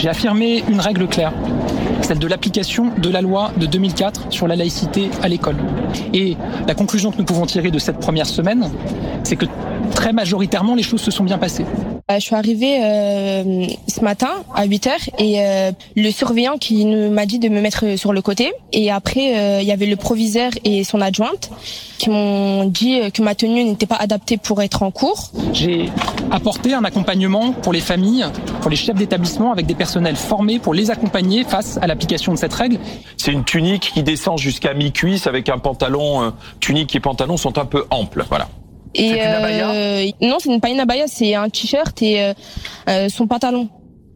J'ai affirmé une règle claire, celle de l'application de la loi de 2004 sur la laïcité à l'école. Et la conclusion que nous pouvons tirer de cette première semaine, c'est que très majoritairement, les choses se sont bien passées. Euh, je suis arrivée euh, ce matin à 8 heures et euh, le surveillant qui m'a dit de me mettre sur le côté. Et après, il y avait le proviseur et son adjointe qui m'ont dit que ma tenue n'était pas adaptée pour être en cours. J'ai apporté un accompagnement pour les familles, pour les chefs d'établissement avec des personnels formés pour les accompagner face à l'application de cette règle. C'est une tunique qui descend jusqu'à mi-cuisse avec un pantalon, tunique et pantalon sont un peu amples, voilà. Et euh, non, c'est pas une abaya, c'est un t-shirt et euh, euh, son pantalon.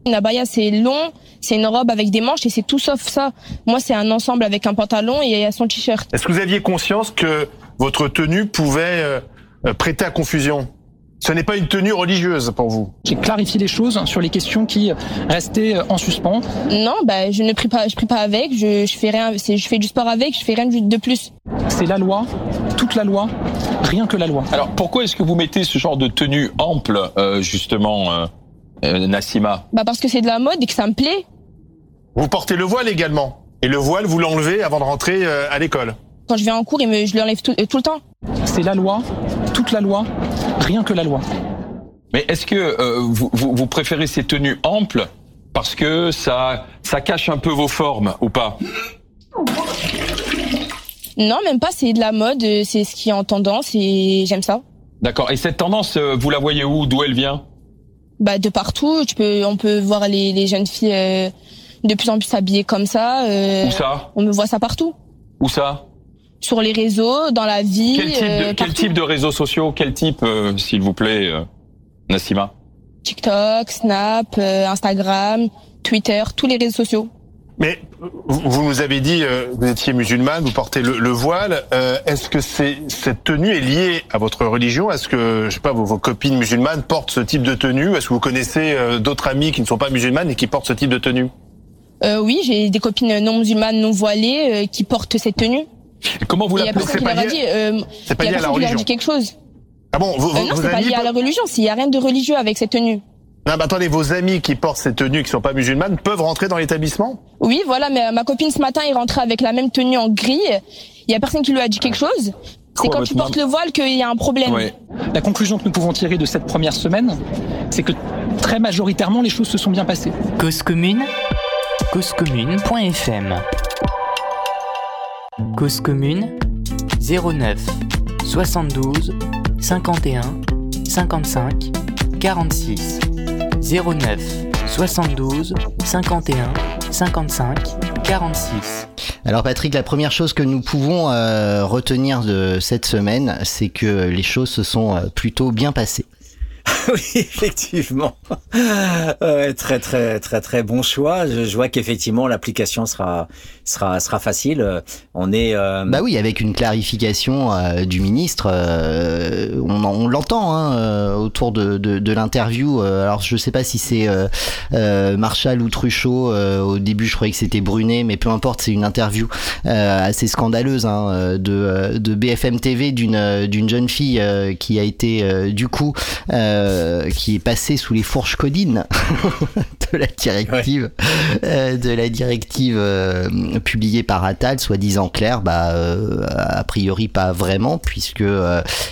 Une abaya, c'est long, c'est une robe avec des manches et c'est tout sauf ça. Moi, c'est un ensemble avec un pantalon et son t-shirt. Est-ce que vous aviez conscience que votre tenue pouvait prêter à confusion? Ce n'est pas une tenue religieuse pour vous. J'ai clarifié les choses sur les questions qui restaient en suspens. Non, bah je ne prie pas, je prie pas avec. Je, je fais rien. Je fais du sport avec. Je fais rien de plus. C'est la loi, toute la loi, rien que la loi. Alors pourquoi est-ce que vous mettez ce genre de tenue ample, euh, justement, euh, euh, Nassima? Bah parce que c'est de la mode et que ça me plaît. Vous portez le voile également. Et le voile, vous l'enlevez avant de rentrer à l'école. Quand je vais en cours, je l'enlève tout, tout le temps. C'est la loi, toute la loi, rien que la loi. Mais est-ce que vous, vous, préférez ces tenues amples parce que ça, ça cache un peu vos formes ou pas? Non, même pas. C'est de la mode. Euh, c'est ce qui est en tendance et j'aime ça. D'accord. Et cette tendance, euh, vous la voyez où? D'où elle vient? Bah de partout. Tu peux, on peut voir les, les jeunes filles euh, de plus en plus habillées comme ça. où ça? On me voit ça partout. Où ça? Sur les réseaux, dans la vie. Quel type de, quel type de réseaux sociaux Quel type, s'il vous plaît, Nassima TikTok, Snap, Instagram, Twitter, tous les réseaux sociaux. Mais vous nous avez dit, euh, vous étiez musulmane, vous portez le, voile. Euh, est-ce que cette tenue est liée à votre religion? Est-ce que, je sais pas, vos, copines musulmanes portent ce type de tenue? Est-ce que vous connaissez euh, d'autres amis qui ne sont pas musulmanes et qui portent ce type de tenue? Oui, j'ai des copines non musulmanes, non voilées, qui portent cette tenue. Comment vous l'appelez C'est pas, lié, c'est pas lié à la religion. dit quelque chose. Ah bon, vous, Non, c'est pas lié à la religion. S'il y a rien de religieux avec cette tenue. Non, mais attendez, vos amis qui portent ces tenues qui sont pas musulmanes peuvent rentrer dans l'établissement? Oui, voilà, mais ma copine ce matin est rentrée avec la même tenue en gris. Il y a personne qui lui a dit quelque chose. C'est quand tu portes le voile qu'il y a un problème. La conclusion que nous pouvons tirer de cette première semaine, c'est que très majoritairement les choses se sont bien passées. Cause commune, causecommune.fm. Cause commune 09 72 51 55 46 09 72 51 55 46. Alors Patrick, la première chose que nous pouvons euh, retenir de cette semaine, c'est que les choses se sont euh, plutôt bien passées. oui, effectivement. très très très très bon choix. Je, vois qu'effectivement l'application sera sera sera facile. On est. Euh, bah oui, avec une clarification euh, du ministre, euh, on, on l'entend hein, autour de, de, de l'interview. alors je sais pas si c'est Marshall ou Truchot. au début, je croyais que c'était Brunet, mais peu importe. C'est une interview assez scandaleuse hein, de de BFM TV d'une d'une jeune fille qui a été du coup euh, qui est passé sous les fourches codines de la directive, euh, de la directive euh, publiée par Attal, soi-disant clair, bah a priori pas vraiment, puisque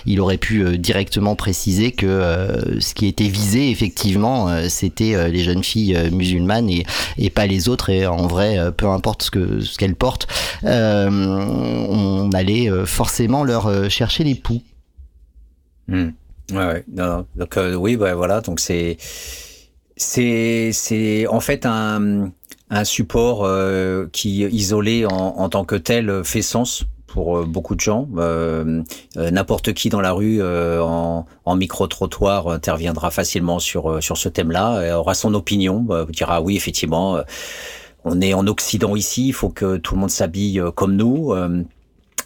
il aurait pu directement préciser que ce qui était visé effectivement, c'était les jeunes filles musulmanes et, pas les autres. Et en vrai, peu importe ce ce qu'elles portent, on allait forcément leur chercher les poux. Hmm. Ouais, ouais. Non, Donc euh, oui, bah, voilà. Donc c'est c'est c'est en fait un un support euh, qui isolé en, en, tant que tel fait sens pour euh, beaucoup de gens. Euh, N'importe qui dans la rue en, en micro trottoir interviendra facilement sur sur ce thème-là, aura son opinion, dira oui effectivement. on est en Occident ici, il faut que tout le monde s'habille comme nous.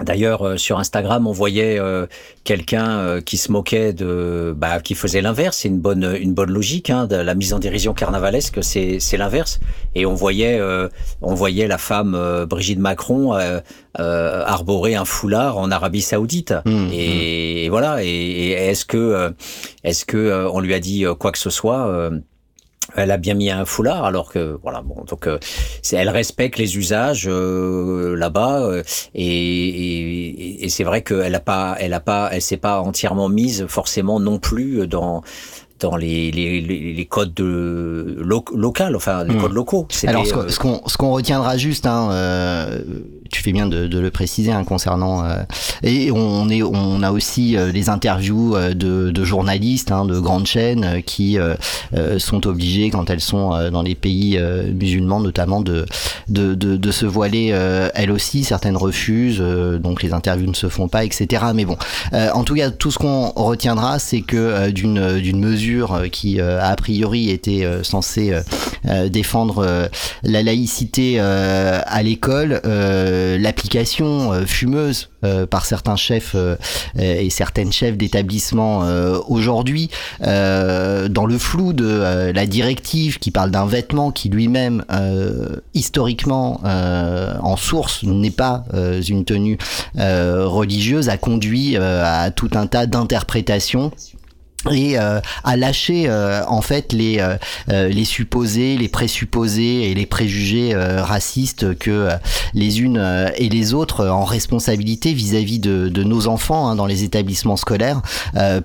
D'ailleurs, euh, sur Instagram, on voyait euh, quelqu'un euh, qui se moquait de, bah, qui faisait l'inverse. C'est une bonne, une bonne logique. Hein, de la mise en dérision carnavalesque, c'est, c'est l'inverse. Et on voyait, on voyait la femme Brigitte Macron arborer un foulard en Arabie Saoudite. Mmh, et, mmh. voilà. Et, est-ce que, est-ce que on lui a dit quoi que ce soit elle a bien mis un foulard alors que voilà bon donc euh, elle respecte les usages euh, là-bas euh, et, et, et c'est vrai qu'elle a pas elle a pas elle s'est pas entièrement mise forcément non plus dans dans les, les, les, codes de lo, local, enfin les hmm. codes locaux. Alors ce qu'on ce qu'on retiendra juste, hein, euh, tu fais bien de, de le préciser hein, concernant euh, et on est on a aussi euh, des interviews euh, de, de journalistes hein, de grandes chaînes qui sont obligées quand elles sont dans les pays musulmans notamment de de, de, se voiler elles aussi. Certaines refusent, donc les interviews ne se font pas, etc. Mais bon, en tout cas tout ce qu'on retiendra, c'est que d'une d'une mesure euh, qui euh, a priori était euh, censée défendre la laïcité à l'école, l'application fumeuse par certains chefs et certaines chefs d'établissement aujourd'hui dans le flou de la directive qui parle d'un vêtement qui lui-même historiquement en source n'est pas une tenue religieuse a conduit à tout un tas d'interprétations et euh, à lâcher euh, en fait les euh, les supposés, les présupposés et les préjugés racistes que les unes et les autres en responsabilité vis-à-vis de, de, nos enfants hein, dans les établissements scolaires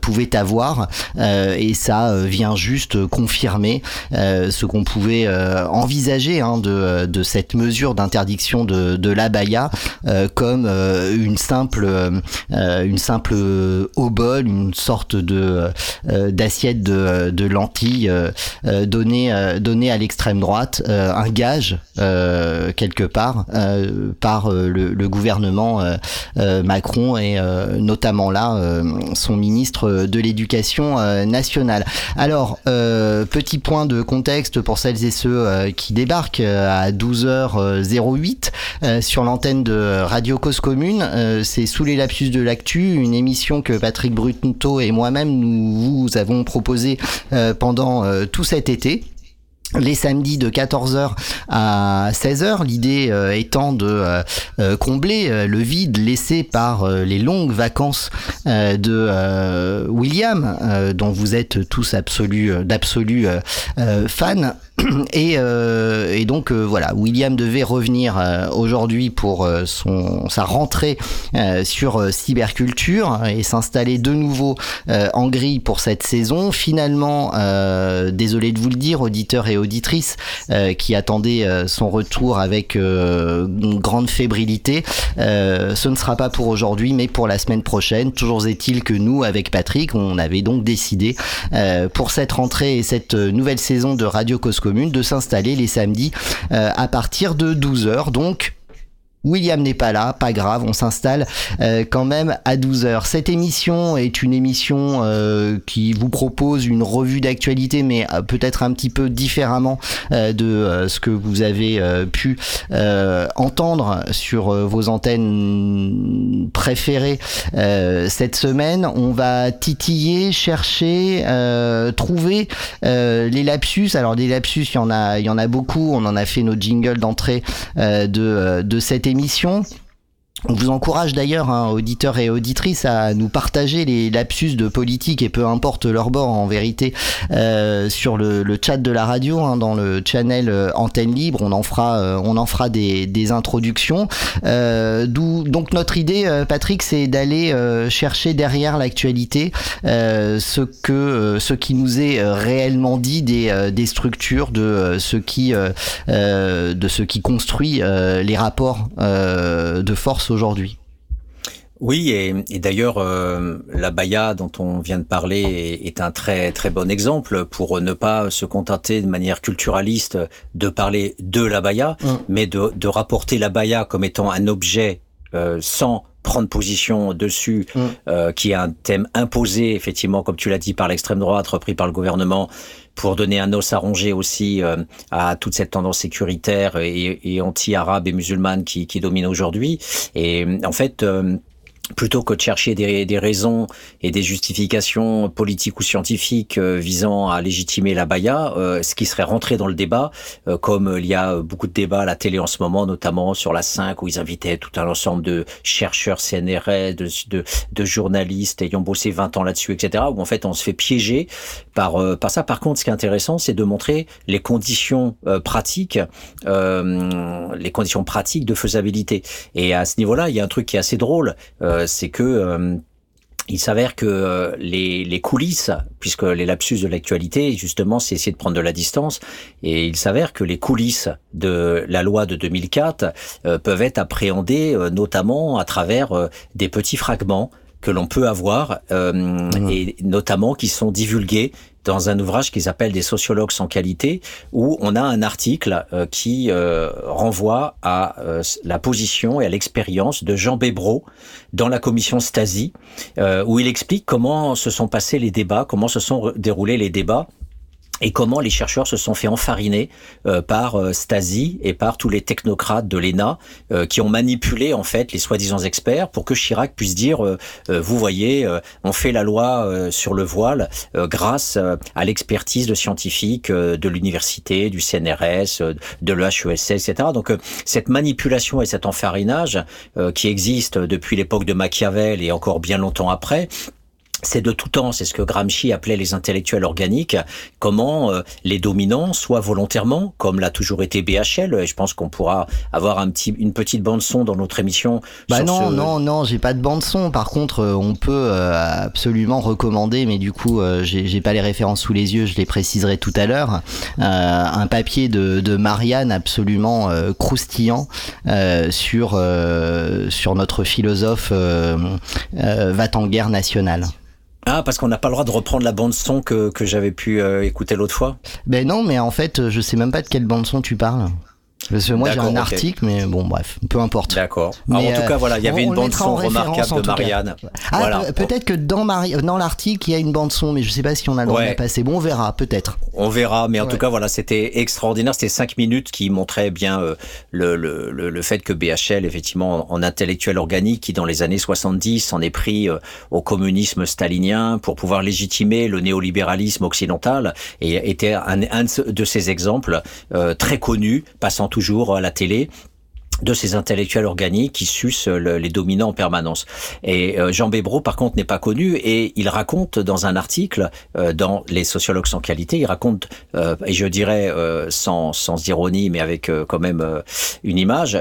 pouvaient avoir et ça vient juste confirmer ce qu'on pouvait envisager hein, de, de cette mesure d'interdiction de, de l'abaya comme une simple une simple obole, une sorte de euh, d'assiettes de, de, lentilles euh, euh, données, données à l'extrême droite, un gage quelque part par le, le gouvernement Macron et notamment là son ministre de l'Éducation nationale. Alors, petit point de contexte pour celles et ceux qui débarquent à 12h08 sur l'antenne de Radio Cause Commune. C'est sous les lapsus de l'actu, une émission que Patrick Brutinto et moi-même nous vous avons proposé euh, pendant euh, tout cet été les samedis de 14h à 16h, l'idée euh, étant de combler le vide laissé par les longues vacances de William, dont vous êtes tous absolus d'absolus fans. Et, euh, et, donc euh, voilà, William devait revenir euh, aujourd'hui pour euh, son sa rentrée sur cyberculture et s'installer de nouveau en grille pour cette saison. Finalement, désolé de vous le dire, auditeurs et auditrices qui attendaient son retour avec une grande fébrilité, ce ne sera pas pour aujourd'hui, mais pour la semaine prochaine. Toujours est-il que nous, avec Patrick, on avait donc décidé pour cette rentrée et cette nouvelle saison de Radio Cosco de s'installer les samedis euh, à partir de 12h. Donc William n'est pas là, pas grave, on s'installe euh, quand même à 12h. Cette émission est une émission euh, qui vous propose une revue d'actualité, mais euh, peut-être un petit peu différemment de ce que vous avez pu entendre sur vos antennes préférées cette semaine. On va titiller, chercher, trouver les lapsus. Alors des lapsus, il y en a, il y en a beaucoup. On en a fait nos jingles d'entrée de, de cette émission émission on vous encourage d'ailleurs, hein, auditeurs et auditrices, à nous partager les lapsus de politique et peu importe leur bord en vérité euh, sur le, chat de la radio, hein, dans le channel euh, Antenne Libre. On en fera, euh, on en fera des, des introductions. D'où donc notre idée, Patrick, c'est d'aller chercher derrière l'actualité ce que, ce qui nous est réellement dit des, des structures, de ce qui, de ce qui construit les rapports de force aujourd'hui. Oui, et, d'ailleurs, euh, la Baïa dont on vient de parler est, un très très bon exemple pour ne pas se contenter de manière culturaliste de parler de la Baïa, mm. mais de, rapporter la Baïa comme étant un objet euh, sans prendre position dessus, mm. euh, qui est un thème imposé, effectivement, comme tu l'as dit, par l'extrême droite, repris par le gouvernement, pour donner un os à ronger aussi euh, à toute cette tendance sécuritaire et, et anti-arabe et musulmane qui, qui domine aujourd'hui. Et en fait, plutôt que de chercher des, des, raisons et des justifications politiques ou scientifiques euh, visant à légitimer la baya, euh, ce qui serait rentré dans le débat, euh, comme il y a beaucoup de débats à la télé en ce moment, notamment sur la 5, où ils invitaient tout un ensemble de chercheurs CNRS, de, de, de journalistes ayant bossé 20 ans là-dessus, etc., où en fait on se fait piéger par, par ça. Par contre, ce qui est intéressant, c'est de montrer les conditions pratiques, les conditions pratiques de faisabilité. Et à ce niveau-là, il y a un truc qui est assez drôle euh, c'est que euh, il s'avère que euh, les, les, coulisses, puisque les lapsus de l'actualité, justement, c'est essayer de prendre de la distance, et il s'avère que les coulisses de la loi de 2004 peuvent être appréhendées notamment à travers des petits fragments que l'on peut avoir, mmh. et notamment qui sont divulgués dans un ouvrage qu'ils appellent des sociologues sans qualité, où on a un article euh, qui euh, renvoie à euh, la position et à l'expérience de Jean Bébro dans la commission Stasi, où il explique comment se sont passés les débats, comment se sont déroulés les débats et comment les chercheurs se sont fait enfariner euh, par euh, Stasi et par tous les technocrates de l'ENA euh, qui ont manipulé en fait les soi-disant experts pour que Chirac puisse dire vous voyez on fait la loi sur le voile grâce à l'expertise de scientifiques de l'université, du CNRS, de l'EHESS, etc. Donc cette manipulation et cet enfarinage qui existe depuis l'époque de Machiavel et encore bien longtemps après c'est de tout temps, c'est ce que Gramsci appelait les intellectuels organiques, comment euh, les dominants, soit volontairement, comme l'a toujours été BHL, et je pense qu'on pourra avoir un petit, une petite bande son dans notre émission. Bah non, non, non, j'ai pas de bande son. Par contre, euh, on peut euh, absolument recommander, mais du coup, j'ai pas les références sous les yeux, je les préciserai tout à l'heure. un papier de, de Marianne absolument croustillant sur sur notre philosophe va en guerre nationale. Ah, parce qu'on n'a pas le droit de reprendre la bande son que, que j'avais pu euh, écouter l'autre fois Ben non, mais en fait, je sais même pas de quelle bande son tu parles. Parce que moi j'ai un article, mais bon bref, peu importe. D'accord. En tout cas, voilà, il y avait une bande son remarquable de Marianne. Ah, voilà. peut-être que dans, Mari dans l'article il y a une bande son, mais je sais pas si on a le droit de la passer. Bon, on verra, peut-être. On verra, mais en tout cas, voilà, c'était extraordinaire. C'était cinq minutes qui montraient bien euh, le, le, le, fait que BHL, effectivement, en intellectuel organique, qui dans les années 70 s'en est pris euh, au communisme stalinien pour pouvoir légitimer le néolibéralisme occidental, et était un, un de ces exemples euh, très connus, passant toujours à la télé de ces intellectuels organiques qui sucent les dominants en permanence. Et euh, Jean Bébro, par contre, n'est pas connu et il raconte dans un article euh, dans Les sociologues sans qualité, il raconte, euh, et je dirais sans, sans ironie, mais avec quand même une image,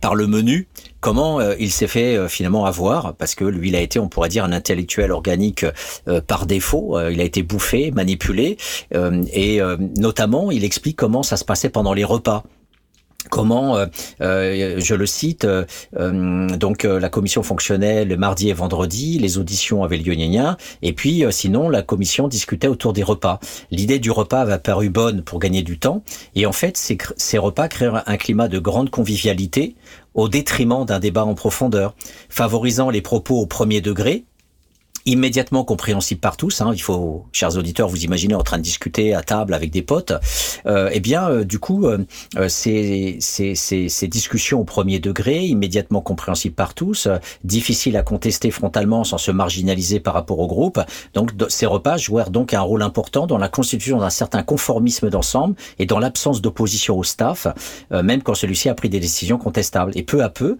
par le menu, comment il s'est fait finalement avoir, parce que lui, il a été, on pourrait dire, un intellectuel organique par défaut, il a été bouffé, manipulé, et notamment, il explique comment ça se passait pendant les repas comment, euh, euh, je le cite, euh, donc la commission fonctionnait le mardi et vendredi, les auditions avaient lieu gna, et puis sinon la commission discutait autour des repas. L'idée du repas avait paru bonne pour gagner du temps, et en fait ces, ces repas créent un climat de grande convivialité au détriment d'un débat en profondeur, favorisant les propos au premier degré, immédiatement compréhensible par tous. Hein, il faut, chers auditeurs, vous imaginez en train de discuter à table avec des potes. Euh, eh bien, euh, du coup, euh, euh, ces, ces, ces, ces, discussions au premier degré, immédiatement compréhensibles par tous, euh, difficiles à contester frontalement sans se marginaliser par rapport au groupe. Donc, ces repas jouèrent donc un rôle important dans la constitution d'un certain conformisme d'ensemble et dans l'absence d'opposition au staff, même quand celui-ci a pris des décisions contestables. Et peu à peu,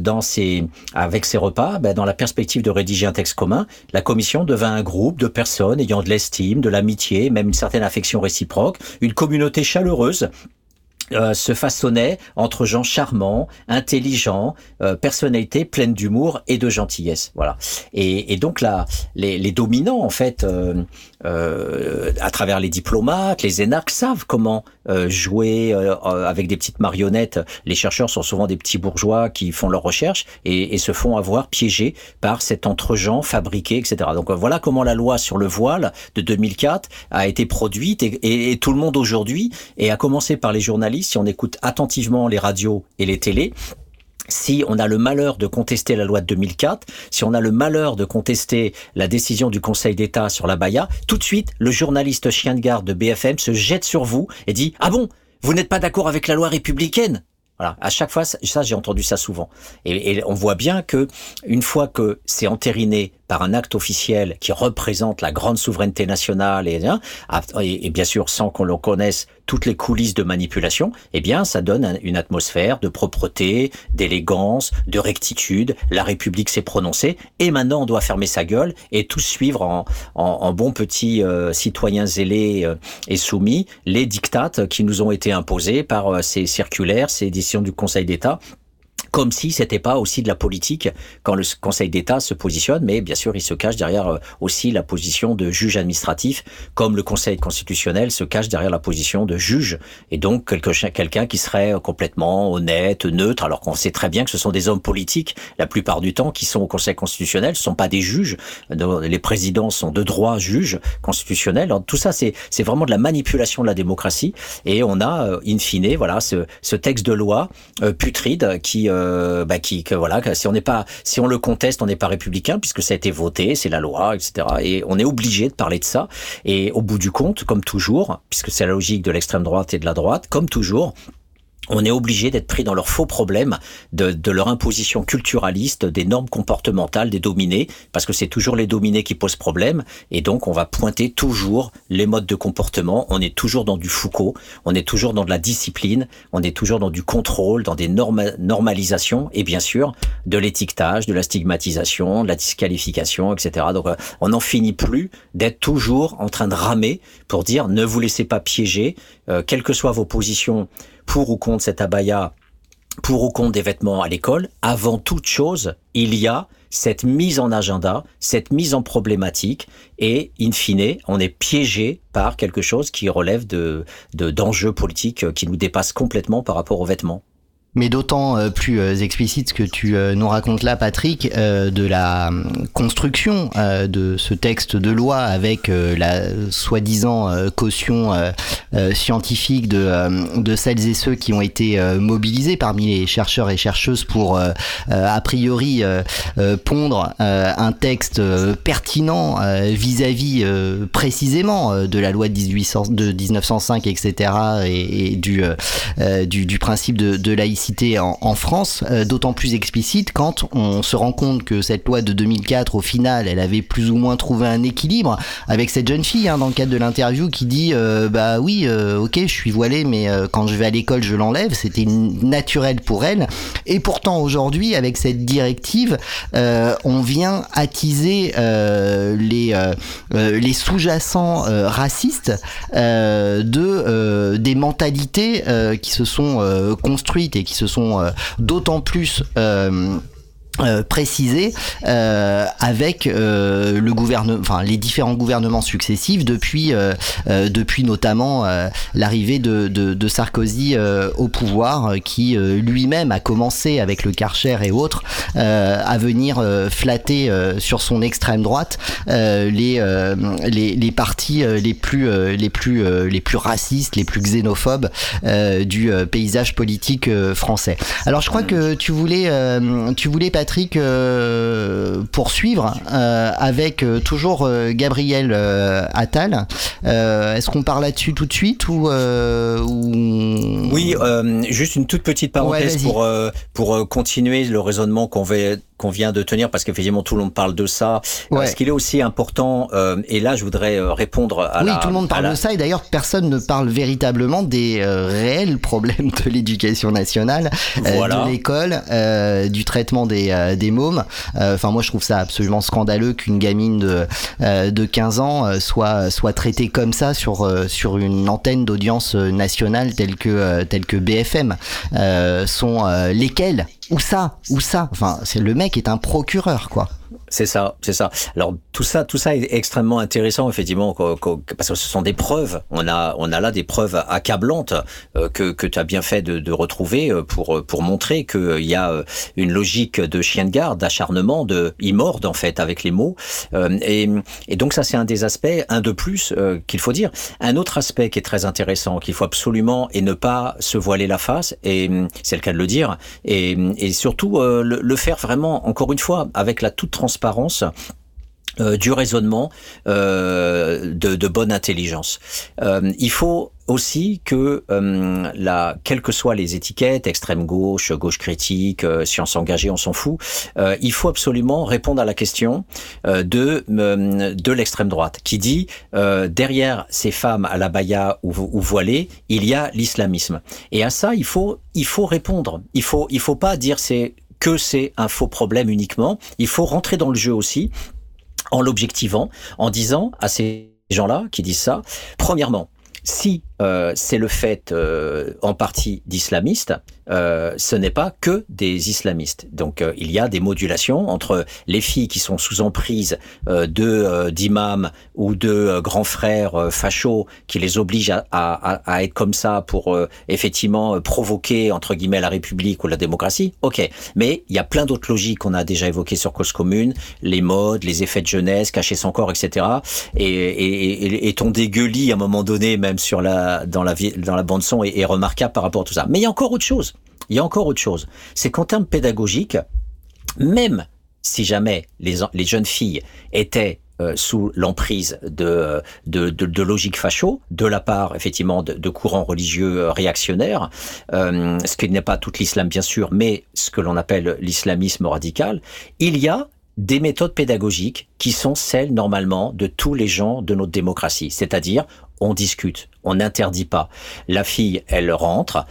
dans ces, avec ces repas, ben, dans la perspective de rédiger un texte commun, la commission devint un groupe de personnes ayant de l'estime, de l'amitié, même une certaine affection réciproque, une communauté chaleureuse euh, se façonnait entre gens charmants, intelligents, euh, personnalités pleines d'humour et de gentillesse. Voilà. Et, et donc là, les, les, dominants en fait, euh, euh à travers les diplomates, les énarques savent comment euh, jouer avec des petites marionnettes. Les chercheurs sont souvent des petits bourgeois qui font leurs recherches et, et se font avoir piégés par cet entre-gens fabriqué, etc. Donc voilà comment la loi sur le voile de 2004 a été produite et, et, et tout le monde aujourd'hui, et a commencé par les journalistes si on écoute attentivement les radios et les télés, si on a le malheur de contester la loi de 2004, si on a le malheur de contester la décision du Conseil d'État sur la Baïa, tout de suite, le journaliste chien de garde de BFM se jette sur vous et dit « Ah bon? Vous n'êtes pas d'accord avec la loi républicaine? Voilà, à chaque fois, ça j'ai entendu ça souvent. Et, et, on voit bien que une fois que c'est entériné par un acte officiel qui représente la grande souveraineté nationale et, hein, et, bien sûr sans qu'on le connaisse toutes les coulisses de manipulation, eh bien ça donne une atmosphère de propreté, d'élégance, de rectitude. La République s'est prononcée et maintenant on doit fermer sa gueule et tous suivre en, en, en bons petits euh, citoyens zélés euh, et soumis les dictates qui nous ont été imposés par euh, ces circulaires, ces décisions du Conseil d'État comme si c'était pas aussi de la politique quand le Conseil d'État se positionne, mais bien sûr il se cache derrière euh, aussi la position de juge administratif, comme le Conseil constitutionnel se cache derrière la position de juge, et donc quelqu'un qui serait complètement honnête, neutre, alors qu'on sait très bien que ce sont des hommes politiques la plupart du temps qui sont au Conseil constitutionnel, ce sont pas des juges, les présidents sont de droit juges constitutionnels, tout ça c'est vraiment de la manipulation de la démocratie, et on a euh, in fine voilà ce, texte de loi euh, putride qui euh, bah, qui, que voilà, si on n'est pas, si on le conteste, on n'est pas républicain puisque ça a été voté, c'est la loi, etc. Et on est obligé de parler de ça. Et au bout du compte, comme toujours, puisque c'est la logique de l'extrême droite et de la droite, comme toujours, on est obligé d'être pris dans leurs faux problèmes, de, de, leur imposition culturaliste, des normes comportementales des dominés, parce que c'est toujours les dominés qui posent problème, et donc on va pointer toujours les modes de comportement, on est toujours dans du Foucault, on est toujours dans de la discipline, on est toujours dans du contrôle, dans des normalisations, et bien sûr de l'étiquetage, de la stigmatisation, de la disqualification, etc. Donc euh, on n'en finit plus d'être toujours en train de ramer pour dire ne vous laissez pas piéger, euh, quelles que soient vos positions pour ou contre cet abaya, pour ou contre des vêtements à l'école, avant toute chose, il y a cette mise en agenda, cette mise en problématique, et in fine, on est piégé par quelque chose qui relève de d'enjeux politiques qui nous dépassent complètement par rapport aux vêtements mais d'autant euh, plus euh, explicite que tu euh, nous racontes là, Patrick, de la construction de ce texte de loi avec la soi-disant caution scientifique de, de celles et ceux qui ont été mobilisés parmi les chercheurs et chercheuses pour, a priori, pondre un texte pertinent vis-à-vis précisément de la loi de, 1800, de 1905, etc., et, du, du, du, principe de, de laïcité en, France, euh, d'autant plus explicite quand on se rend compte que cette loi de 2004, au final, elle avait plus ou moins trouvé un équilibre avec cette jeune fille hein, dans le cadre de l'interview qui dit euh, bah oui, euh, ok, je suis voilée, mais quand je vais à l'école, je l'enlève. C'était naturel pour elle. Et pourtant aujourd'hui, avec cette directive, on vient attiser les les sous-jacents racistes de des mentalités qui se sont construites et qui se sont euh, d'autant plus euh, euh, précisé euh, avec euh, le gouvernement, enfin les différents gouvernements successifs depuis euh, euh depuis notamment l'arrivée de, de, de, Sarkozy au pouvoir, qui lui-même a commencé avec le Karcher et autres à venir flatter sur son extrême droite les, les les partis les plus les plus les plus racistes, les plus xénophobes du paysage politique français. Alors je crois que tu voulais tu voulais euh, poursuivre euh, avec euh, toujours Gabriel Attal. Est-ce qu'on parle là-dessus tout de suite ou, Oui, juste une toute petite parenthèse pour, pour continuer le raisonnement qu'on veut qu'on vient de tenir, parce qu'effectivement tout le monde parle de ça. Est-ce qu'il est aussi important euh, Et là, je voudrais euh, répondre à oui, tout le monde parle de ça, et d'ailleurs personne ne parle véritablement des euh, réels problèmes de l'éducation nationale, de l'école, du traitement des, des mômes. Enfin, moi, je trouve ça absolument scandaleux qu'une gamine de de 15 ans soit soit traitée comme ça sur sur une antenne d'audience nationale telle que telle que BFM. sont lesquels où ça Où ça Enfin, c'est le mec est un procureur, quoi. C'est ça, c'est ça. Alors tout ça, tout ça est extrêmement intéressant effectivement parce que ce sont des preuves. On a, on a là des preuves accablantes euh, que que tu as bien fait de, de retrouver euh, pour pour montrer qu'il y a euh, une logique de chien de garde, d'acharnement, de immorde en fait avec les mots. Et, et donc ça c'est un des aspects, un de plus qu'il faut dire. Un autre aspect qui est très intéressant qu'il faut absolument et ne pas se voiler la face et c'est le cas de le dire et, et surtout le, le faire vraiment encore une fois avec la toute transparence euh, du raisonnement, euh, de, bonne intelligence. Euh, il faut aussi que la, quelles que soient les étiquettes, extrême gauche, gauche critique, science engagée, on s'en fout, il faut absolument répondre à la question de de l'extrême droite qui dit derrière ces femmes à la baya ou, ou voilées, il y a l'islamisme. Et à ça, il faut il faut répondre. Il faut il faut pas dire c'est que c'est un faux problème uniquement. Il faut rentrer dans le jeu aussi en l'objectivant, en disant à ces gens-là qui disent ça, premièrement, si euh, c'est le fait euh, en partie d'islamistes, euh, ce n'est pas que des islamistes. Donc euh, il y a des modulations entre les filles qui sont sous emprise euh, de d'imams ou de grands frères fachos qui les obligent à, à, à, être comme ça pour effectivement provoquer entre guillemets la République ou la démocratie. Ok, mais il y a plein d'autres logiques qu'on a déjà évoquées sur cause commune, les modes, les effets de jeunesse, cacher son corps, etc. Et, et, et, et ton dégueulis à un moment donné, même sur la dans la dans la bande son, est, remarquable par rapport à tout ça. Mais il y a encore autre chose. Il y a encore autre chose. C'est qu'en termes pédagogiques, même si jamais les, les jeunes filles étaient euh, sous l'emprise de, de, de, de logique facho, de la part effectivement de, courants religieux euh, réactionnaires, euh, ce qui n'est pas tout l'islam bien sûr, mais ce que l'on appelle l'islamisme radical, il y a des méthodes pédagogiques qui sont celles normalement de tous les gens de notre démocratie, c'est-à-dire on discute, on n'interdit pas. La fille, elle rentre,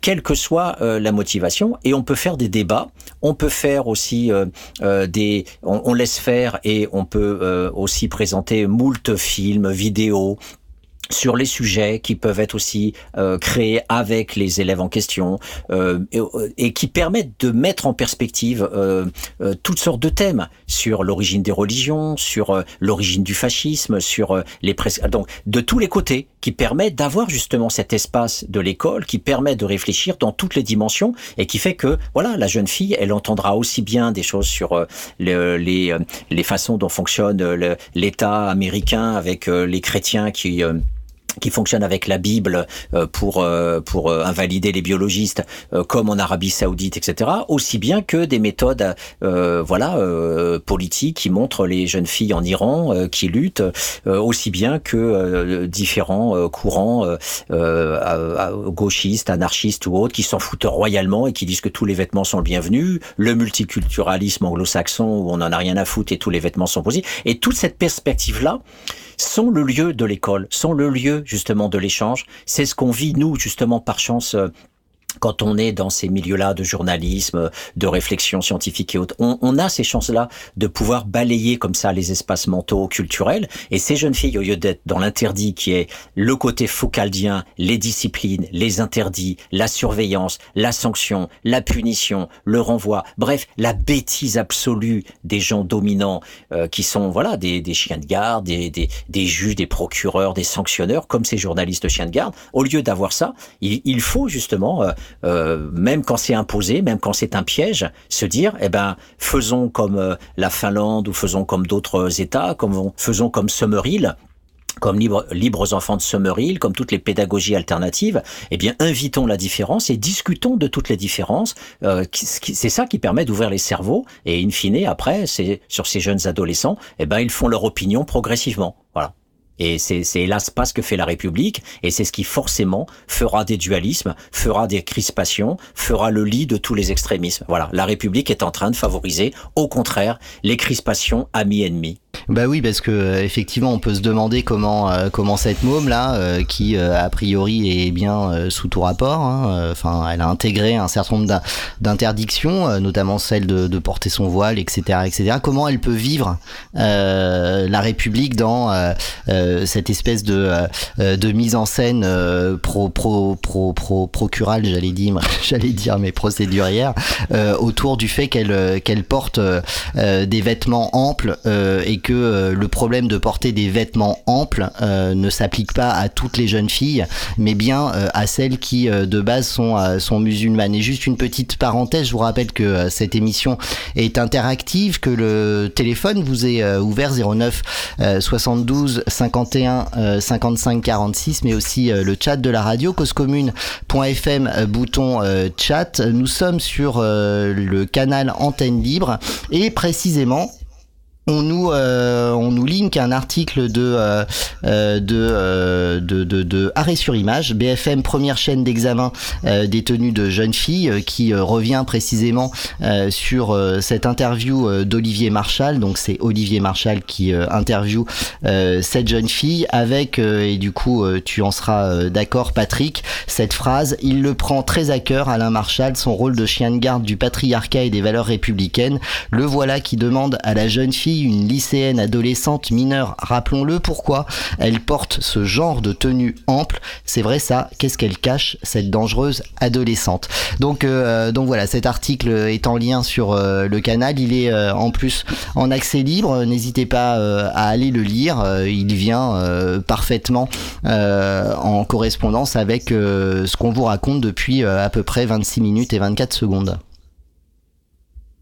quelle que soit euh, la motivation, et on peut faire des débats, on peut faire aussi euh, euh, des, on, on, laisse faire et on peut euh, aussi présenter moult films, vidéos, sur les sujets qui peuvent être aussi euh, créés avec les élèves en question euh, et, et, qui permettent de mettre en perspective euh, euh toutes sortes de thèmes sur l'origine des religions, sur euh, l'origine du fascisme, sur euh, les pres donc de tous les côtés, qui permettent d'avoir justement cet espace de l'école qui permet de réfléchir dans toutes les dimensions et qui fait que voilà la jeune fille elle entendra aussi bien des choses sur le, les les façons dont fonctionne l'État américain avec les chrétiens qui qui fonctionne avec la Bible euh, pour euh, pour euh, invalider les biologistes, comme en Arabie Saoudite, etc. Aussi bien que des méthodes, voilà, politiques qui montrent les jeunes filles en Iran qui luttent, aussi bien que différents courants gauchistes, anarchistes ou autres qui s'en foutent royalement et qui disent que tous les vêtements sont le bienvenu, le multiculturalisme anglo-saxon où on en a rien à foutre et tous les vêtements sont posés. Et toute cette perspective là sont le lieu de l'école, sont le lieu justement de l'échange. C'est ce qu'on vit nous justement par chance euh, quand on est dans ces milieux-là de journalisme, de réflexion scientifique et autres, on, on a ces chances-là de pouvoir balayer comme ça les espaces mentaux, culturels. Et ces jeunes filles, au lieu d'être dans l'interdit qui est le côté focaldien, les disciplines, les interdits, la surveillance, la sanction, la punition, le renvoi, bref, la bêtise absolue des gens dominants euh, qui sont voilà des, des chiens de garde, des, des, des, juges, des procureurs, des sanctionneurs, comme ces journalistes chiens de garde. Au lieu d'avoir ça, il, il faut justement euh, euh, même quand c'est imposé, même quand c'est un piège, se dire, eh ben, faisons comme euh, la Finlande ou faisons comme d'autres États, comme faisons comme Summerhill, comme libre, libres enfants de Summerhill, comme toutes les pédagogies alternatives, eh bien, invitons la différence et discutons de toutes les différences. Euh, c'est ça qui permet d'ouvrir les cerveaux. Et in fine, après, c'est sur ces jeunes adolescents, eh ben, ils font leur opinion progressivement. Voilà. Et c'est hélas pas ce que fait la République, et c'est ce qui forcément fera des dualismes, fera des crispations, fera le lit de tous les extrémismes. Voilà, la République est en train de favoriser, au contraire, les crispations amis-ennemis. Bah oui, parce que euh, effectivement, on peut se demander comment euh, comment cette môme là, euh, qui euh, a priori est bien euh, sous tout rapport, hein, enfin, elle a intégré un certain nombre d'interdictions, notamment celle de, de, porter son voile, etc., etc. Comment elle peut vivre la République dans cette espèce de de mise en scène pro pro pro pro procurale, j'allais dire, j'allais dire, mais procédurière, autour du fait qu'elle qu'elle porte des vêtements amples et que euh, le problème de porter des vêtements amples euh, ne s'applique pas à toutes les jeunes filles, mais bien euh, à celles qui de base sont, sont musulmanes. Et juste une petite parenthèse, je vous rappelle que cette émission est interactive, que le téléphone vous est ouvert 09 72 51 55 46, mais aussi le chat de la radio causecommune.fm bouton chat. Nous sommes sur le canal Antenne Libre et précisément on nous euh, on nous link un article de euh, euh, de, de, de de arrêt sur image BFM première chaîne d'examen des tenues de jeunes filles qui revient précisément sur cette interview d'Olivier Marchal. Donc c'est Olivier Marchal qui interview cette jeune fille avec et du coup tu en seras d'accord Patrick cette phrase il le prend très à cœur Alain Marchal son rôle de chien de garde du patriarcat et des valeurs républicaines. Le voilà qui demande à la jeune fille une lycéenne adolescente mineure, rappelons-le pourquoi, elle porte ce genre de tenue ample. C'est vrai ça, qu'est-ce qu'elle cache, cette dangereuse adolescente? Donc, euh, donc voilà, cet article est en lien sur euh, le canal, il est euh, en plus en accès libre, n'hésitez pas à aller le lire, il vient parfaitement en correspondance avec ce qu'on vous raconte depuis à peu près 26 minutes et 24 secondes.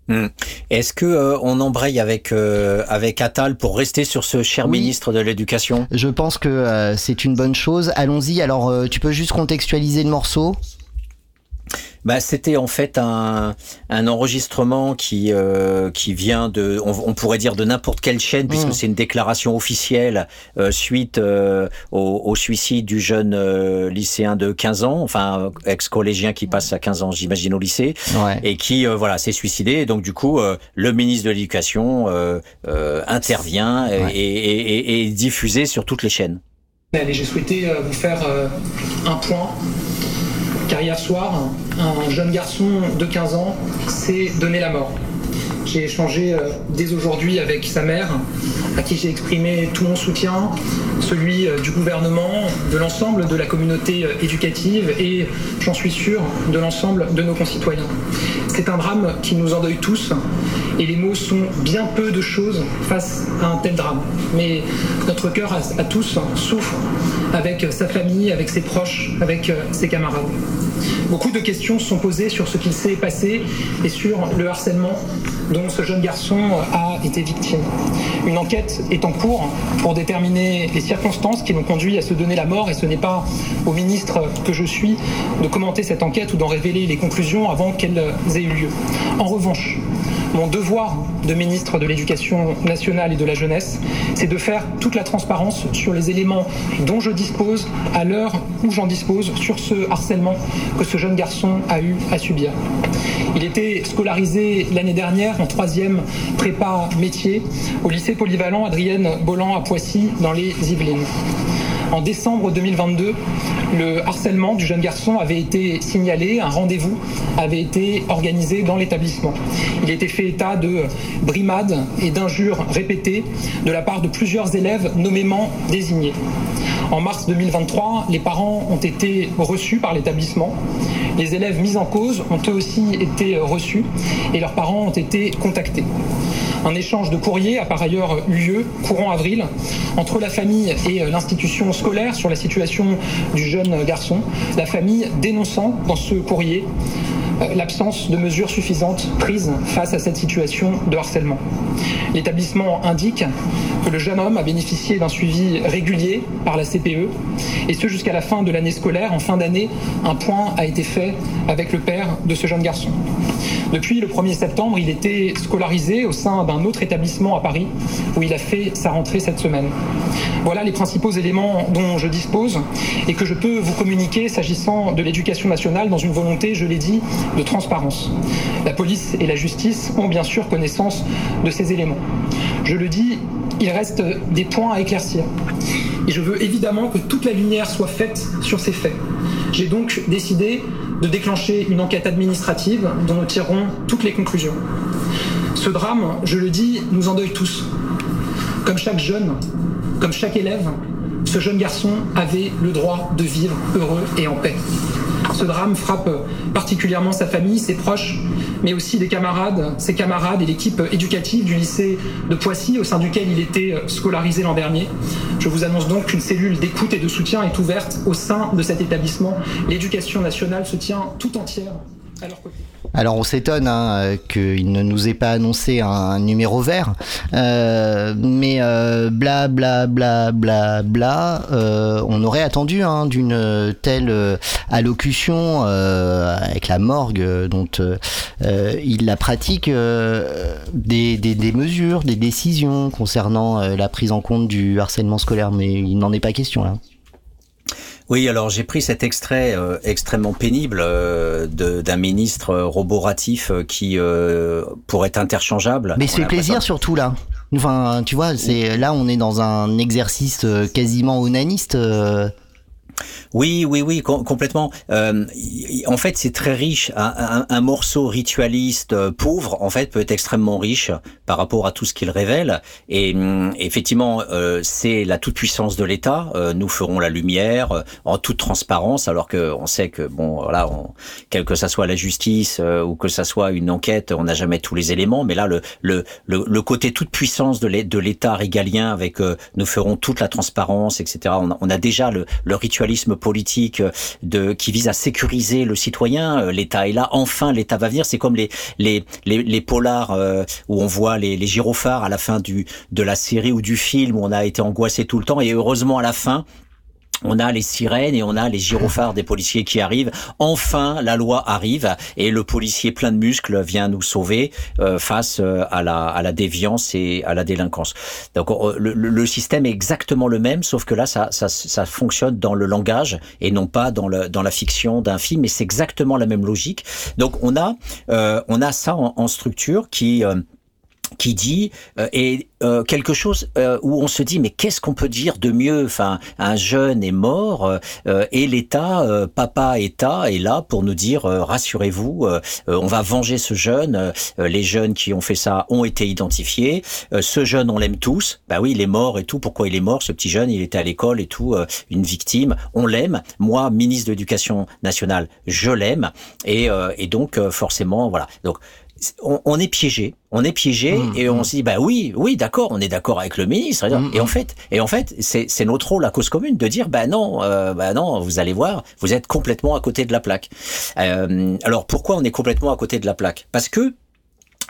Hmm. Est-ce que euh, on embraye avec euh, avec Attal pour rester sur ce cher ministre de l'Éducation? Je pense que euh, c'est une bonne chose. Allons-y. Alors, tu peux juste contextualiser le morceau? Bah, c'était en fait un, un enregistrement qui euh, qui vient de, on, pourrait dire de n'importe quelle chaîne puisque mm. c'est une déclaration officielle euh, suite euh, au, au, suicide du jeune euh, lycéen de 15 ans, enfin ex-collégien qui passe à 15 ans, j'imagine au lycée, et qui voilà s'est suicidé. Et donc du coup, le ministre de l'Éducation intervient et, et, et, et diffusé sur toutes les chaînes. J'ai souhaité vous faire un point car hier soir, un jeune garçon de 15 ans s'est donné la mort. J'ai échangé euh, dès aujourd'hui avec sa mère, à qui j'ai exprimé tout mon soutien, celui euh, du gouvernement, de l'ensemble de la communauté euh, éducative et, j'en suis sûr, de l'ensemble de nos concitoyens. C'est un drame qui nous endeuille tous et les mots sont bien peu de choses face à un tel drame. Mais notre cœur à, tous souffre avec sa famille, avec ses proches, avec ses camarades. Beaucoup de questions sont posées sur ce qu'il s'est passé et sur le harcèlement dont ce jeune garçon a été victime. Une enquête est en cours pour déterminer les circonstances qui l'ont conduit à se donner la mort et ce n'est pas au ministre que je suis de commenter cette enquête ou d'en révéler les conclusions avant qu'elles aient eu lieu. En revanche, mon devoir de ministre de l'Éducation nationale et de la jeunesse, c'est de faire toute la transparence sur les éléments dont je dispose à l'heure où j'en dispose sur ce harcèlement que ce jeune garçon a eu à subir. Il était scolarisé l'année dernière en troisième prépa métier au lycée polyvalent Adrienne Bolland à Poissy dans les Yvelines. En décembre 2022, le harcèlement du jeune garçon avait été signalé, un rendez-vous avait été organisé dans l'établissement. Il était fait état de brimades et d'injures répétées de la part de plusieurs élèves nommément désignés. En mars 2023, les parents ont été reçus par l'établissement. Les élèves mis en cause ont eux aussi été reçus et leurs parents ont été contactés. Un échange de courrier a par ailleurs eu lieu courant avril entre la famille et l'institution scolaire sur la situation du jeune garçon, la famille dénonçant dans ce courrier euh, l'absence de mesures suffisantes prises face à cette situation de harcèlement. L'établissement indique que le jeune homme a bénéficié d'un suivi régulier par la CPE et ce jusqu'à la fin de l'année scolaire. En fin d'année, un point a été fait avec le père de ce jeune garçon. Depuis le 1er septembre, il était scolarisé au sein d'un autre établissement à Paris où il a fait sa rentrée cette semaine. Voilà les principaux éléments dont je dispose et que je peux vous communiquer s'agissant de l'éducation nationale dans une volonté, je l'ai dit, de transparence. La police et la justice ont bien sûr connaissance de ces éléments. Je le dis, il reste des points à éclaircir. Et je veux évidemment que toute la lumière soit faite sur ces faits. J'ai donc décidé de déclencher une enquête administrative dont nous tirerons toutes les conclusions. Ce drame, je le dis, nous endeuille tous. Comme chaque jeune, comme chaque élève, ce jeune garçon avait le droit de vivre heureux et en paix. Ce drame frappe particulièrement sa famille, ses proches, mais aussi des camarades, ses camarades et l'équipe éducative du lycée de Poissy au sein duquel il était scolarisé l'an dernier. Je vous annonce donc qu'une cellule d'écoute et de soutien est ouverte au sein de cet établissement. L'éducation nationale se tient tout entière Alors on s'étonne hein, qu'il ne nous ait pas annoncé un numéro vert, euh, mais euh, bla bla bla bla bla, euh, on aurait attendu hein, d'une telle euh, allocution avec la morgue dont il la pratique des, mesures, des décisions concernant la prise en compte du harcèlement scolaire, mais il n'en est pas question là. Oui, alors j'ai pris cet extrait euh, extrêmement pénible euh, d'un ministre roboratif euh, qui pourrait être interchangeable. Mais c'est plaisir surtout là. Enfin, tu vois, c'est là on est dans un exercice quasiment onaniste. Oui, oui, oui, complètement. Euh, en fait, c'est très riche. Un, morceau ritualiste euh, pauvre, en fait, peut être extrêmement riche par rapport à tout ce qu'il révèle. Et hum, effectivement, euh, c'est la toute puissance de l'État. Euh, nous ferons la lumière euh, en toute transparence, alors que on sait que bon, voilà, on, quel que ça soit la justice ou que ça soit une enquête, on n'a jamais tous les éléments. Mais là, le le, le, côté toute puissance de l'État régalien, avec nous ferons toute la transparence, etc. On a, on a déjà le, le politique euh, de, qui vise à sécuriser le citoyen. Euh, L'État est là, enfin l'État va venir. C'est comme les, les, les, les polars euh, où on voit les, les gyrophares à la fin du, de la série ou du film où on a été angoissé tout le temps et heureusement à la fin on a les sirènes et on a les gyrophares des policiers qui arrivent. Enfin, la loi arrive et le policier plein de muscles vient nous sauver euh, face euh, à la, à la déviance et à la délinquance. Donc le, le, système est exactement le même, sauf que là, ça, ça, ça fonctionne dans le langage et non pas dans, le, dans la fiction d'un film. Mais c'est exactement la même logique. Donc on a, euh, on a ça en, en structure qui qui dit euh, et euh, quelque chose euh, où on se dit mais qu'est-ce qu'on peut dire de mieux? Enfin un jeune est mort et l'État papa État est là pour nous dire rassurez-vous on va venger ce jeune les jeunes qui ont fait ça ont été identifiés ce jeune on l'aime tous. Bah oui il est mort et tout. Pourquoi il est mort ce petit jeune? Il était à l'école et tout une victime. On l'aime. Moi ministre de l'éducation nationale je l'aime. Et, et donc forcément voilà. Donc on, est piégé, on est piégé mmh, et on mmh. se dit bah oui, oui, d'accord, on est d'accord avec le ministre. Mmh, et en fait, et en fait, c'est notre rôle à cause commune de dire bah non, euh, bah non, vous allez voir, vous êtes complètement à côté de la plaque. Euh, alors pourquoi on est complètement à côté de la plaque? Parce que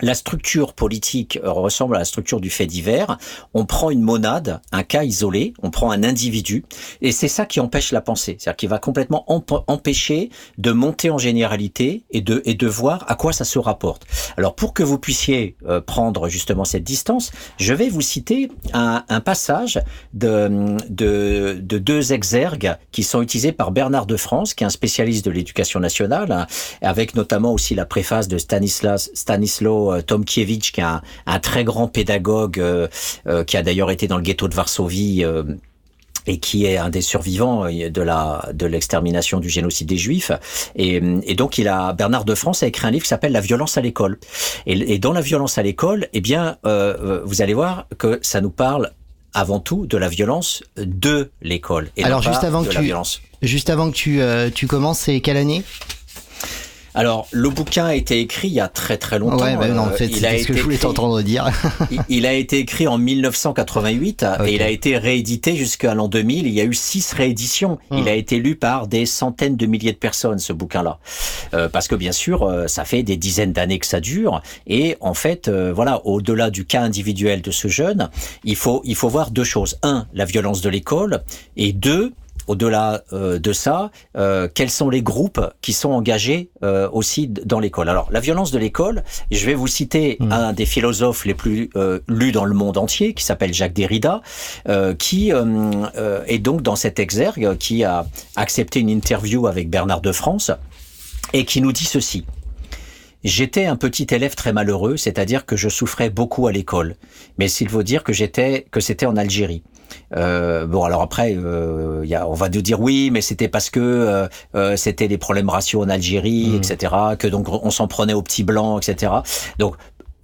la structure politique ressemble à la structure du fait divers. On prend une monade, un cas isolé, on prend un individu, et c'est ça qui empêche la pensée. C'est-à-dire qu'il va complètement empêcher de monter en généralité et de, et de voir à quoi ça se rapporte. Alors pour que vous puissiez euh, prendre justement cette distance, je vais vous citer un, un passage de, de, de, deux exergues qui sont utilisés par Bernard de France, qui est un spécialiste de l'éducation nationale, hein, avec notamment aussi la préface de Stanislas, Stanislas euh, Tom Kiewicz, qui est un, très grand pédagogue, euh, euh, qui a d'ailleurs été dans le ghetto de Varsovie et qui est un des survivants de la de l'extermination du génocide des Juifs. Et, donc, il a Bernard de France a écrit un livre qui s'appelle La violence à l'école. Et, dans la violence à l'école, eh bien, vous allez voir que ça nous parle avant tout de la violence de l'école. Alors, juste avant que tu, juste avant que tu, tu commences, c'est quelle année? Alors, le bouquin a été écrit il y a très très longtemps. Ouais, bah non, en fait, c'est ce que je voulais t'entendre dire. il, a été écrit en 1988 et il a été réédité jusqu'à l'an 2000. Il y a eu six rééditions. Il hmm. a été lu par des centaines de milliers de personnes, ce bouquin-là. Euh, parce que bien sûr, euh, ça fait des dizaines d'années que ça dure. Et en fait, euh, voilà, au-delà du cas individuel de ce jeune, il faut, il faut voir deux choses. Un, la violence de l'école. Et deux, au-delà euh, de ça, euh, quels sont les groupes qui sont engagés euh, aussi dans l'école? Alors, la violence de l'école, je vais vous citer mmh. un des philosophes les plus lus dans le monde entier, qui s'appelle Jacques Derrida, qui est donc dans cet exergue, qui a accepté une interview avec Bernard de France, et qui nous dit ceci. J'étais un petit élève très malheureux, c'est-à-dire que je souffrais beaucoup à l'école. Mais s'il faut dire que j'étais, que c'était en Algérie. Euh, bon, alors après, euh, y a, on va nous dire oui, mais c'était parce que euh, euh c'était les problèmes raciaux en Algérie, mmh. etc. Que donc on s'en prenait aux petits blancs, etc. Donc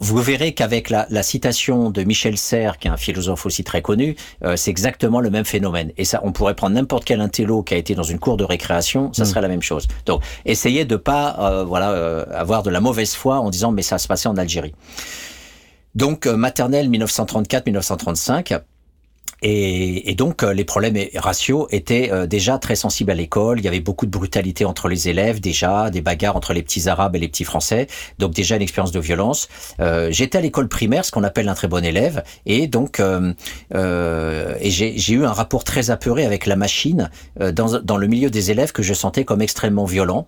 vous verrez qu'avec la, la, citation de Michel Serres, qui est un philosophe aussi très connu, euh, c'est exactement le même phénomène. Et ça, on pourrait prendre n'importe quel intello qui a été dans une cour de récréation, ça mmh. serait la même chose. Donc, essayez de pas, euh, voilà, avoir de la mauvaise foi en disant mais ça se passait en Algérie. Donc, maternelle 1934-1935 Et, donc les problèmes raciaux étaient déjà très sensibles à l'école. Il y avait beaucoup de brutalité entre les élèves déjà, des bagarres entre les petits arabes et les petits français. Donc déjà une expérience de violence. Euh, J'étais à l'école primaire, ce qu'on appelle un très bon élève, et donc euh, euh, j'ai eu un rapport très apeuré avec la machine dans, le milieu des élèves que je sentais comme extrêmement violent.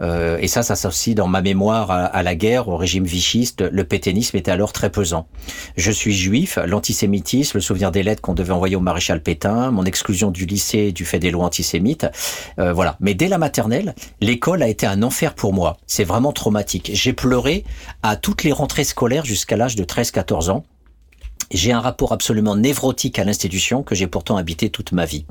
et ça, ça s'associe dans ma mémoire à, la guerre, au régime vichiste. Le pétainisme était alors très pesant. Je suis juif, l'antisémitisme, le souvenir des lettres qu'on devait envoyer au maréchal Pétain, mon exclusion du lycée du fait des lois antisémites. Euh, voilà. Mais dès la maternelle, l'école a été un enfer pour moi. C'est vraiment traumatique. J'ai pleuré à toutes les rentrées scolaires jusqu'à l'âge de 13-14 ans. J'ai un rapport absolument névrotique à l'institution que j'ai pourtant habité toute ma vie.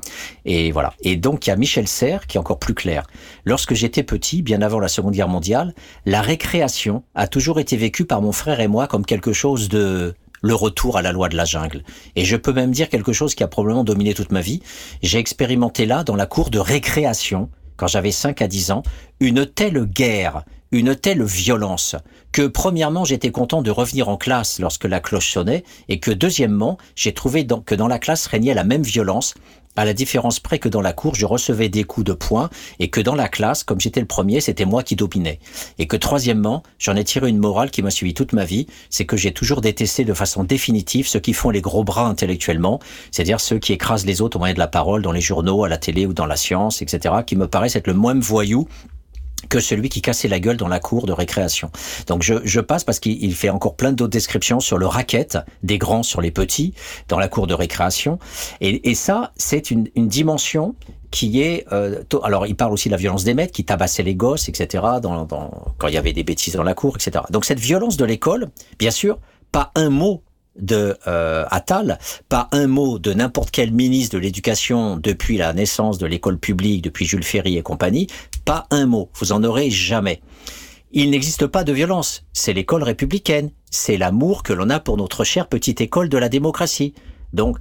Et voilà. Et donc il y a Michel Serres qui est encore plus clair. Lorsque j'étais petit, bien avant la Seconde Guerre mondiale, la récréation a toujours été vécue par mon frère et moi comme quelque chose de le retour à la loi de la jungle. Et je peux même dire quelque chose qui a probablement dominé toute ma vie. J'ai expérimenté là, dans la cour de récréation, quand j'avais 5 à 10 ans, une telle guerre, une telle violence, que premièrement j'étais content de revenir en classe lorsque la cloche sonnait, et que deuxièmement j'ai trouvé que dans la classe régnait la même violence, à la différence près que dans la cour, je recevais des coups de poing et que dans la classe, comme j'étais le premier, c'était moi qui dominais. Et que troisièmement, j'en ai tiré une morale qui m'a suivi toute ma vie, c'est que j'ai toujours détesté de façon définitive ceux qui font les gros bras intellectuellement, c'est-à-dire ceux qui écrasent les autres au moyen de la parole dans les journaux, à la télé ou dans la science, etc., qui me paraissent être le moins voyou que celui qui cassait la gueule dans la cour de récréation. Donc je, je passe parce qu'il fait encore plein d'autres descriptions sur le racket des grands sur les petits dans la cour de récréation. Et, et ça, c'est une, une, dimension qui est... Euh, alors il parle aussi de la violence des maîtres qui tabassaient les gosses, etc., dans, dans, quand il y avait des bêtises dans la cour, etc. Donc cette violence de l'école, bien sûr, pas un mot de euh, Attal, pas un mot de n'importe quel ministre de l'éducation depuis la naissance de l'école publique, depuis Jules Ferry et compagnie, pas un mot. Vous en aurez jamais. Il n'existe pas de violence. C'est l'école républicaine. C'est l'amour que l'on a pour notre chère petite école de la démocratie. Donc,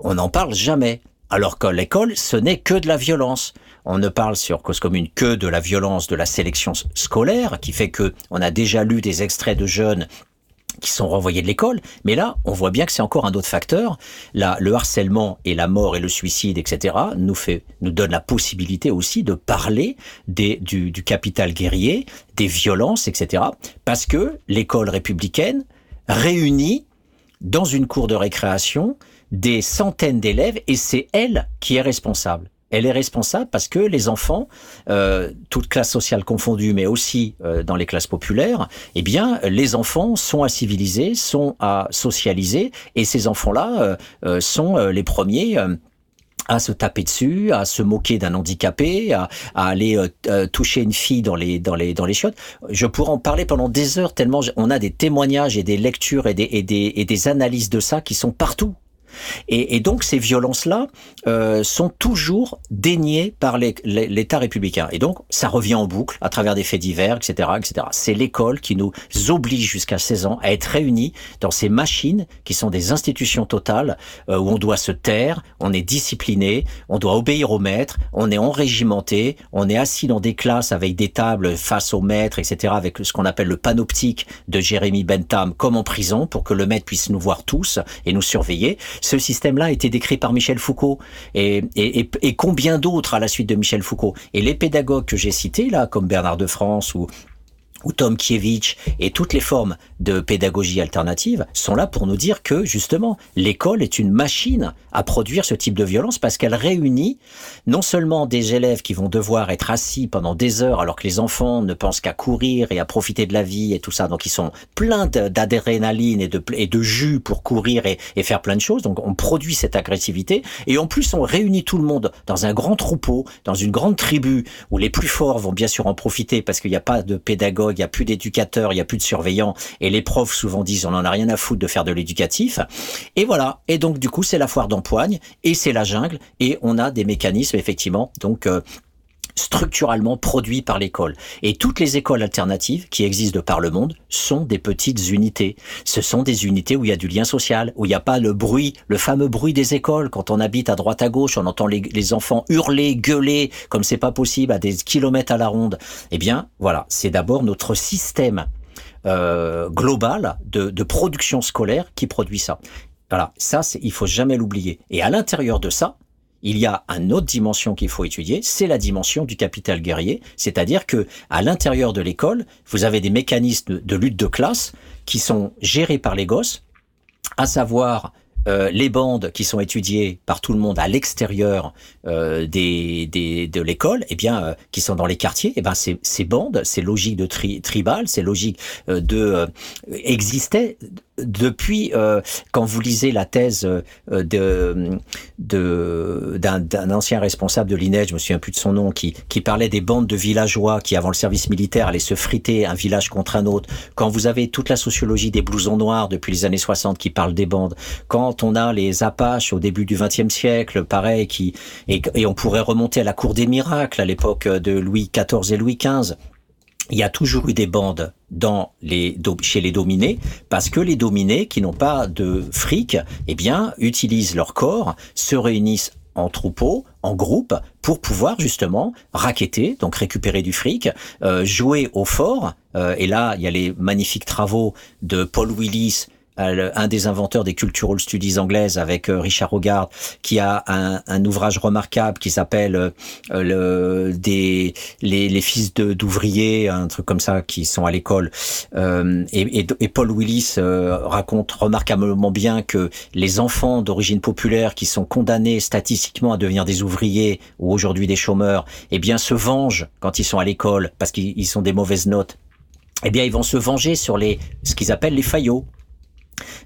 on n'en parle jamais. Alors que l'école, ce n'est que de la violence. On ne parle sur Cause Commune que de la violence de la sélection scolaire, qui fait que on a déjà lu des extraits de jeunes qui sont renvoyés de l'école. Mais là, on voit bien que c'est encore un autre facteur. Là, le harcèlement et la mort et le suicide, etc., nous fait, nous donne la possibilité aussi de parler des, du, du capital guerrier, des violences, etc. Parce que l'école républicaine réunit dans une cour de récréation des centaines d'élèves et c'est elle qui est responsable elle est responsable parce que les enfants, euh, toutes classes sociales confondues, mais aussi euh, dans les classes populaires, eh bien, les enfants sont à civiliser, sont à socialiser, et ces enfants-là euh, sont les premiers à se taper dessus, à se moquer d'un handicapé, à, aller toucher une fille dans les dans les dans les chiottes. Je pourrais en parler pendant des heures tellement on a des témoignages et des lectures et des et des, et des analyses de ça qui sont partout et, et donc ces violences-là euh, sont toujours déniées par l'État républicain. Et donc ça revient en boucle à travers des faits divers, etc., etc. C'est l'école qui nous oblige jusqu'à 16 ans à être réunis dans ces machines qui sont des institutions totales euh, où on doit se taire, on est discipliné, on doit obéir au maître, on est enrégimenté, on est assis dans des classes avec des tables face au maître, etc., avec ce qu'on appelle le panoptique de Jérémy Bentham comme en prison pour que le maître puisse nous voir tous et nous surveiller. Ce système-là a été décrit par Michel Foucault et, et, et combien d'autres à la suite de Michel Foucault? Et les pédagogues que j'ai cités là, comme Bernard de France ou ou Tom Kiewicz et toutes les formes de pédagogie alternative sont là pour nous dire que justement l'école est une machine à produire ce type de violence parce qu'elle réunit non seulement des élèves qui vont devoir être assis pendant des heures alors que les enfants ne pensent qu'à courir et à profiter de la vie et tout ça. Donc ils sont pleins d'adrénaline et de, et de jus pour courir et, et faire plein de choses. Donc on produit cette agressivité. Et en plus on réunit tout le monde dans un grand troupeau dans une grande tribu où les plus forts vont bien sûr en profiter parce qu'il n'y a pas de pédagogue il n'y a plus d'éducateurs, il n'y a plus de surveillants, et les profs souvent disent on en a rien à foutre de faire de l'éducatif. Et voilà. Et donc du coup c'est la foire d'empoigne et c'est la jungle et on a des mécanismes effectivement donc euh, structurellement produits par l'école. Et toutes les écoles alternatives qui existent de par le monde sont des petites unités. Ce sont des unités où il y a du lien social, où il n'y a pas le bruit, le fameux bruit des écoles. Quand on habite à droite à gauche, on entend les, enfants hurler, gueuler, comme c'est pas possible à des kilomètres à la ronde. Eh bien, voilà, c'est d'abord notre système euh, global de, de production scolaire qui produit ça. Voilà, ça, il faut jamais l'oublier. Et à l'intérieur de ça, il y a une autre dimension qu'il faut étudier, c'est la dimension du capital guerrier, c'est-à-dire que à l'intérieur de l'école, vous avez des mécanismes de lutte de classe qui sont gérés par les gosses, à savoir euh, les bandes qui sont étudiées par tout le monde à l'extérieur euh, de l'école, eh bien, euh, qui sont dans les quartiers, eh ben, ces, bandes, ces logiques de tri, tribal, ces logiques de existaient depuis euh, quand vous lisez la thèse euh, de d'un ancien responsable de l'INED, je me souviens plus de son nom, qui qui parlait des bandes de villageois qui avant le service militaire allaient se friter un village contre un autre. Quand vous avez toute la sociologie des blousons noirs depuis les années 60 qui parle des bandes, quand on a les Apaches au début du XXe siècle, pareil, qui et, et on pourrait remonter à la cour des miracles à l'époque de Louis XIV et Louis XV il y a toujours eu des bandes chez les dominés parce que les dominés qui n'ont pas de fric, eh bien, utilisent leur corps, se réunissent en troupeau, en groupe, pour pouvoir justement raqueter, donc récupérer du fric, euh, jouer au fort. Euh, et là, il y a les magnifiques travaux de Paul Willis un des inventeurs des cultural studies anglaises avec euh, Richard Hogarth, qui a un, ouvrage remarquable qui s'appelle euh, le, des les, les fils d'ouvriers, un truc comme ça, qui sont à l'école. Euh, et, et, et, Paul Willis raconte remarquablement bien que les enfants d'origine populaire qui sont condamnés statistiquement à devenir des ouvriers ou aujourd'hui des chômeurs, eh bien se vengent quand ils sont à l'école parce qu'ils sont des mauvaises notes. Eh bien, ils vont se venger sur les ce qu'ils appellent les faillots.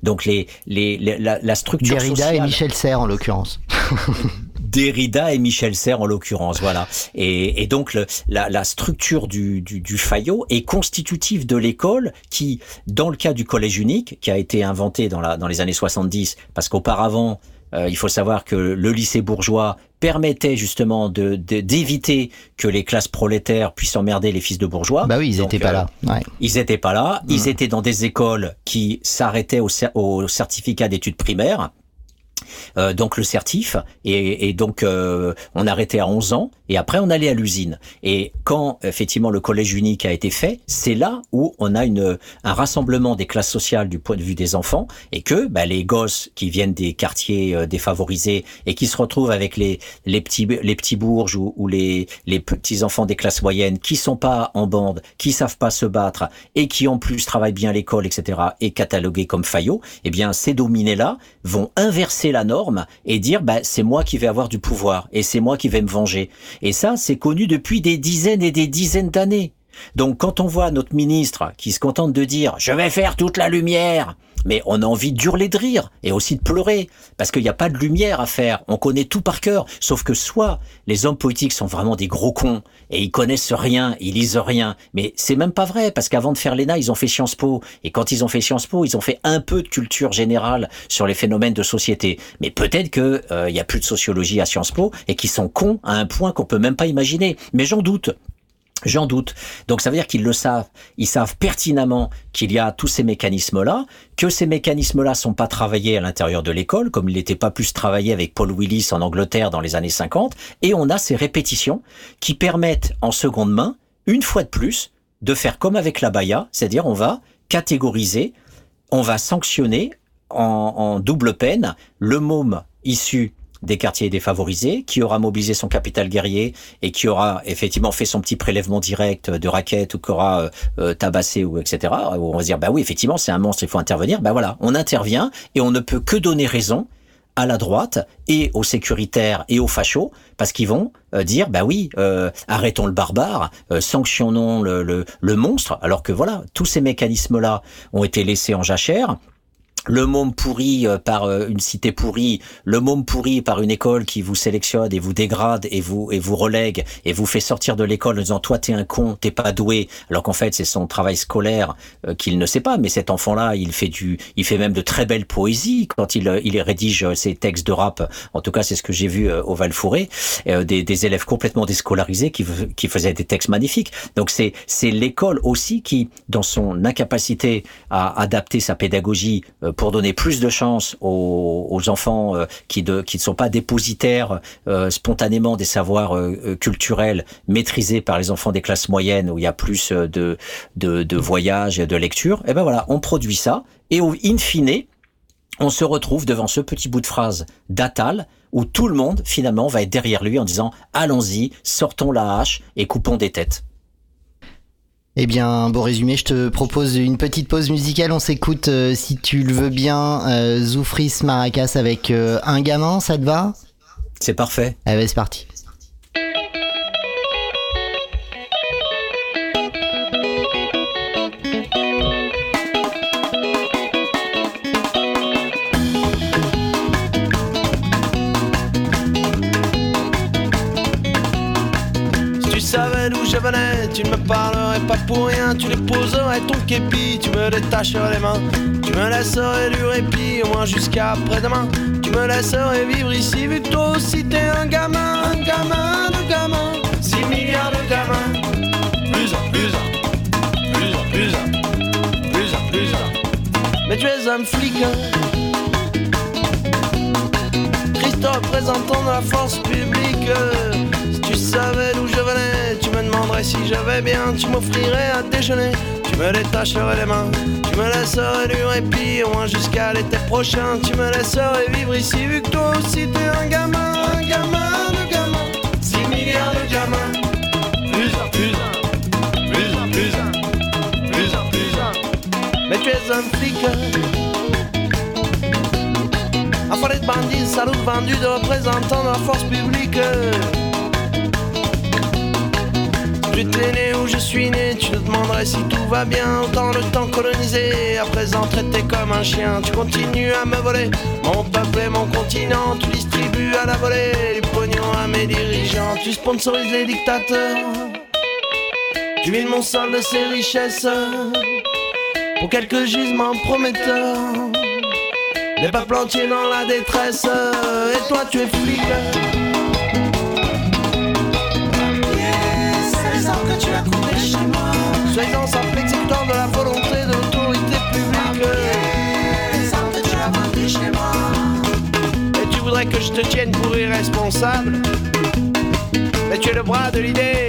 Donc les, les, la, la, structure Derrida et Michel Serres en l'occurrence. Derrida et Michel Serres en l'occurrence, voilà. Et, et donc le, la, la, structure du, du, du, faillot est constitutive de l'école qui, dans le cas du collège unique, qui a été inventé dans, la, dans les années 70, parce qu'auparavant, il faut savoir que le lycée bourgeois permettait justement de d'éviter que les classes prolétaires puissent emmerder les fils de bourgeois. Bah oui, ils n'étaient pas là. Euh, ouais. Ils n'étaient pas là. Ils mmh. étaient dans des écoles qui s'arrêtaient au, au certificat d'études primaires. Euh, donc le certif, et, et donc euh, on arrêtait à 11 ans, et après on allait à l'usine. Et quand effectivement le collège unique a été fait, c'est là où on a une, un rassemblement des classes sociales du point de vue des enfants, et que bah, les gosses qui viennent des quartiers euh, défavorisés et qui se retrouvent avec les, les, petits, les petits bourges ou, ou les, les petits enfants des classes moyennes qui sont pas en bande, qui savent pas se battre, et qui en plus travaillent bien l'école, etc., et catalogués comme faillots, eh bien ces dominés-là vont inverser la norme et dire bah, c'est moi qui vais avoir du pouvoir et c'est moi qui vais me venger. Et ça, c'est connu depuis des dizaines et des dizaines d'années. Donc quand on voit notre ministre qui se contente de dire je vais faire toute la lumière, mais on a envie d'hurler de rire et aussi de pleurer parce qu'il n'y a pas de lumière à faire. On connaît tout par cœur, sauf que soit les hommes politiques sont vraiment des gros cons et ils connaissent rien, ils lisent rien. Mais c'est même pas vrai parce qu'avant de faire l'ENA, ils ont fait Sciences Po et quand ils ont fait Sciences Po, ils ont fait un peu de culture générale sur les phénomènes de société. Mais peut-être que euh, il a plus de sociologie à Sciences Po et qu'ils sont cons à un point qu'on peut même pas imaginer. Mais j'en doute. J'en doute. Donc ça veut dire qu'ils le savent. Ils savent pertinemment qu'il y a tous ces mécanismes-là, que ces mécanismes-là sont pas travaillés à l'intérieur de l'école, comme il n'était pas plus travaillé avec Paul Willis en Angleterre dans les années 50. Et on a ces répétitions qui permettent en seconde main, une fois de plus, de faire comme avec la Baïa, c'est-à-dire on va catégoriser, on va sanctionner en, en double peine le môme issu des quartiers défavorisés, qui aura mobilisé son capital guerrier et qui aura effectivement fait son petit prélèvement direct de raquettes ou qui aura euh, euh, tabassé ou etc. Où on va se dire bah oui effectivement c'est un monstre, il faut intervenir. Bah voilà, on intervient et on ne peut que donner raison à la droite et aux sécuritaires et aux fachos parce qu'ils vont euh, dire bah oui euh, arrêtons le barbare euh, sanctionnons le, le, le, monstre alors que voilà tous ces mécanismes là ont été laissés en jachère le môme pourri euh, par euh, une cité pourrie, le môme pourri par une école qui vous sélectionne et vous dégrade et vous et vous relègue et vous fait sortir de l'école en disant toi t'es un con, t'es pas doué, alors qu'en fait c'est son travail scolaire euh, qu'il ne sait pas. Mais cet enfant-là, il fait du, il fait même de très belles poésies quand il il rédige ses textes de rap. En tout cas, c'est ce que j'ai vu au Val Fouré, des, des élèves complètement déscolarisés qui qui faisaient des textes magnifiques. Donc c'est c'est l'école aussi qui, dans son incapacité à adapter sa pédagogie pour donner plus de chance aux, aux enfants euh, qui, de, qui ne sont pas dépositaires euh, spontanément des savoirs euh, culturels maîtrisés par les enfants des classes moyennes où il y a plus de, de, de voyages et de lecture, et eh ben voilà, on produit ça et au in fine, on se retrouve devant ce petit bout de phrase d'Atal où tout le monde finalement va être derrière lui en disant allons-y, sortons la hache et coupons des têtes. Eh bien, beau résumé, je te propose une petite pause musicale. On s'écoute, euh, si tu le veux bien, euh, Zoufris Maracas avec euh, un gamin, ça te va? C'est parfait. Allez, eh ben, c'est parti. je venais, tu ne me pas pour rien, tu déposerais ton képi, tu me détacherais les mains, tu me laisserais du répit, au moins jusqu'à après-demain, tu me laisserais vivre ici, vu que aussi t'es un gamin, un gamin de gamin, 6 milliards de gamins, plus un, plus un, plus un, plus un, plus un, plus mais tu es un flic, Christ représentant de la force publique, tu savais d'où je venais, si j'avais bien, tu m'offrirais à déjeuner. Tu me détacherais les mains, tu me laisserais du répit, au moins jusqu'à l'été prochain. Tu me laisserais vivre ici, vu que toi aussi t'es un gamin, un gamin de gamin. 6 milliards de gamins, plus un, plus plus un, plus. Mais tu es un flic. Affolé de bandits, salaud vendu de représentants de la force publique. Tu t'es né où je suis né, tu te demanderais si tout va bien. Autant le temps colonisé, à présent traité comme un chien. Tu continues à me voler mon peuple et mon continent. Tu distribues à la volée du pognon à mes dirigeants. Tu sponsorises les dictateurs. Tu vides mon sol de ses richesses pour quelques gisements prometteurs. Des peuples entiers dans la détresse. Et toi, tu es flic. Tu as coupé chez moi. Soyons exécutant de la volonté de l'autorité publique. Tu chez moi. Et tu voudrais que je te tienne pour irresponsable? Mais tu es le bras de l'idée.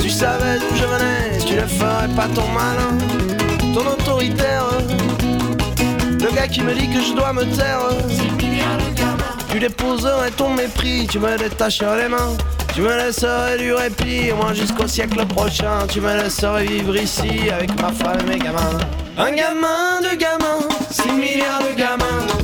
Tu savais d'où je venais, tu ne ferais pas ton malin, ton autoritaire. Le gars qui me dit que je dois me taire. Tu déposerais ton mépris, tu me détacherais les mains. Tu me laisserais du répit, au moins jusqu'au siècle prochain. Tu me laisserais vivre ici avec ma femme et mes gamins. Un gamin de gamin, 6 milliards de gamins.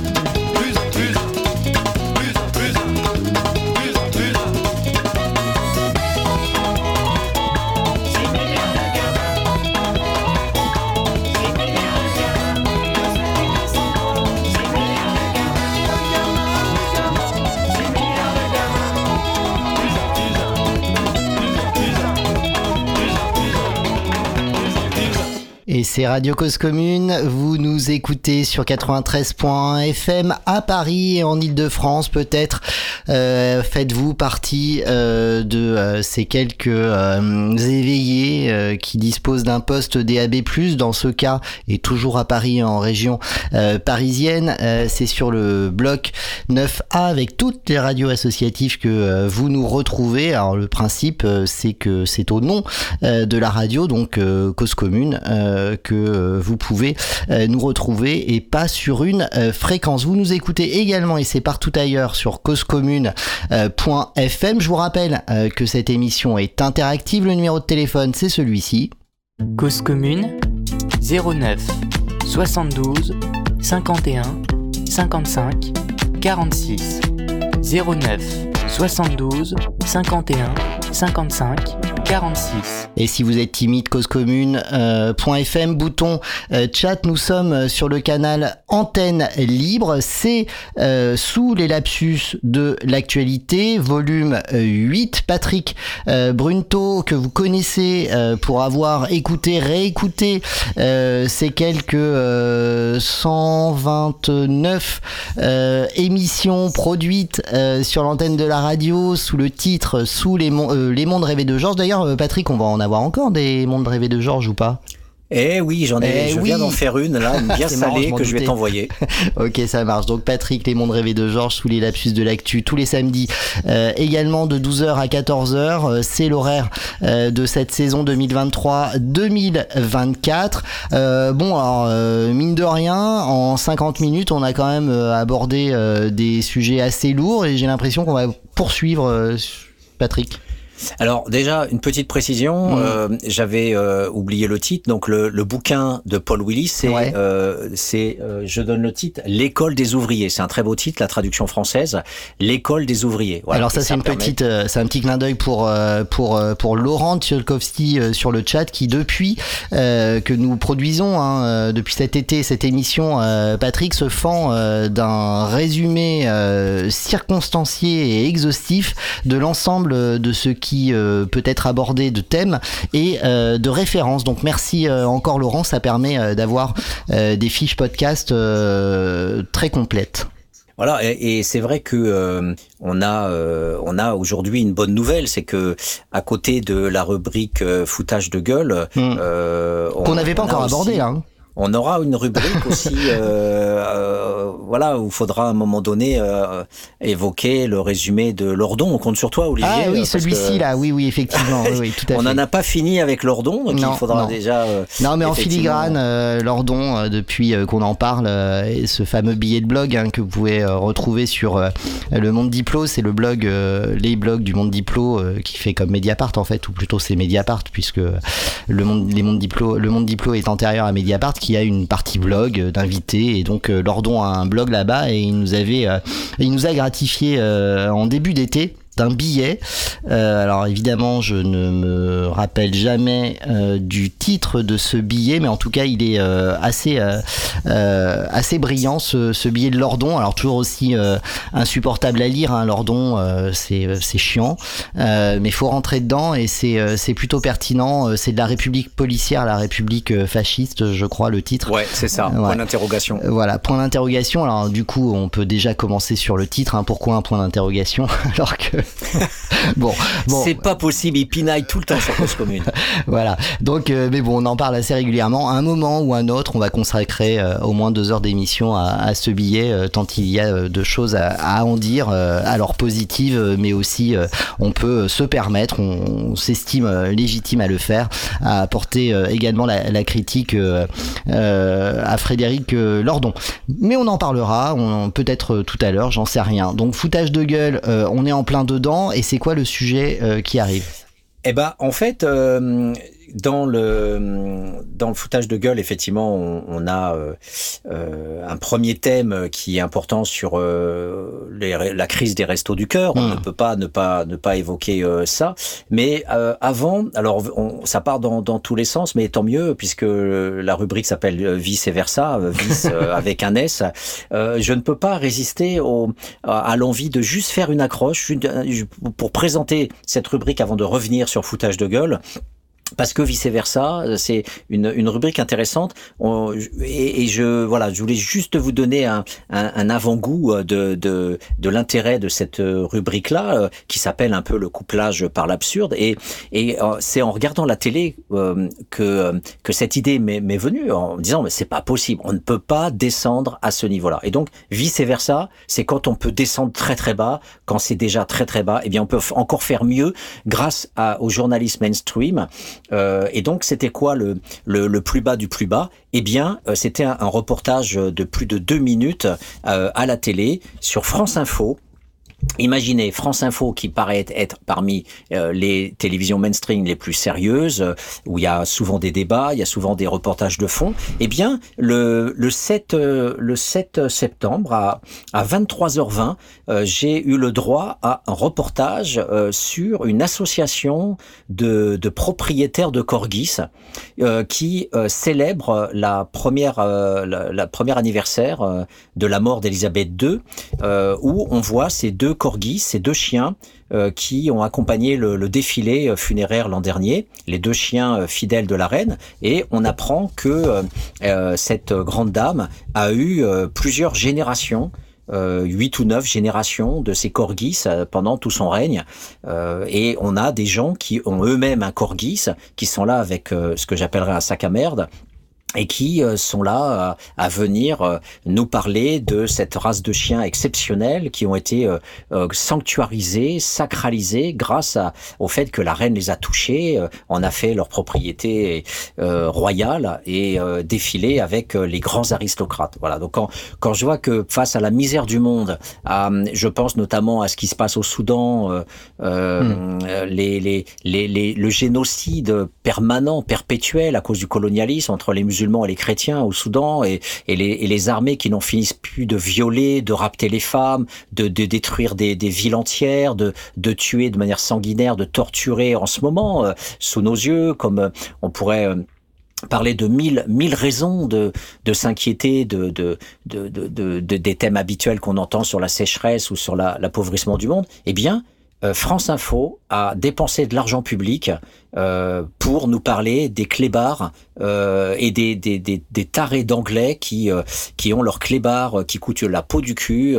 Et c'est Radio Cause Commune, vous nous écoutez sur 93.1 FM à Paris et en Ile-de-France peut-être. Euh, Faites-vous partie euh, de euh, ces quelques éveillés qui disposent d'un poste DAB+, dans ce cas, et toujours à Paris en région parisienne. C'est sur le bloc 9A avec toutes les radios associatives que vous nous retrouvez. Alors le principe, c'est que c'est au nom de la radio, donc Cause Commune, que vous pouvez nous retrouver et pas sur une fréquence. Vous nous écoutez également et c'est partout ailleurs sur causecommune.fm. Je vous rappelle euh, que cette émission est interactive. Le numéro de téléphone, c'est celui-ci. Cause commune 09 72 51 55 46 09 72 51 55 46. Et si vous êtes timide, causecommune.fm, euh, bouton euh, chat, nous sommes sur le canal Antenne Libre. C'est euh, sous les lapsus de l'actualité, volume 8. Patrick Brunto, que vous connaissez pour avoir écouté, réécouté ces quelques 129 émissions produites sur l'antenne de la radio sous le titre Sous les, les mondes rêvés de Georges. D'ailleurs, euh, Patrick, on va en avoir encore des mondes rêvés de Georges ou pas? Eh oui, j'en ai, eh je viens d'en faire une là, une bien salée que je vais t'envoyer. ok, ça marche. Donc Patrick, les mondes rêvés de Georges sous les lapsus de l'actu tous les samedis, euh, également de 12h à 14h. Euh, c'est l'horaire de cette saison 2023-2024. bon, alors mine de rien, en 50 minutes, on a quand même abordé des sujets assez lourds et j'ai l'impression qu'on va poursuivre, Patrick. Alors déjà une petite précision, mm. euh, j'avais euh, oublié le titre. Donc le, le, bouquin de Paul Willis, c'est euh, c'est je donne le titre, l'école des ouvriers. C'est un très beau titre, la traduction française, l'école des ouvriers. Voilà, Alors ça, c'est une petite, c'est un petit clin d'œil pour pour pour Laurent Tcholkovski sur le chat qui depuis que nous produisons hein, depuis cet été cette émission, Patrick se fend d'un résumé circonstancié et exhaustif de l'ensemble de ce qui euh, peut être abordé de thèmes et euh, de références. Donc merci euh, encore Laurent, ça permet d'avoir des fiches podcast très complètes. Voilà, et, c'est vrai que on a on a aujourd'hui une bonne nouvelle, c'est que à côté de la rubrique foutage de gueule, hmm. qu'on n'avait pas encore abordé là. Hein on aura une rubrique aussi, euh, euh, voilà, où il faudra à un moment donné euh, évoquer le résumé de Lordon. On compte sur toi, Olivier. Ah oui, celui-ci là, oui, oui, effectivement, oui, tout à on n'en a pas fini avec Lordon, donc il faudra déjà. non, mais en filigrane, Lordon, depuis qu'on en parle, ce fameux billet de blog hein, que vous pouvez retrouver sur le Monde Diplo, c'est le blog, les blogs du Monde Diplo qui fait comme Mediapart en fait, ou plutôt c'est Mediapart puisque le Monde, les Monde Diplo, le Monde Diplo est antérieur à Mediapart qui a une partie blog d'invités et donc euh, Lordon a un blog là-bas et il nous avait euh, il nous a gratifié euh, en début d'été d'un billet. Euh, alors évidemment, je ne me rappelle jamais euh, du titre de ce billet, mais en tout cas, il est euh, assez assez brillant ce, ce, billet de Lordon. Alors toujours aussi insupportable à lire, hein, Lordon, c'est c'est chiant, mais il faut rentrer dedans et c'est c'est plutôt pertinent. C'est de la République policière, la République fasciste, je crois le titre. Ouais, c'est ça. Point d'interrogation. Voilà, point d'interrogation. Alors du coup, on peut déjà commencer sur le titre. Hein, pourquoi un point d'interrogation alors que bon, bon. c'est pas possible, il pinaille tout le temps sur Cause Commune. voilà. Donc, euh, mais bon, on en parle assez régulièrement. À un moment ou un autre, on va consacrer euh, au moins deux heures d'émission à, à, ce billet, euh, tant il y a de choses à, à en dire, alors positives, mais aussi on peut se permettre, on, s'estime légitime à le faire, à apporter également la, la critique à Frédéric Lordon. Mais on en parlera, peut-être tout à l'heure, j'en sais rien. Donc foutage de gueule, on est en plein dedans et c'est quoi le sujet euh, qui arrive? Eh ben, en fait, euh, dans le dans le foutage de gueule, effectivement, on, on a euh, euh, un premier thème qui est important sur euh, les, la crise des restos du cœur. On hmm. ne peut pas ne pas ne pas évoquer euh, ça. Mais euh, avant, alors on, ça part dans, dans tous les sens, mais tant mieux puisque la rubrique s'appelle vice et versa, vice avec un S. je ne peux pas résister au, à l'envie de juste faire une accroche pour présenter cette rubrique avant de revenir sur foutage de gueule parce que vice versa, c'est une, une, rubrique intéressante. et, et, je voilà, je voulais juste vous donner un, un, un avant-goût de, de, de l'intérêt de cette rubrique-là, euh, qui s'appelle un peu le couplage par l'absurde. Et, et euh, c'est en regardant la télé euh, que que cette idée m'est venue en me disant mais c'est pas possible, on ne peut pas descendre à ce niveau-là. Et donc vice versa, c'est quand on peut descendre très très bas, quand c'est déjà très très bas, et eh bien on peut encore faire mieux grâce à, au journalisme mainstream euh, et donc, c'était quoi le, plus bas du plus bas? Eh bien, euh, c'était un, un, reportage de plus de deux minutes euh, à la télé sur France Info Imaginez France Info qui paraît être parmi euh, les télévisions mainstream les plus sérieuses, euh, où il y a souvent des débats, il y a souvent des reportages de fond. Eh bien, le, le 7 euh, le 7 septembre à, à 23h20, j'ai eu le droit à un reportage sur une association de, propriétaires de corgis qui célèbre la première anniversaire de la mort d'Elisabeth II, où on voit ces deux corgis, ces deux chiens euh, qui ont accompagné le, défilé euh, funéraire l'an dernier, les deux chiens euh, fidèles de la reine, et on apprend que cette grande dame a eu plusieurs générations. huit ou neuf générations de ces corgis pendant tout son règne. et on a des gens qui ont eux-mêmes un corgis, qui sont là avec ce que j'appellerais un sac à merde, et qui euh, sont là à, venir euh, nous parler de cette race de chiens exceptionnels qui ont été euh, sanctuarisés, sacralisés grâce à, au fait que la reine les a touchés, en a fait leur propriété royale et défilé avec les grands aristocrates. Voilà. Donc quand, quand je vois que face à la misère du monde, je pense notamment à ce qui se passe au Soudan, hmm. les, les, les, les, le génocide permanent, perpétuel à cause du colonialisme entre les musulmans musulmans et les chrétiens au Soudan et, les, armées qui n'en finissent plus de violer, de rapter les femmes, de, détruire des, villes entières, de, tuer de manière sanguinaire, de torturer en ce moment euh, sous nos yeux, comme euh, on pourrait euh, parler de mille, raisons de, s'inquiéter de, de, de, de, des thèmes habituels qu'on entend sur la sécheresse ou sur l'appauvrissement du monde, eh bien, France Info a dépensé de l'argent public euh, pour nous parler des clébards euh, et des, des, des, des tarés d'anglais qui, euh, qui ont leurs clébards qui coûtent la peau du cul,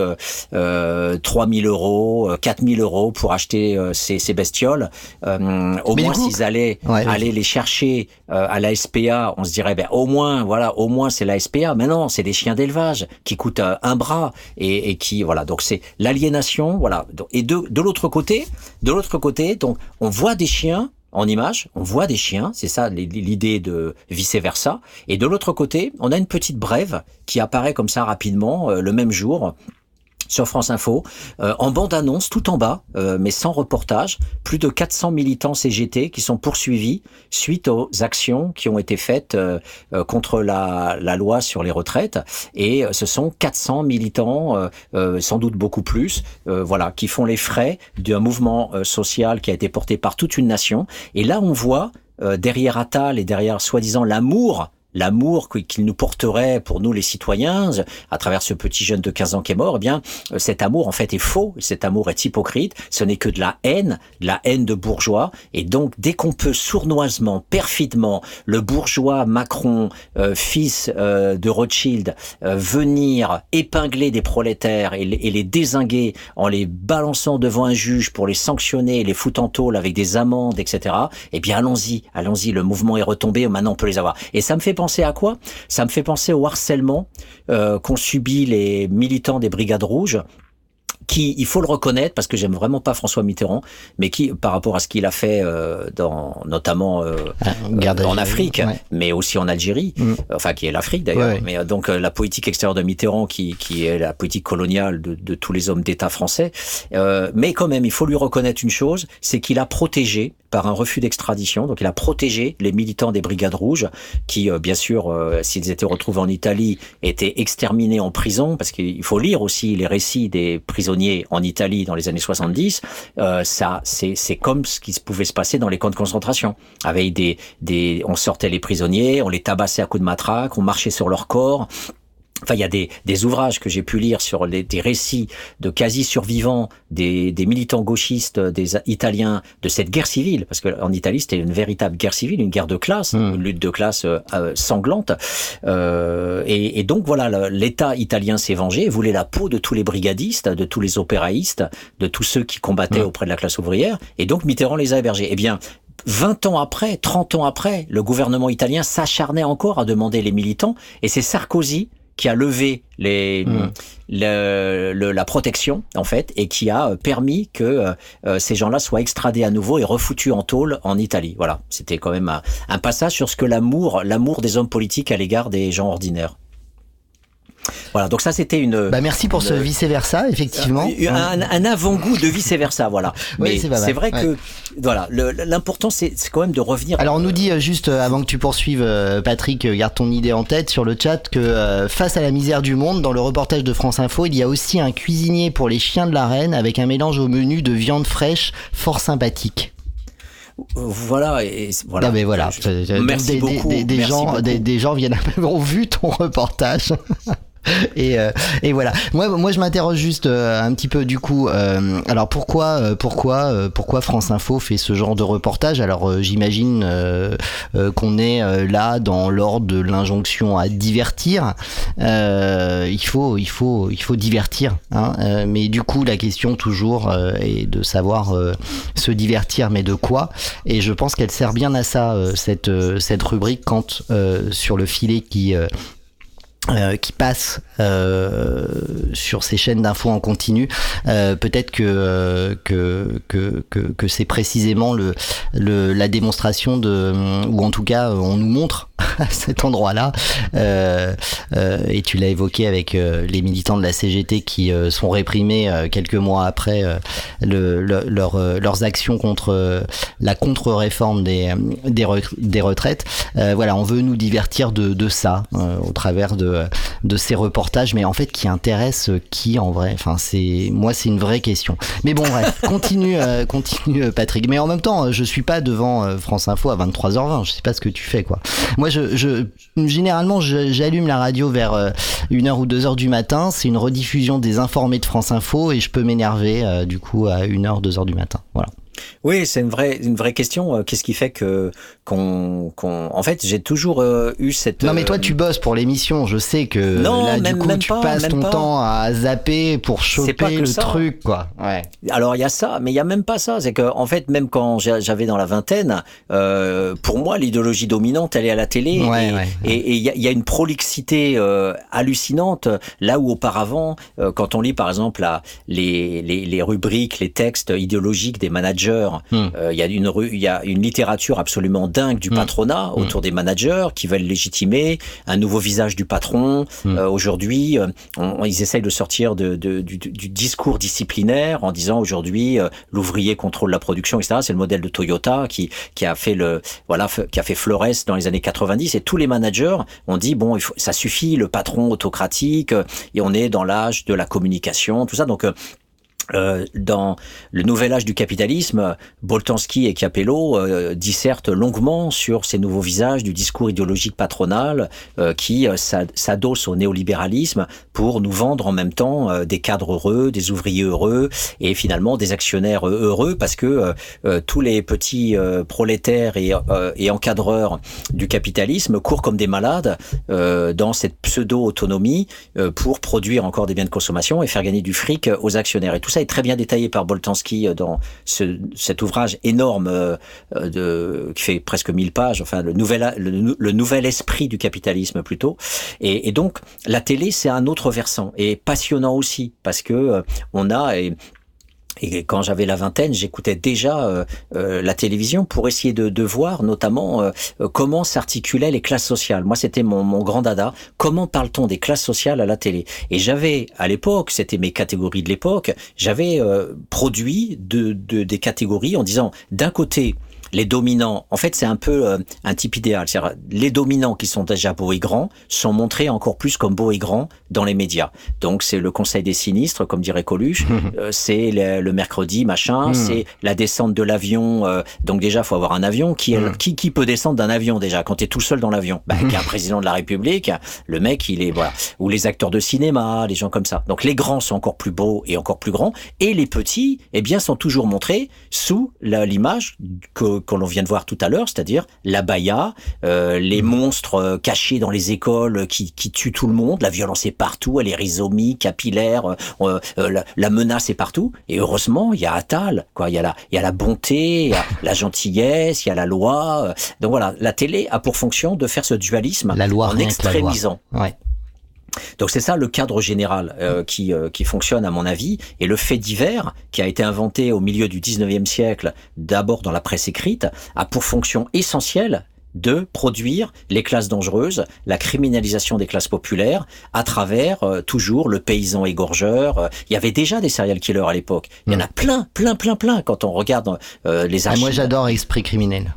euh, 3000 euros, 4000 euros pour acheter ces, ces bestioles. au moins, s'ils allaient aller les chercher à la SPA, on se dirait, ben, au moins, voilà, au moins c'est la SPA. Mais non, c'est des chiens d'élevage qui coûtent un bras et, et qui, voilà, donc c'est l'aliénation, voilà. Et de, de l'autre côté, de l'autre côté, donc, on voit des chiens en image, on voit des chiens, c'est ça l'idée de vice-versa. Et de l'autre côté, on a une petite brève qui apparaît comme ça rapidement euh, le même jour sur France Info, euh, en bande-annonce tout en bas, euh, mais sans reportage, plus de 400 militants CGT qui sont poursuivis suite aux actions qui ont été faites euh, contre la, la, loi sur les retraites. Et ce sont 400 militants, sans doute beaucoup plus, voilà, qui font les frais d'un mouvement social qui a été porté par toute une nation. Et là, on voit derrière Attal et derrière soi-disant l'amour l'amour qu'il nous porterait pour nous les citoyens à travers ce petit jeune de 15 ans qui est mort, eh bien euh, cet amour en fait est faux, cet amour est hypocrite, ce n'est que de la haine, de la haine de bourgeois et donc dès qu'on peut sournoisement, perfidement le bourgeois Macron, euh, fils euh, de Rothschild, venir épingler des prolétaires et, les désinguer en les balançant devant un juge pour les sanctionner, les foutre en tôle avec des amendes, etc. Eh bien allons-y, allons-y, le mouvement est retombé, maintenant on peut les avoir. Et ça me fait penser à quoi? Ça me fait penser au harcèlement euh, qu'ont subi les militants des Brigades Rouges qui, il faut le reconnaître, parce que j'aime vraiment pas François Mitterrand, mais qui, par rapport à ce qu'il a fait, euh, dans, notamment euh, ah, euh en Afrique, mais aussi en Algérie, mm. enfin qui est l'Afrique d'ailleurs, mais donc la politique extérieure de Mitterrand, qui, qui est la politique coloniale de, de tous les hommes d'État français, mais quand même, il faut lui reconnaître une chose, c'est qu'il a protégé par un refus d'extradition, donc il a protégé les militants des Brigades Rouges, qui, bien sûr, s'ils étaient retrouvés en Italie, étaient exterminés en prison, parce qu'il faut lire aussi les récits des prisonniers en Italie dans les années 70, euh, ça, c'est, c'est comme ce qui pouvait se passer dans les camps de concentration. Avec des, des, on sortait les prisonniers, on les tabassait à coups de matraque, on marchait sur leur corps, Enfin, il y a des, des ouvrages que j'ai pu lire sur les, des récits de quasi-survivants des, des, militants gauchistes des Italiens de cette guerre civile, parce qu'en Italie c'était une véritable guerre civile, une guerre de classe, hmm. une lutte de classe euh, euh, sanglante. Euh, et, et, donc voilà, l'État italien s'est vengé, voulait la peau de tous les brigadistes, de tous les opéraïstes, de tous ceux qui combattaient hmm. auprès de la classe ouvrière, et donc Mitterrand les a hébergés. Eh bien, 20 ans après, 30 ans après, le gouvernement italien s'acharnait encore à demander les militants, et c'est Sarkozy qui a levé les, hmm. la protection en fait et qui a permis que euh, euh, ces gens-là soient extradés à nouveau et refoutus en tôle en Italie. Voilà, c'était quand même un, passage sur ce que l'amour, l'amour des hommes politiques à l'égard des gens ordinaires. Voilà, donc ça c'était une. Bah merci pour ce vice versa, effectivement. Un, un avant-goût de vice versa, voilà. Oui, Mais mal. c'est vrai Ouais. que voilà, l'important c'est quand même de revenir. Alors on nous dit euh, juste euh, avant que tu poursuives euh, Patrick, euh, garde ton idée en tête sur le chat que euh, face à la misère du monde, dans le reportage de France Info, il y a aussi un cuisinier pour les chiens de la reine avec un mélange au menu de viande fraîche fort sympathique. Voilà, et voilà. Mais voilà. Je- Euh, merci des, beaucoup. Des, des merci gens, beaucoup. des, des gens viennent ont vu ton reportage. Et, euh, et voilà. Moi, moi, je m'interroge juste euh, un petit peu du coup. euh, alors pourquoi, euh, pourquoi, euh, pourquoi France Info fait ce genre de reportage? Alors euh, j'imagine qu'on est là dans l'ordre de l'injonction à divertir. Il faut, il faut, il faut divertir. Hein, mais du coup, la question toujours est de savoir se divertir, mais de quoi? Et je pense qu'elle sert bien à ça cette cette rubrique quand sur le filet qui euh, qui passe euh, sur ces chaînes d'infos en continu, euh, peut-être que, euh, que que que, que c'est précisément le, le la démonstration de ou en tout cas on nous montre à cet endroit-là euh, euh, et tu l'as évoqué avec les militants de la CGT qui sont réprimés quelques mois après le, le- leur, leurs actions contre la contre-réforme des, des, re- des retraites. Voilà, on veut nous divertir de, de ça au travers de, de ces reportages, mais en fait qui intéressent qui en vrai? Enfin, c'est moi, c'est une vraie question. Mais bon, bref, continue, euh, continue, euh, Patrick. Mais en même temps, euh, je suis pas devant euh, France Info à 23h20. Je sais pas ce que tu fais, quoi. Moi, je, je généralement, j'allume la radio vers euh, une heure ou deux heures du matin. C'est une rediffusion des informés de France Info et je peux m'énerver euh, du coup à une heure, deux heures du matin. Voilà. Oui, c'est une vraie, une vraie question. Euh, Qu'est-ce qui fait que qu'on, qu'on... En fait, j'ai toujours euh, eu cette. Non mais toi euh, tu bosses pour l'émission, je sais que Non, là même- du coup même tu pas, passes ton pas. temps à zapper pour choper le ça. truc quoi. Ouais. Alors il y a ça, mais il y a même pas ça. C'est que en fait, même quand j'a- j'avais dans la vingtaine, euh, pour moi, l'idéologie dominante, elle est à la télé. Ouais, et ouais, il y, a, il y a une prolixité euh, hallucinante. Là où auparavant, quand on lit par exemple les, les rubriques, les textes idéologiques des managers, Hmm. euh, il y a une il y a une littérature absolument dingue du Hmm. patronat autour des managers qui veulent légitimer un nouveau visage du patron. Hmm. Euh, Aujourd'hui, euh, ils essayent de sortir de, de- du, du discours disciplinaire en disant aujourd'hui euh, l'ouvrier contrôle la production, etc. C'est le modèle de Toyota qui qui a fait le voilà qui a fait Flores dans les années 90 et tous les managers ont dit bon il faut, ça suffit le patron autocratique et on est dans l'âge de la communication tout ça donc euh, dans le nouvel âge du capitalisme, Boltanski et Capello euh, dissertent longuement sur ces nouveaux visages du discours idéologique patronal euh, qui euh, s'ad- s'adosse au néolibéralisme pour nous vendre en même temps euh, des cadres heureux, des ouvriers heureux et finalement des actionnaires heureux parce que tous les petits prolétaires et, et encadreurs du capitalisme courent comme des malades dans cette pseudo-autonomie pour produire encore des biens de consommation et faire gagner du fric aux actionnaires. Et tout ça est très bien détaillé par Boltanski euh, dans ce, cet ouvrage énorme euh, euh, de, qui fait presque 1000 pages, enfin le nouvel, le, nou- le nouvel esprit du capitalisme plutôt. Et, donc la télé, c'est un autre versant et passionnant aussi parce que on a et, et quand j'avais la vingtaine, j'écoutais déjà euh, euh, la télévision pour essayer de, de voir notamment euh, euh, comment s'articulaient les classes sociales. Moi, c'était mon, mon grand dada. Comment parle-t-on des classes sociales à la télé? Et j'avais, à l'époque, c'était mes catégories de l'époque, j'avais euh, produit de, de, des catégories en disant, d'un côté, les dominants, en fait, c'est un peu euh, un type idéal. C'est-à-dire, les dominants qui sont déjà beaux et grands sont montrés encore plus comme beaux et grands dans les médias. Donc, c'est le Conseil des sinistres, comme dirait Coluche. Euh, c'est le, le mercredi, machin. Mhm. C'est la descente de l'avion. euh, donc, déjà, faut avoir un avion. Qui, Mhm. qui, qui peut descendre d'un avion déjà quand tu es tout seul dans l'avion bah, Qu'un président de la République, le mec, il est voilà. Ou les acteurs de cinéma, les gens comme ça. Donc, les grands sont encore plus beaux et encore plus grands, et les petits, eh bien, sont toujours montrés sous l'image que que l'on vient de voir tout à l'heure, c'est-à-dire la baya, euh, les monstres euh, cachés dans les écoles euh, qui, qui tuent tout le monde, la violence est partout, elle est rhizomie, capillaire, euh, euh, la, la menace est partout. Et heureusement, il y a Attal, quoi. Il y a la, il y a la bonté, il y a la gentillesse, il y a la loi. Donc voilà, la télé a pour fonction de faire ce dualisme La loi, en la loi. extrémisant. Ouais. Donc c'est ça le cadre général euh, qui, euh, qui fonctionne à mon avis. Et le fait divers, qui a été inventé au milieu du 19e siècle, d'abord dans la presse écrite, a pour fonction essentielle de produire les classes dangereuses, la criminalisation des classes populaires, à travers euh, toujours le paysan égorgeur. Euh, il y avait déjà des serial killers à l'époque. Il y en a plein, plein, plein, plein quand on regarde euh, les Ah, archives. moi, j'adore Esprit criminel.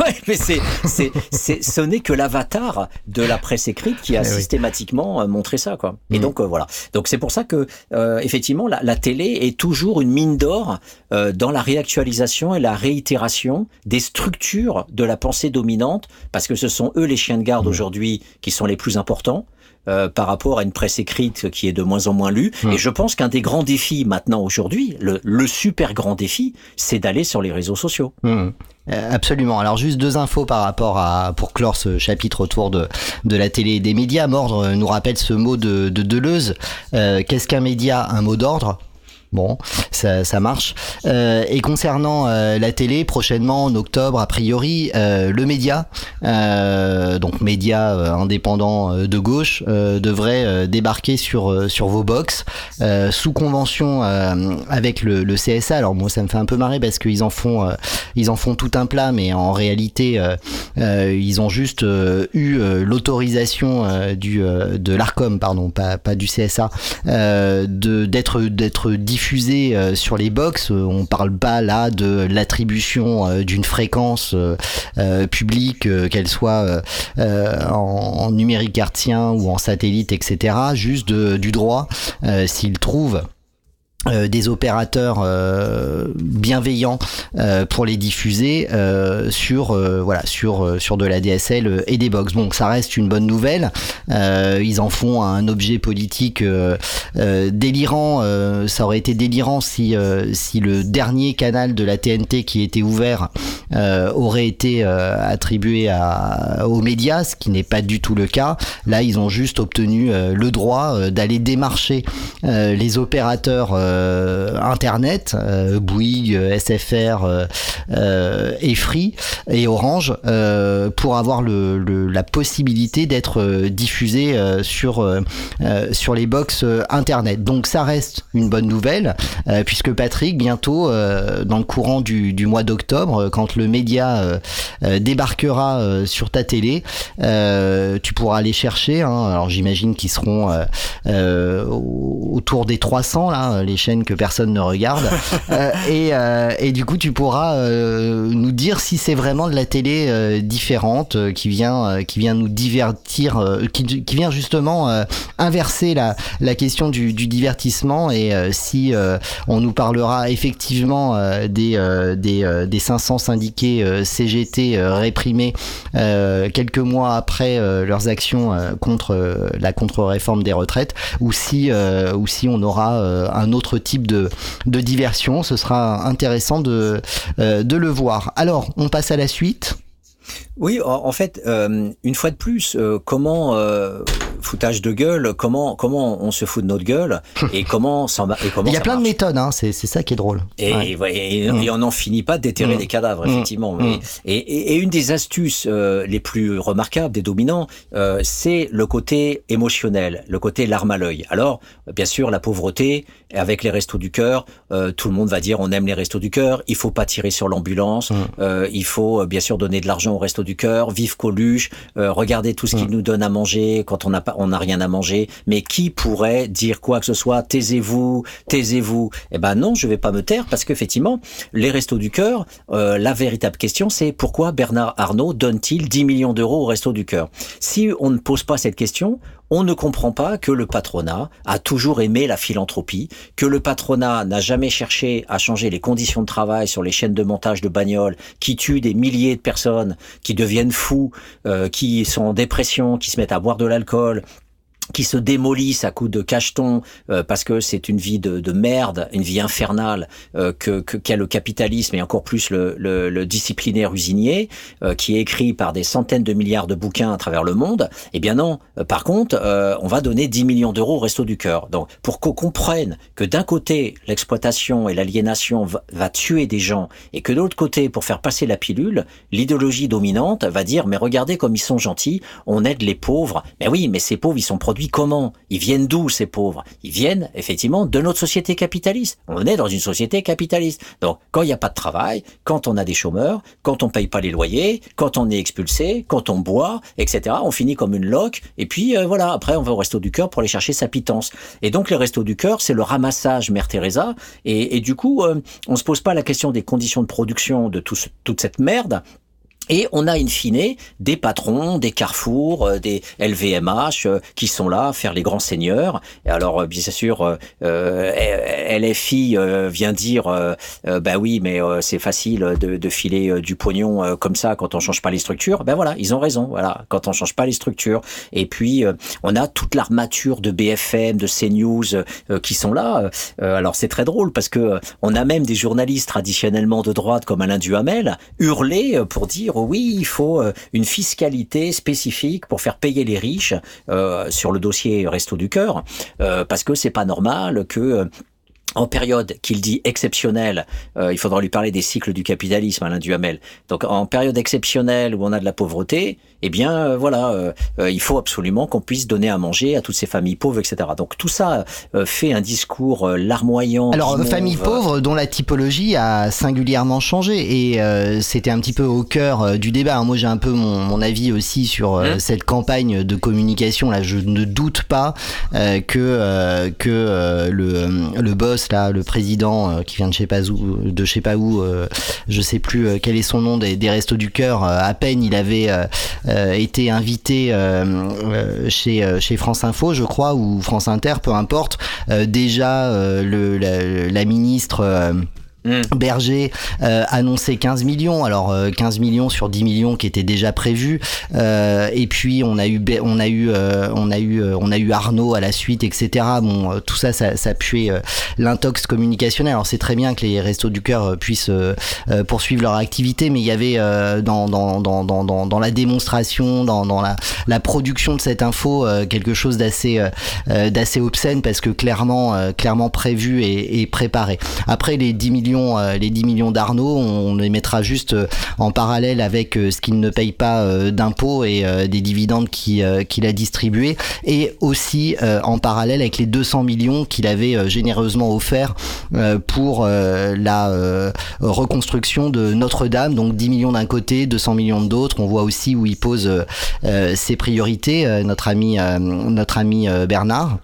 Ouais, mais c'est, c'est, c'est, ce n'est que l'avatar de la presse écrite qui a Eh oui. systématiquement euh, montré ça, quoi. Et Mm. donc euh, voilà. Donc c'est pour ça que euh, effectivement la, la télé est toujours une mine d'or euh, dans la réactualisation et la réitération des structures de la pensée dominante, parce que ce sont eux les chiens de Mm. garde aujourd'hui qui sont les plus importants. euh, par rapport à une presse écrite qui est de moins en moins lue. Mm. Et je pense qu'un des grands défis maintenant aujourd'hui, le, le super grand défi, c'est d'aller sur les réseaux sociaux. Euh, Absolument. Alors juste deux infos par rapport à pour clore ce chapitre autour de de la télé et des médias. Mordre euh, nous rappelle ce mot de, de Deleuze. Euh, Qu'est-ce qu'un média? Un mot d'ordre? Bon, ça, ça marche. Euh, et concernant euh, la télé, prochainement en octobre, a priori, euh, le média, euh, donc média euh, indépendant euh, de gauche, devrait débarquer sur sur vos box sous convention avec le, le CSA. Alors moi, ça me fait un peu marrer parce qu'ils en font ils en font tout un plat, mais en réalité, ils ont juste eu l'autorisation du de l'Arcom, pardon, pas pas du CSA, de d'être d'être diffusé euh, sur les box. Euh, On parle pas là de l'attribution euh, d'une fréquence publique, qu'elle soit en, numérique hertzien ou en satellite, etc. Juste du droit, s'ils trouvent euh, des opérateurs euh, bienveillants euh, pour les diffuser euh, sur euh, voilà sur euh, sur de la DSL et des box. Bon, ça reste une bonne nouvelle. Ils en font un objet politique délirant. ça aurait été délirant si si le dernier canal de la TNT qui était ouvert aurait été attribué à, aux médias, ce qui n'est pas du tout le cas. Là, ils ont juste obtenu le droit d'aller démarcher les opérateurs internet, euh, Bouygues, euh, SFR euh, euh, et Free et Orange, euh, pour avoir la possibilité d'être euh, diffusé euh, sur euh, euh, les box euh, internet. Donc ça reste une bonne nouvelle, euh, puisque Patrick, bientôt, euh, dans le courant du, mois d'octobre, euh, quand le média euh, euh, débarquera euh, sur ta télé, euh, tu pourras aller chercher. hein. alors j'imagine qu'ils seront euh, euh, au- autour des 300 là, chaînes que personne ne regarde. Euh, et, euh, et du coup, tu pourras euh, nous dire si c'est vraiment de la télé différente qui vient qui vient nous divertir, qui, qui vient justement inverser la, la question du, du divertissement et si on nous parlera effectivement des des, des 500 syndiqués CGT réprimés quelques mois après leurs actions contre la contre-réforme des retraites ou si ou si on aura un autre type de de diversion. Ce sera intéressant de euh, de le voir. Alors on passe à la suite Oui, en, fait, euh, une fois de plus, euh, comment euh, foutage de gueule, comment comment on se fout de notre gueule et comment ça et comment il y a plein de méthodes hein, c'est c'est ça qui est drôle Et, Ouais. ouais, et, Mm. et on n'en finit pas de déterrer des cadavres, Mm. effectivement. Mais- Mm. Et, et- et une des astuces euh, les plus remarquables des dominants, euh, c'est le côté émotionnel, le côté larme à l'œil. Alors, bien sûr, la pauvreté, avec les restos du cœur, euh, tout le monde va dire on aime les restos du cœur, il faut pas tirer sur l'ambulance, il faut bien sûr donner de l'argent aux restos du cœur, vive Coluche, euh, regardez tout ce qu'ils Mm. nous donnent à manger quand on n'a pas, on n'a rien à manger. Mais qui pourrait dire quoi que ce soit? Taisez-vous, taisez-vous. Eh ben non, je vais pas me taire parce qu'effectivement, les restos du cœur, euh, la véritable question, c'est pourquoi Bernard Arnault donne-t-il 10 millions d'euros aux restos du cœur? Si on ne pose pas cette question, on ne comprend pas que le patronat a toujours aimé la philanthropie, que le patronat n'a jamais cherché à changer les conditions de travail sur les chaînes de montage de bagnoles qui tuent des milliers de personnes, qui deviennent fous, euh, qui sont en dépression, qui se mettent à boire de l'alcool, qui se démolissent à coups de cacheton euh, parce que c'est une vie de, de merde, une vie infernale euh, que qu'a le capitalisme et encore plus le, le, le disciplinaire usinier euh, qui est écrit par des centaines de milliards de bouquins à travers le monde. Eh bien non. Euh, par contre, euh, on va donner 10 millions d'euros au Resto du Cœur. Donc pour qu'on comprenne que d'un côté l'exploitation et l'aliénation va, va tuer des gens et que de l'autre côté pour faire passer la pilule, l'idéologie dominante va dire mais regardez comme ils sont gentils, on aide les pauvres. Mais oui, mais ces pauvres ils sont produits comment Ils viennent d'où ces pauvres? Ils viennent effectivement de notre société capitaliste. On est dans une société capitaliste. Donc quand il n'y a pas de travail, quand on a des chômeurs, quand on paye pas les loyers, quand on est expulsé, quand on boit, etc. On finit comme une loque. Et puis euh, voilà, après on va au resto du cœur pour aller chercher sa pitance. Et donc les restos du cœur, c'est le ramassage Mère Teresa. Et, et du coup, euh, on se pose pas la question des conditions de production de tout ce- toute cette merde. Et on a in fine des patrons, des carrefours, euh, des LVMH euh, qui sont là faire les grands seigneurs. Et alors, euh, bien sûr, euh, LFI vient dire, euh, bah oui, mais c'est facile de, de filer du pognon comme ça quand on change pas les structures. Ben voilà, ils ont raison. Voilà, quand on change pas les structures. Et puis, on a toute l'armature de BFM, de CNews qui sont là. Alors, c'est très drôle parce que on a même des journalistes traditionnellement de droite comme Alain Duhamel hurler pour dire oui, il faut euh, une fiscalité spécifique pour faire payer les riches euh, sur le dossier Resto du cœur, euh, parce que c'est pas normal que euh, en période qu'il dit exceptionnelle, euh, il faudra lui parler des cycles du capitalisme, Alain Duhamel. Donc en période exceptionnelle où on a de la pauvreté, eh bien euh, voilà, euh, il faut absolument qu'on puisse donner à manger à toutes ces familles pauvres, etc. Donc tout ça fait un discours larmoyant. Alors, guimauve, famille euh, pauvre dont la typologie a singulièrement changé et c'était un petit peu au cœur du débat. Moi, j'ai un peu mon, mon avis aussi sur Mmh. cette campagne de communication. Là, je ne doute pas que que le le boss là, le président euh, qui vient de je sais pas où, de je sais pas où, je sais plus euh, quel est son nom des, des Restos du cœur. euh, à peine il avait été invité chez chez France Info, je crois, ou France Inter, peu importe. Déjà, le, la, la ministre. Euh, Mm. Berger euh, annonçait 15 millions, alors euh, 15 millions sur 10 millions qui étaient déjà prévus, euh, et puis on a eu on a eu euh, on a eu euh, on a eu Arnaud à la suite, etc. Bon, euh, tout ça, ça, ça puait euh, l'intox communicationnel. Alors c'est très bien que les restos du cœur euh, puissent euh, euh, poursuivre leur activité, mais il y avait euh, dans, dans, dans, dans, dans, la démonstration, dans, la, production de cette info euh, quelque chose d'assez euh, euh, d'assez obscène parce que clairement euh, clairement prévu et, et préparé. Après les 10 millions euh, les 10 millions d'Arnaud, on les mettra juste euh, en parallèle avec euh, ce qu'il ne paye pas d'impôts et des dividendes qui, qu'il a distribués et aussi en parallèle avec les 200 millions qu'il avait généreusement offert euh, pour la reconstruction de Notre-Dame, donc 10 millions d'un côté, 200 millions de l'autre. On voit aussi où il pose ses priorités, notre ami, Bernard.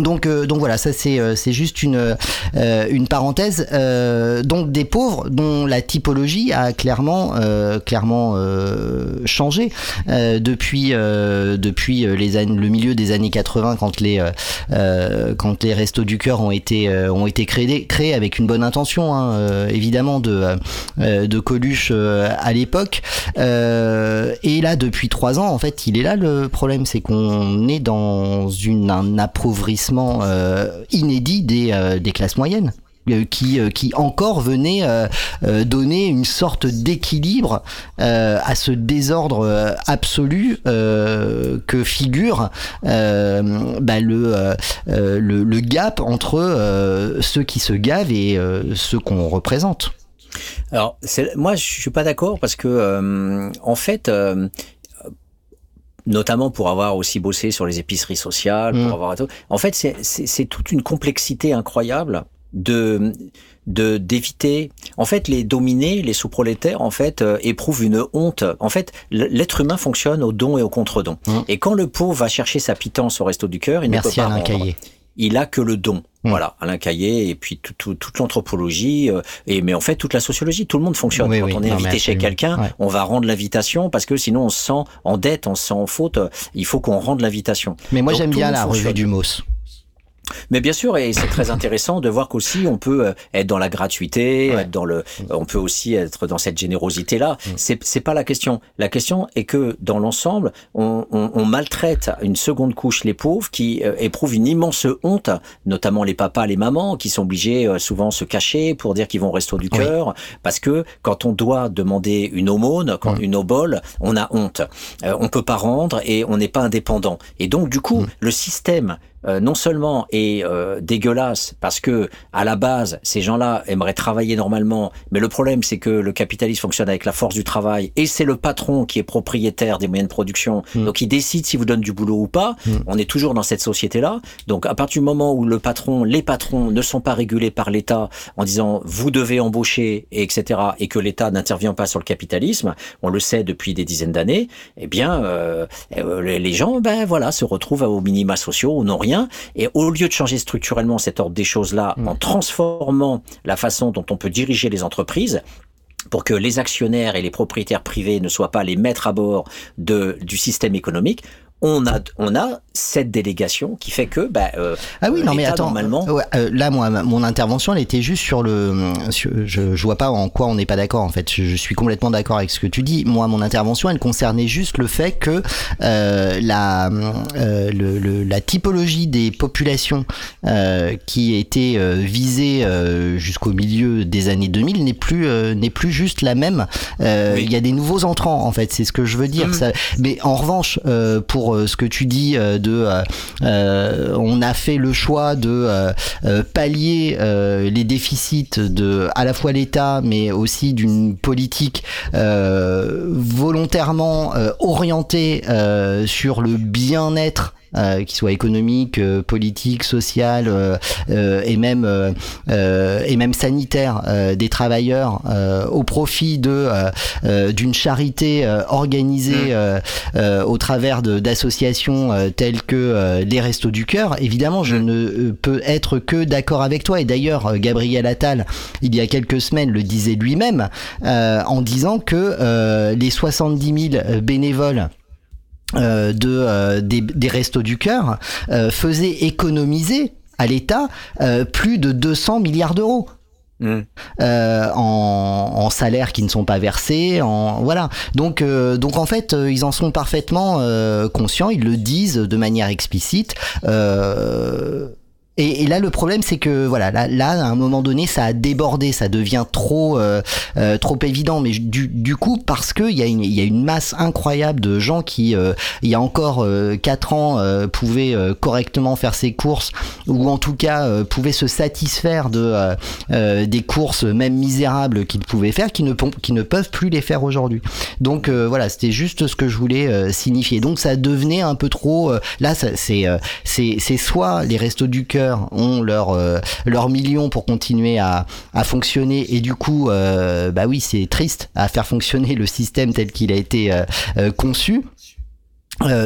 Donc, euh, donc voilà, ça c'est euh, c'est juste une euh, une parenthèse. Euh, donc des pauvres dont la typologie a clairement euh, clairement euh, changé depuis depuis les années, le milieu des années 80 quand les quand les restos du cœur ont été ont été créés créés avec une bonne intention hein, évidemment de de Coluche à l'époque. Et là depuis trois ans en fait il est là le problème c'est qu'on est dans une un appauvrissement euh, inédit des, euh, des classes moyennes euh, qui, encore venait donner une sorte d'équilibre à ce désordre absolu que figure bah, le, gap entre ceux qui se gavent et ceux qu'on représente. Alors, moi, je suis pas d'accord parce que, en fait, notamment pour avoir aussi bossé sur les épiceries sociales, Mm. pour avoir en fait, c'est- toute une complexité incroyable de de d'éviter en fait les dominés les sous-prolétaires en fait euh, éprouvent une honte en fait l'être humain fonctionne au don et au contre-don Mm. et quand le pauvre va chercher sa pitance au resto du cœur il Merci ne peut pas Alain. Il a que le don. Mm. Voilà, Alain Caillé et puis tout- tout- toute l'anthropologie euh, et mais en fait toute la sociologie, tout le monde fonctionne. Oui, Quand oui. on est Non, invité chez quelqu'un, Ouais. on va rendre l'invitation parce que sinon on se sent en dette, on se sent en faute. Il faut qu'on rende l'invitation. Mais moi j'aime bien la fonctionne. revue du MOS. Mais bien sûr, et c'est très intéressant de voir qu'aussi on peut euh, être dans la gratuité, Ouais. être dans le, euh, on peut aussi être dans cette générosité-là. Mm. C'est c'est pas la question. La question est que dans l'ensemble, on, on, on maltraite une seconde couche les pauvres qui euh, éprouvent une immense honte, notamment les papas, les mamans, qui sont obligés euh, souvent se cacher pour dire qu'ils vont au resto du Oui. cœur, parce que quand on doit demander une aumône, quand Mm. une obole, on a honte. Euh, on peut pas rendre et on n'est pas indépendant. Et donc du coup, Mm. le système euh, non seulement est euh, dégueulasse parce que à la base ces gens-là aimeraient travailler normalement, mais le problème c'est que le capitalisme fonctionne avec la force du travail et c'est le patron qui est propriétaire des moyens de production, Mm. donc il décide s'il vous donne du boulot ou pas. Mm. On est toujours dans cette société-là. Donc à partir du moment où le patron, les patrons ne sont pas régulés par l'État en disant vous devez embaucher et etc. et que l'État n'intervient pas sur le capitalisme, on le sait depuis des dizaines d'années, eh bien euh, euh, les gens ben voilà se retrouvent aux minima sociaux ou n'ont rien et au lieu de changer structurellement cet ordre des choses là Mm. en transformant la façon dont on peut diriger les entreprises pour que les actionnaires et les propriétaires privés ne soient pas les maîtres à bord de, du système économique, on a, on a cette délégation qui fait que, bah, euh, Ah oui, euh, non mais attends. normalement, Ouais, euh, là, moi, mon intervention, elle était juste sur le. sur- je, je vois pas en quoi on n'est pas d'accord. En fait, je, je suis complètement d'accord avec ce que tu dis. Moi, mon intervention, elle concernait juste le fait que euh, la euh, le, le- la typologie des populations euh, qui étaient euh, visées euh, jusqu'au milieu des années 2000 n'est plus euh, n'est plus juste la même. Euh, Oui. Il y a des nouveaux entrants, en fait. C'est ce que je veux dire. Ça, mais en revanche, euh, pour euh, ce que tu dis euh, de, euh, on a fait le choix de pallier les déficits de à la fois l'État, mais aussi d'une politique volontairement orientée sur le bien-être. Euh, qui soit économique, euh, politique, social euh, euh, et même euh, et même sanitaire euh, des travailleurs euh, au profit de d'une charité euh, organisée euh, euh, au travers d'associations euh, telles que euh, les Restos du Cœur. Évidemment, je ne euh, peux être que d'accord avec toi. Et d'ailleurs, Gabriel Attal, il y a quelques semaines, le disait lui-même euh, en disant que euh, les 70 000 bénévoles euh, de euh, des, des restos du cœur euh, faisaient économiser à l'État euh, plus de 200 milliards d'euros Mm. euh, en, en salaires qui ne sont pas versés, en voilà. Donc euh, donc en fait euh, ils en sont parfaitement euh, conscients, ils le disent de manière explicite. Euh, et, et là, le problème, c'est que voilà, là, là, à un moment donné, ça a débordé, ça devient trop, euh, euh, trop évident. Mais du, du coup, parce que il y a une, y a une masse incroyable de gens qui, euh, il y a encore euh, quatre ans, euh, pouvaient euh, correctement faire ses courses, ou en tout cas euh, pouvaient se satisfaire de euh, euh, des courses même misérables qu'ils pouvaient faire, qui ne, qui ne peuvent plus les faire aujourd'hui. Donc euh, voilà, c'était juste ce que je voulais euh, signifier. Donc ça devenait un peu trop. euh, là, c'est euh, c'est c'est soit les restos du cœur ont leur euh, leurs millions pour continuer à à fonctionner et du coup, euh, bah oui, c'est triste à faire fonctionner le système tel qu'il a été euh, conçu.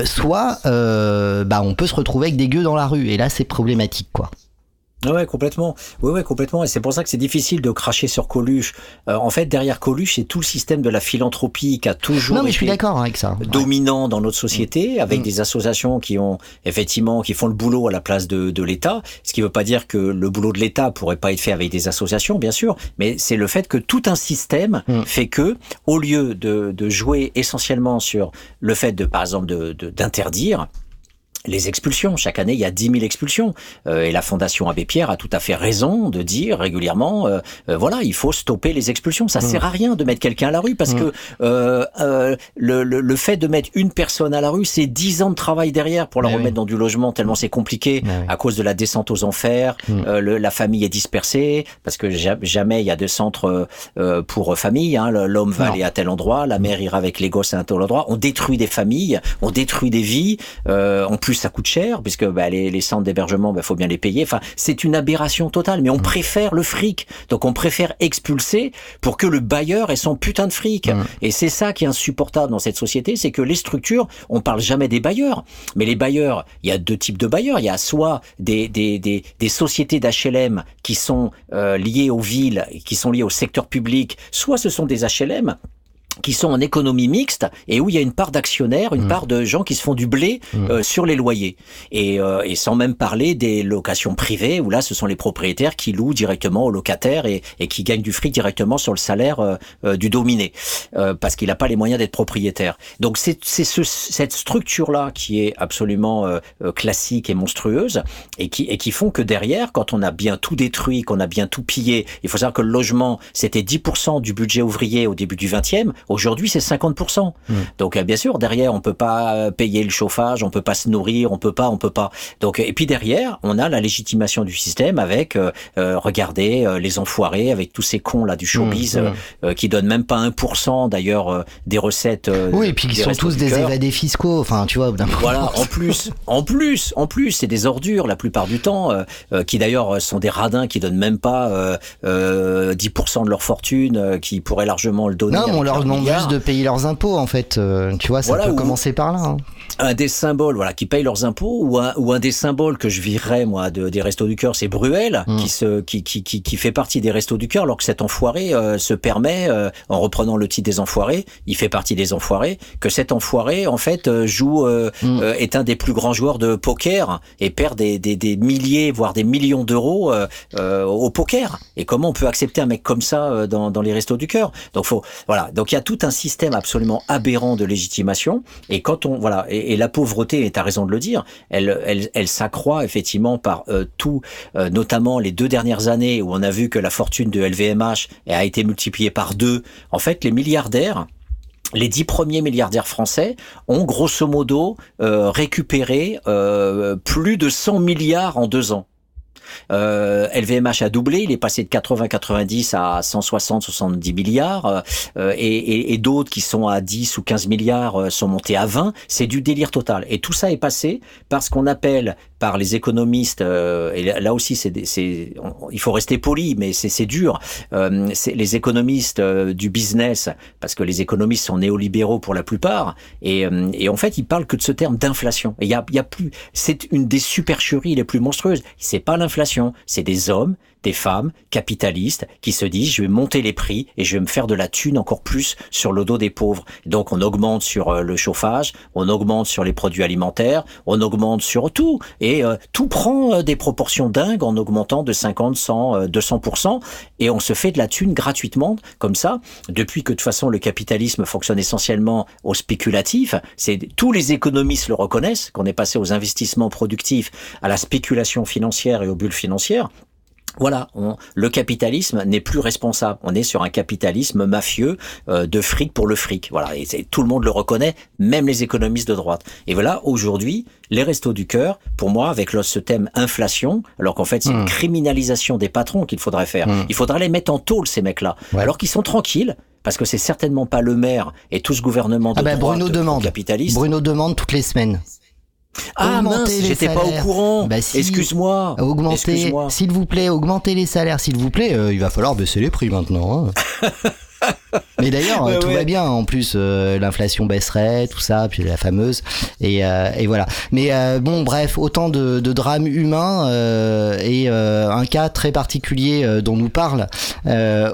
Soit bah on peut se retrouver avec des gueux dans la rue et là c'est problématique quoi. Ouais, ouais, complètement. Oui, ouais, complètement. Et c'est pour ça que c'est difficile de cracher sur Coluche. Euh, en fait, derrière Coluche, c'est tout le système de la philanthropie qui a toujours Non mais je suis été d'accord avec ça. Ouais. dominant dans notre société, avec Mm. des associations qui ont effectivement qui font le boulot à la place de, de l'État. Ce qui ne veut pas dire que le boulot de l'État pourrait pas être fait avec des associations, bien sûr, mais c'est le fait que tout un système Mm. fait que, au lieu de, de jouer essentiellement sur le fait de, par exemple, de- d'interdire les expulsions. Chaque année, il y a 10 000 expulsions. Euh, et la Fondation Abbé Pierre a tout à fait raison de dire régulièrement, euh, euh, voilà, il faut stopper les expulsions. Ça sert à rien de mettre quelqu'un à la rue parce Mm. que euh, euh, le, le, le fait de mettre une personne à la rue, c'est 10 ans de travail derrière pour la Mais remettre oui. dans du logement tellement c'est compliqué Mais oui. à cause de la descente aux enfers. Mm. Euh, le- la famille est dispersée parce que ja- jamais il y a de centre euh, pour famille. Hein. L'homme va aller à tel endroit, la mère ira avec les gosses à un tel endroit. On détruit des familles, on détruit des vies. Euh, en plus, ça coûte cher puisque bah, les, les centres d'hébergement, bah, faut bien les payer. Enfin, c'est une aberration totale. Mais on préfère le fric, donc on préfère expulser pour que le bailleur ait son putain de fric. Mm. Et c'est ça qui est insupportable dans cette société, c'est que les structures, on parle jamais des bailleurs, mais les bailleurs, il y a deux types de bailleurs. Il y a soit des, des, des, des sociétés d'HLM qui sont euh, liées aux villes, qui sont liées au secteur public, soit ce sont des HLM qui sont en économie mixte et où il y a une part d'actionnaires, une Mm. part de gens qui se font du blé Mm. euh, sur les loyers. Et, euh, et sans même parler des locations privées, où là, ce sont les propriétaires qui louent directement aux locataires et, et qui gagnent du fric directement sur le salaire euh, euh, du dominé, euh, parce qu'il n'a pas les moyens d'être propriétaire. Donc c'est c'est ce, cette structure-là qui est absolument euh, classique et monstrueuse, et qui, et qui font que derrière, quand on a bien tout détruit, qu'on a bien tout pillé, il faut savoir que le logement, c'était 10% du budget ouvrier au début du 20e, Aujourd'hui, c'est 50%. Mm. Donc, euh, bien sûr, derrière, on peut pas euh, payer le chauffage, on peut pas se nourrir, on peut pas, on peut pas. Donc, et puis derrière, on a la légitimation du système avec, euh, euh, regardez, euh, les enfoirés, avec tous ces cons là du showbiz, Mm, euh, euh, qui donnent même pas 1% d'ailleurs euh, des recettes. euh, Oui, et puis qui sont tous des évadés fiscaux. Enfin, tu vois, Voilà, en plus, en plus, en plus, c'est des ordures la plupart du temps, qui d'ailleurs sont des radins qui donnent même pas euh, euh, 10% de leur fortune, euh, qui pourraient largement le donner. Non, on leur un juste de payer leurs impôts, en fait. Euh, tu vois, ça Voilà, peut ou- commencer par là. hein. Un des symboles voilà qui payent leurs impôts ou un, ou un des symboles que je virerais moi de, des restos du cœur c'est Bruel Mm. qui se qui, qui, qui, qui fait partie des restos du cœur alors que cet enfoiré euh, se permet euh, en reprenant le titre des enfoirés il fait partie des enfoirés que cet enfoiré en fait euh, joue euh, Mm. euh, est un des plus grands joueurs de poker et perd des, des, des milliers voire des millions d'euros euh, euh, au poker et comment on peut accepter un mec comme ça euh, dans, dans les restos du cœur? Donc faut voilà donc il y a tout un système absolument aberrant de légitimation et quand on voilà et, la pauvreté, et tu as raison de le dire, elle s'accroît effectivement par euh, tout, euh, notamment les deux dernières années où on a vu que la fortune de LVMH a été multipliée par deux. En fait, les milliardaires les dix premiers milliardaires français ont grosso modo euh, récupéré plus de 100 milliards en deux ans. Euh, LVMH a doublé, il est passé de 80-90 à 160-70 milliards, euh, et, et, et d'autres qui sont à 10 ou 15 milliards euh, sont montés à 20. C'est du délire total. Et tout ça est passé parce qu'on appelle par les économistes, euh, et là aussi c'est, il faut rester poli, mais c'est, dur. Euh, c'est les économistes euh, du business, parce que les économistes sont néolibéraux pour la plupart, et, et en fait ils parlent que de ce terme d'inflation. Il y a, y a plus, c'est une des supercheries les plus monstrueuses. C'est pas l'inflation, c'est des hommes, des femmes capitalistes qui se disent je vais monter les prix et je vais me faire de la thune encore plus sur le dos des pauvres. Donc on augmente sur euh, le chauffage, on augmente sur les produits alimentaires, on augmente sur tout et euh, tout prend euh, des proportions dingues en augmentant de 50, 100, euh, 200% et on se fait de la thune gratuitement comme ça depuis que de toute façon le capitalisme fonctionne essentiellement au spéculatif, c'est tous les économistes le reconnaissent qu'on est passé aux investissements productifs, à la spéculation financière et aux bulles financières. Voilà, on- le capitalisme n'est plus responsable. On est sur un capitalisme mafieux euh, de fric pour le fric. Voilà, et tout le monde le reconnaît, même les économistes de droite. Et voilà, aujourd'hui, les restos du cœur, pour moi, avec le- ce thème inflation, alors qu'en fait c'est une Mm. criminalisation des patrons qu'il faudrait faire. Mm. Il faudrait les mettre en tôle ces mecs-là, Ouais. alors qu'ils sont tranquilles. Parce que c'est certainement pas le maire et tout ce gouvernement de Ah bah, droite Bruno demande. capitaliste. Bruno demande toutes les semaines. Ah mince, j'étais pas au courant. Bah, si. Excuse-moi. Augmenter, s'il vous plaît, augmenter les salaires, s'il vous plaît. euh, il va falloir baisser les prix maintenant. hein. Mais d'ailleurs, Ouais, tout ouais. va bien. En plus, euh, l'inflation baisserait, tout ça, puis la fameuse. Et, euh, et voilà. Mais euh, bon, bref, autant de, de drames humains et un cas très particulier dont nous parle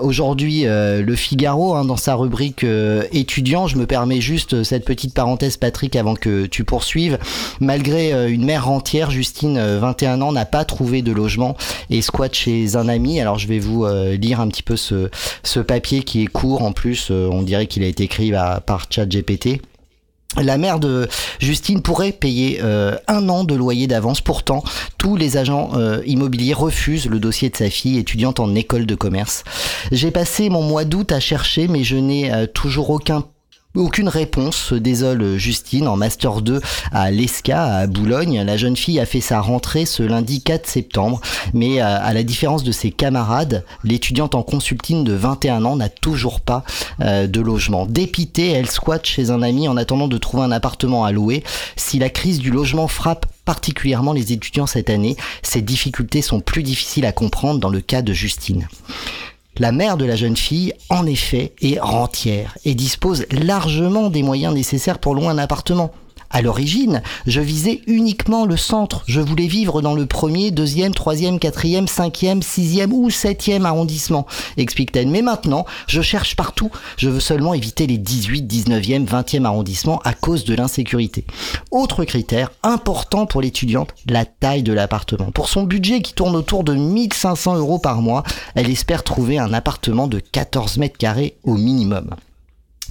aujourd'hui le Figaro hein, dans sa rubrique étudiant. Je me permets juste cette petite parenthèse, Patrick, avant que tu poursuives. Malgré une mère entière, Justine, euh, 21 ans, n'a pas trouvé de logement et squatte chez un ami. Alors je vais vous lire un petit peu ce, ce papier qui est court en plus. euh, on dirait qu'il a été écrit par ChatGPT. La mère de Justine pourrait payer euh, un an de loyer d'avance. Pourtant, tous les agents euh, immobiliers refusent le dossier de sa fille, étudiante en école de commerce. J'ai passé mon mois d'août à chercher, mais je n'ai toujours aucun aucune réponse, se désole Justine en Master 2 à l'ESCA à Boulogne. La jeune fille a fait sa rentrée ce lundi 4 septembre, mais euh, à la différence de ses camarades, l'étudiante en consulting de 21 ans n'a toujours pas euh, de logement. Dépitée, elle squatte chez un ami en attendant de trouver un appartement à louer. Si la crise du logement frappe particulièrement les étudiants cette année, ces difficultés sont plus difficiles à comprendre dans le cas de Justine. La mère de la jeune fille, en effet, est rentière et dispose largement des moyens nécessaires pour louer un appartement. À l'origine, je visais uniquement le centre. Je voulais vivre dans le premier, deuxième, troisième, quatrième, cinquième, sixième ou septième arrondissement, explique-t-elle. Mais maintenant, je cherche partout. Je veux seulement éviter les 18, 19e, 20e arrondissements à cause de l'insécurité. Autre critère important pour l'étudiante, la taille de l'appartement. Pour son budget qui tourne autour de 1500 euros par mois, elle espère trouver un appartement de 14 mètres carrés au minimum.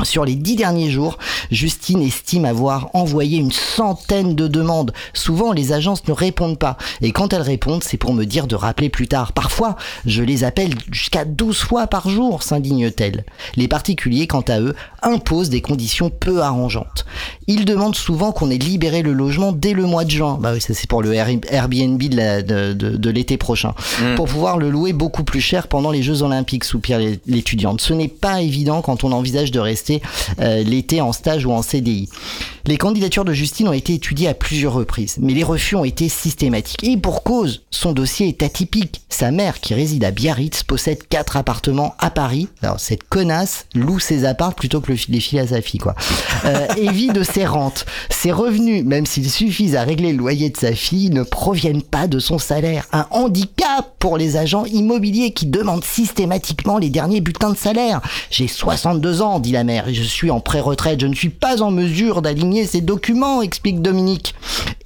Sur les dix derniers jours, Justine estime avoir envoyé une centaine de demandes. Souvent, les agences ne répondent pas. Et quand elles répondent, c'est pour me dire de rappeler plus tard. Parfois, je les appelle jusqu'à 12 fois par jour, s'indigne-t-elle. Les particuliers, quant à eux, imposent des conditions peu arrangeantes. Ils demandent souvent qu'on ait libéré le logement dès le mois de juin. Bah oui, ça c'est pour le Airbnb de, l'été prochain. Pour pouvoir le louer beaucoup plus cher pendant les Jeux Olympiques, soupire l'étudiante. Ce n'est pas évident quand on envisage de rester euh, l'été en stage ou en CDI. Les candidatures de Justine ont été étudiées à plusieurs reprises, mais les refus ont été systématiques. Et pour cause, son dossier est atypique. Sa mère, qui réside à Biarritz, possède quatre appartements à Paris. Alors cette connasse loue ses apparts plutôt que le- les filer à sa fille, quoi. Euh, et vit de ses rentes. Ses revenus, même s'ils suffisent à régler le loyer de sa fille, ne proviennent pas de son salaire. Un handicap pour les agents immobiliers qui demandent systématiquement les derniers bulletins de salaire. J'ai 62 ans, dit la mère, et je suis en pré-retraite. Je ne suis pas en mesure d'aligner ces documents, explique Dominique.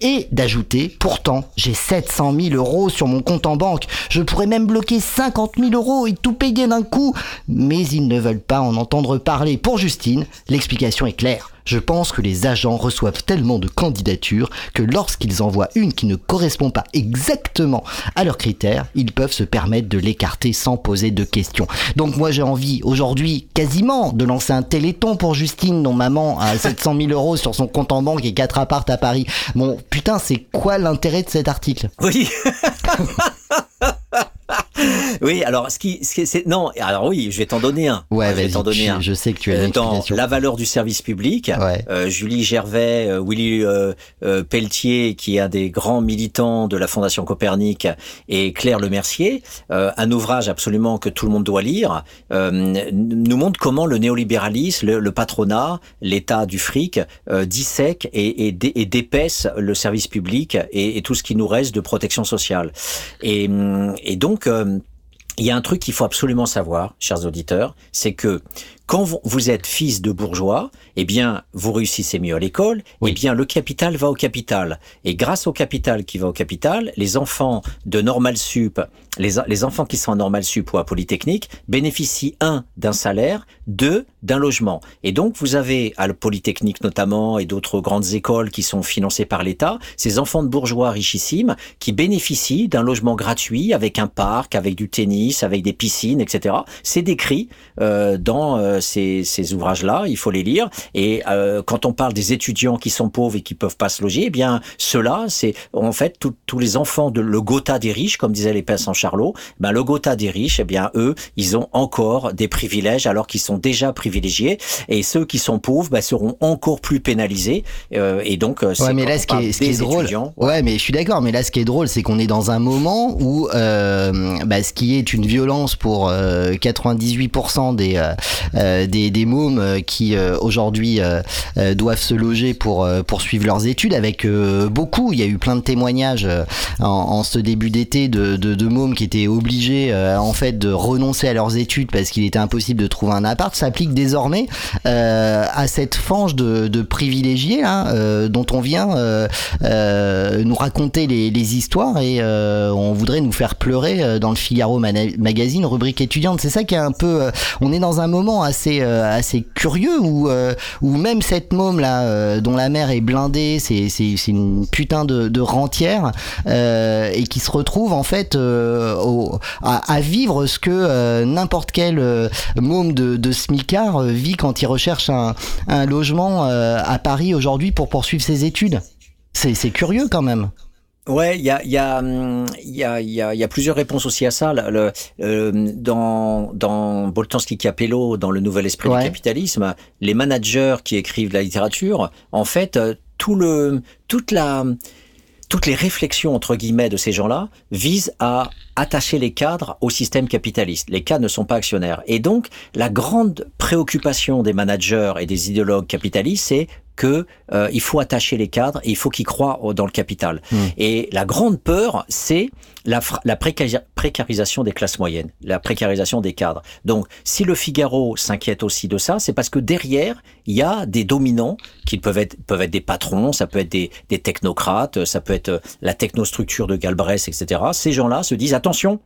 Et d'ajouter, pourtant, j'ai 700 000 euros sur mon compte en banque. Je pourrais même bloquer 50 000 euros et tout payer d'un coup. Mais ils ne veulent pas en entendre parler. Pour Justine, l'explication est claire. Je pense que les agents reçoivent tellement de candidatures que lorsqu'ils envoient une qui ne correspond pas exactement à leurs critères, ils peuvent se permettre de l'écarter sans poser de questions. Donc moi j'ai envie aujourd'hui quasiment de lancer un téléthon pour Justine dont maman a 700 000 euros sur son compte en banque et 4 appartes à Paris. Bon putain c'est quoi l'intérêt de cet article? Oui. oui, alors ce qui, ce qui c'est non, alors oui, je vais t'en donner un. Ouais je vais t'en donner je, un. je sais que tu as Dans la valeur du service public, Ouais. euh, Julie Gervais, euh, Willy euh, euh, Pelletier, qui est un des grands militants de la Fondation Copernic, et Claire Lemercier, euh, un ouvrage absolument que tout le monde doit lire, euh, nous montre comment le néolibéralisme, le, le patronat, l'État du fric, euh, dissèque et, et, dé- et dépaisse le service public et, et tout ce qui nous reste de protection sociale. Et, et donc, euh, il y a un truc qu'il faut absolument savoir, chers auditeurs, c'est que quand vous- êtes fils de bourgeois, eh bien, vous réussissez mieux à l'école, Oui. eh bien, le capital va au capital. Et grâce au capital qui va au capital, les enfants de Normal Sup, les, les enfants qui sont en Normal Sup ou à Polytechnique, bénéficient, un, d'un salaire, deux, d'un logement. Et donc, vous avez, à la Polytechnique notamment, et d'autres grandes écoles qui sont financées par l'État, ces enfants de bourgeois richissimes qui bénéficient d'un logement gratuit avec un parc, avec du tennis, avec des piscines, etc. C'est décrit euh, dans euh, ces, ces ouvrages-là, il faut les lire. Et euh, quand on parle des étudiants qui sont pauvres et qui peuvent pas se loger, eh bien ceux-là, c'est en fait tous les enfants de le Gotha des riches, comme disaient les sans Charlot. Ben le Gotha des riches, eh bien eux, ils ont encore des privilèges alors qu'ils sont déjà privilégiés. Et ceux qui sont pauvres ben, seront encore plus pénalisés. Euh, et donc, euh, c'est Ouais, mais là, ce qui est, ce qui est des drôle, ouais, mais je suis d'accord. Mais là, ce qui est drôle, c'est qu'on est dans un moment où, euh, bah, ce qui est une violence pour euh, 98% des, euh, euh, des des mômes qui aujourd'hui doivent se loger pour poursuivre leurs études, avec beaucoup. Il y a eu plein de témoignages en, en ce début d'été de, de, de mômes qui étaient obligés, euh, en fait, de renoncer à leurs études parce qu'il était impossible de trouver un appart. S'applique désormais euh, à cette fange de, de privilégiés là, euh, dont on vient euh, euh, nous raconter les, les histoires et euh, on voudrait nous faire pleurer dans le Figaro Magazine rubrique étudiante. C'est ça qui est un peu. on est dans un moment assez assez curieux où où même cette môme là dont la mère est blindée, c'est c'est une putain de, de rentière et qui se retrouve en fait euh, au- à, à vivre ce que euh, n'importe quel euh, môme de, de smicard euh, vit quand il recherche un, un logement euh, à Paris aujourd'hui pour poursuivre ses études. C'est curieux quand même. Ouais, il y a, il y, a, il y, a, il y, a, il y a plusieurs réponses aussi à ça. Le, le- euh, dans dans Boltanski Capello, dans le Nouvel Esprit Ouais. du capitalisme, les managers qui écrivent la littérature, en fait, euh, tout le, toute la, toutes les réflexions entre guillemets de ces gens-là visent à attacher les cadres au système capitaliste. Les cadres ne sont pas actionnaires. Et donc, la grande préoccupation des managers et des idéologues capitalistes, c'est que euh, il faut attacher les cadres et il faut qu'ils croient dans le capital. Mmh. Et la grande peur, c'est la, fra- la précari- précarisation des classes moyennes, la précarisation des cadres. Donc, si le Figaro s'inquiète aussi de ça, c'est parce que derrière, il y a des dominants qui peuvent être, peuvent être des patrons, ça peut être des, des technocrates, ça peut être euh, la technostructure de Galbraith, etc. Ces gens-là se disent, attention,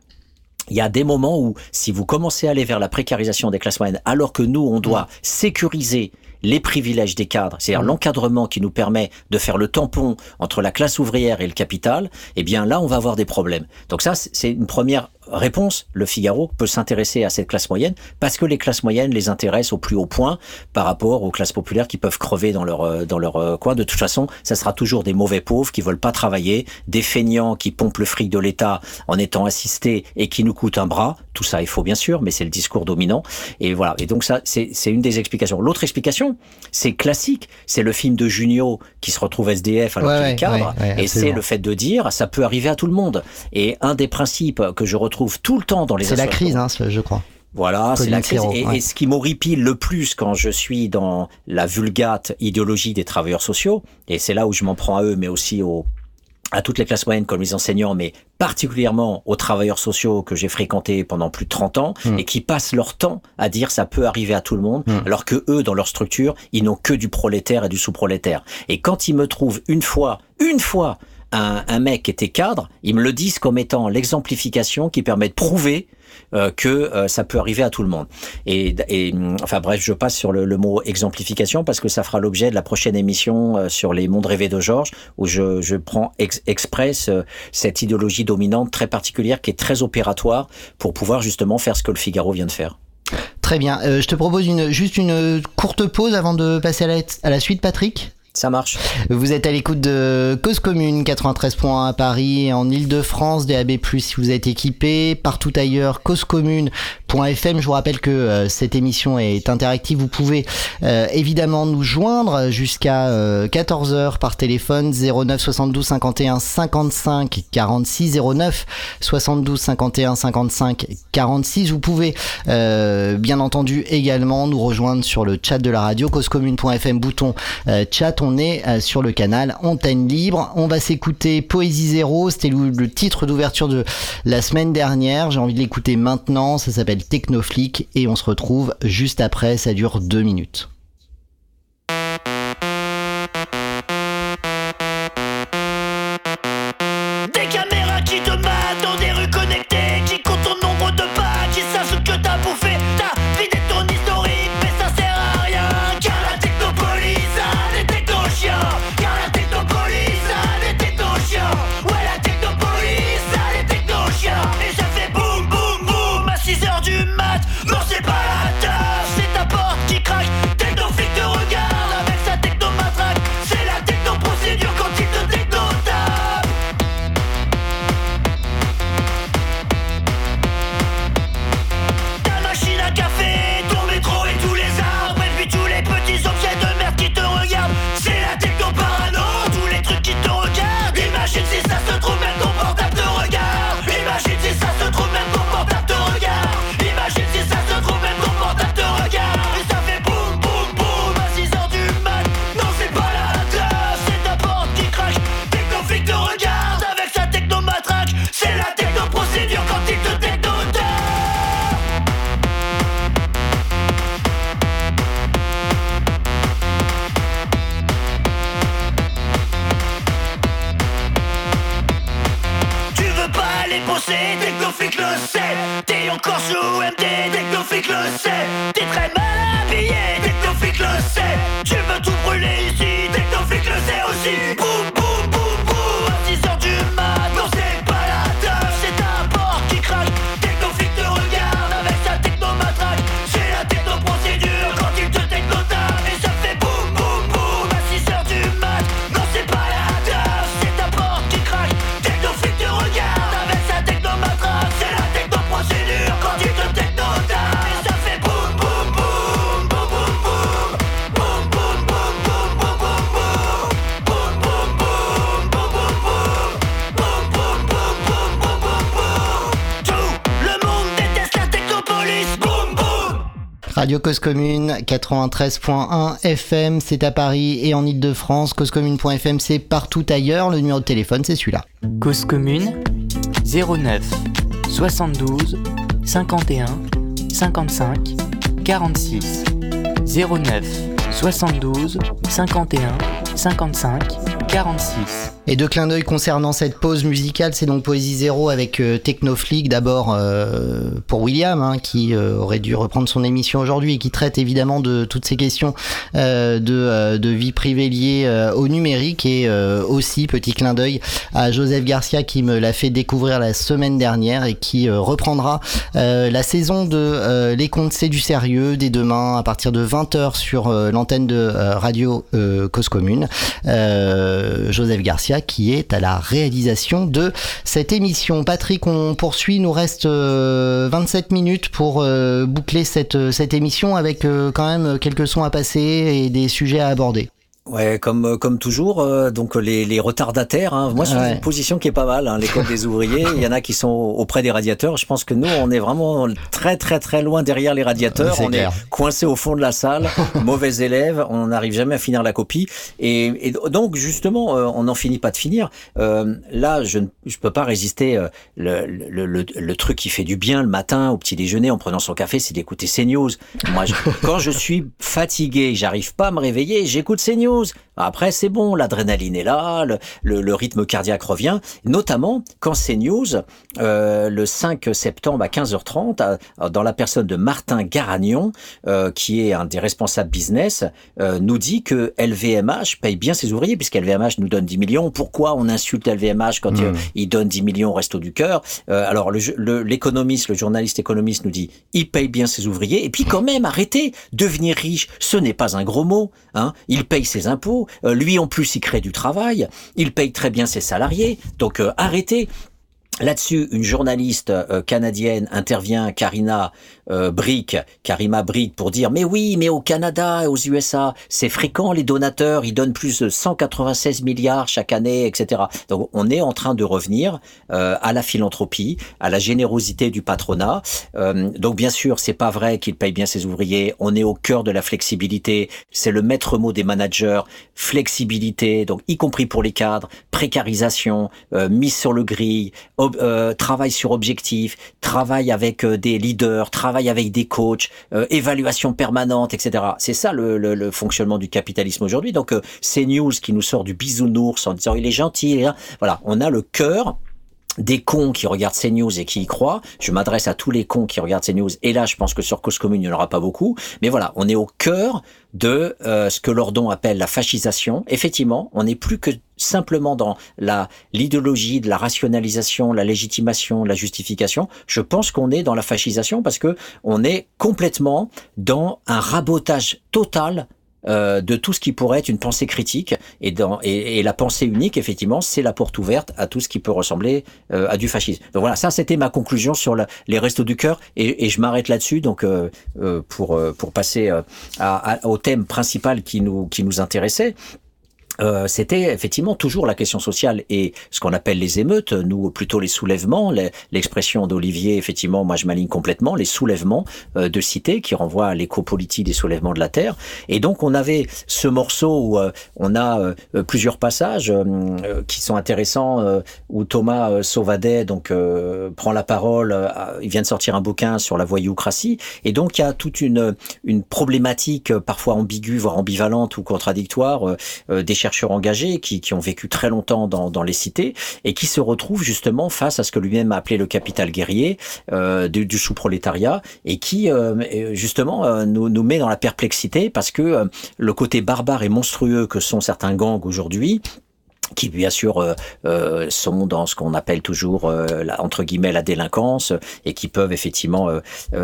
il y a des moments où, si vous commencez à aller vers la précarisation des classes moyennes, alors que nous, on doit sécuriser les privilèges des cadres, c'est-à-dire l'encadrement qui nous permet de faire le tampon entre la classe ouvrière et le capital, eh bien là, on va avoir des problèmes. Donc ça, c'est une première réponse. Le Figaro peut s'intéresser à cette classe moyenne parce que les classes moyennes les intéressent au plus haut point par rapport aux classes populaires qui peuvent crever dans leur euh, dans leur euh, coin. De toute façon, ça sera toujours des mauvais pauvres qui veulent pas travailler, des feignants qui pompent le fric de l'État en étant assistés et qui nous coûtent un bras. Tout ça est faux bien sûr, mais c'est le discours dominant. Et voilà. Et donc ça, c'est c'est une des explications. L'autre explication, c'est classique. C'est le film de Junio qui se retrouve SDF alors Ouais, qu'il ouais, cadre. ouais, et c'est le fait de dire, ça peut arriver à tout le monde. Et un des principes que je retrouve tout le temps dans les C'est la crise, hein, je crois. voilà, c'est la crise. Et, ouais. et ce qui m'horripile le plus quand je suis dans la vulgate idéologie des travailleurs sociaux, et c'est là où je m'en prends à eux, mais aussi aux, à toutes les classes moyennes comme les enseignants, mais particulièrement aux travailleurs sociaux que j'ai fréquentés pendant plus de 30 ans Mm. et qui passent leur temps à dire ça peut arriver à tout le monde, Mm. alors que eux, dans leur structure, ils n'ont que du prolétaire et du sous-prolétaire. Et quand ils me trouvent une fois, une fois, un, un mec était cadre, ils me le disent comme étant l'exemplification qui permet de prouver euh, que euh, ça peut arriver à tout le monde. Et, et, hum, enfin bref, je passe sur le, le mot exemplification parce que ça fera l'objet de la prochaine émission euh, sur les mondes rêvés de Georges où je, je prends ex, express euh, cette idéologie dominante très particulière qui est très opératoire pour pouvoir justement faire ce que le Figaro vient de faire. Très bien. Euh, je te propose une, juste une courte pause avant de passer à la, à la suite, Patrick. Ça marche. Vous êtes à l'écoute de Cause Commune 93.1 à Paris en Ile-de-France, DAB+, si vous êtes équipé, partout ailleurs, causecommune.fm. Je vous rappelle que euh, cette émission est interactive. Vous pouvez euh, évidemment nous joindre jusqu'à 14h par téléphone 09 72 51 55 46 09 72 51 55 46. Vous pouvez euh, bien entendu également nous rejoindre sur le chat de la radio causecommune.fm bouton euh, chat est euh, sur le canal Antenne Libre. On va s'écouter Poésie Zéro, c'était le titre d'ouverture de la semaine dernière. J'ai envie de l'écouter maintenant, ça s'appelle Technoflic et on se retrouve juste après, ça dure deux minutes. Radio Cause Commune 93.1 FM, c'est à Paris et en Ile-de-France. Causecommune.fm, c'est partout ailleurs. Le numéro de téléphone, c'est celui-là. Cause commune 09 72 51 55 46 09 72 51 55 46 Et deux clins d'œil concernant cette pause musicale, c'est donc Poésie Zéro avec euh, Technoflick d'abord euh, pour William, hein, qui euh, aurait dû reprendre son émission aujourd'hui et qui traite évidemment de toutes ces questions de, de, vie privée liées au numérique et aussi petit clin d'œil à Joseph Garcia qui me l'a fait découvrir la semaine dernière et qui reprendra la saison de Les Contes c'est du sérieux dès demain à partir de 20h sur l'antenne de Radio Cause Commune. Joseph Garcia qui est à la réalisation de cette émission. Patrick, on poursuit, nous reste 27 euh, minutes pour euh, boucler cette, cette émission avec euh, quand même quelques sons à passer et des sujets à aborder. Ouais, comme euh, comme toujours, euh, donc les, les retardataires. Hein. Moi, c'est une position qui est pas mal. Hein, L'école des ouvriers, il y en a qui sont auprès des radiateurs. Je pense que nous, on est vraiment très très très loin derrière les radiateurs. on est coincé au fond de la salle, mauvais élève. On n'arrive jamais à finir la copie. Et, et donc justement, euh, on n'en finit pas de finir. là, je ne je peux pas résister. Le, le, le, le, truc qui fait du bien le matin au petit déjeuner en prenant son café, c'est d'écouter CNews. Moi, quand je suis fatigué, j'arrive pas à me réveiller, j'écoute CNews. Après, c'est bon, l'adrénaline est là, le, rythme cardiaque revient, notamment quand CNews, euh, le 5 septembre à 15h30, dans la personne de Martin Garagnon, euh, qui est un des responsables business, euh, nous dit que LVMH paye bien ses ouvriers, puisqu'LVMH nous donne 10 millions. Pourquoi on insulte LVMH quand hmm. il, donne 10 millions au Resto du Cœur? Alors, l'économiste, le, le journaliste économiste nous dit, il paye bien ses ouvriers, et puis quand même, arrêtez, devenir riche, ce n'est pas un gros mot. Hein. Il paye ses impôts. Euh, lui, en plus, il crée du travail. Il paye très bien ses salariés. Donc, euh, arrêtez. Là-dessus, une journaliste euh, canadienne intervient, Karina euh, Brick, Karima Brick, pour dire mais oui, mais au Canada et aux USA, c'est fréquent les donateurs, ils donnent plus de 196 milliards chaque année, etc. Donc on est en train de revenir euh, à la philanthropie, à la générosité du patronat. Euh, donc bien sûr, c'est pas vrai qu'il paye bien ses ouvriers. On est au cœur de la flexibilité. C'est le maître mot des managers. Flexibilité, donc y compris pour les cadres, précarisation, euh, mise sur le grill, euh, travail sur objectif, travail avec euh, des leaders, travail avec des coachs, euh, évaluation permanente, etc. C'est ça le, le, le, fonctionnement du capitalisme aujourd'hui. Donc c'est News qui nous sort du bisounours en disant il est gentil, voilà, on a le cœur des cons qui regardent CNews et qui y croient. Je m'adresse à tous les cons qui regardent CNews. Et là, je pense que sur Cause Commune, il n'y en aura pas beaucoup. Mais voilà, on est au cœur de euh, ce que Lordon appelle la fascisation. Effectivement, on n'est plus que simplement dans la l'idéologie de la rationalisation, la légitimation, la justification. Je pense qu'on est dans la fascisation parce que on est complètement dans un rabotage total euh, de tout ce qui pourrait être une pensée critique. Et, dans, et, la pensée unique effectivement c'est la porte ouverte à tout ce qui peut ressembler euh, à du fascisme. Donc voilà ça c'était ma conclusion sur les restos du cœur. Et, je m'arrête là-dessus. Donc euh, pour pour passer au thème principal qui nous qui nous intéressait euh, c'était effectivement toujours la question sociale et ce qu'on appelle les émeutes, nous plutôt les soulèvements, l'expression d'Olivier, effectivement, moi je m'aligne complètement, les soulèvements euh, de cité qui renvoient à l'éco-politique des soulèvements de la Terre. Et donc on avait ce morceau où euh, on a plusieurs passages qui sont intéressants, où Thomas Sauvadet donc prend la parole, il vient de sortir un bouquin sur la voyoucratie, et donc il y a toute une, une problématique parfois ambiguë, voire ambivalente ou contradictoire des engagés qui, qui ont vécu très longtemps dans, les cités et qui se retrouvent justement face à ce que lui-même a appelé le capital guerrier euh, du, sous-prolétariat et qui euh, justement euh, nous, nous met dans la perplexité parce que le côté barbare et monstrueux que sont certains gangs aujourd'hui qui bien sûr euh, euh, sont dans ce qu'on appelle toujours euh, la, entre guillemets la délinquance et qui peuvent effectivement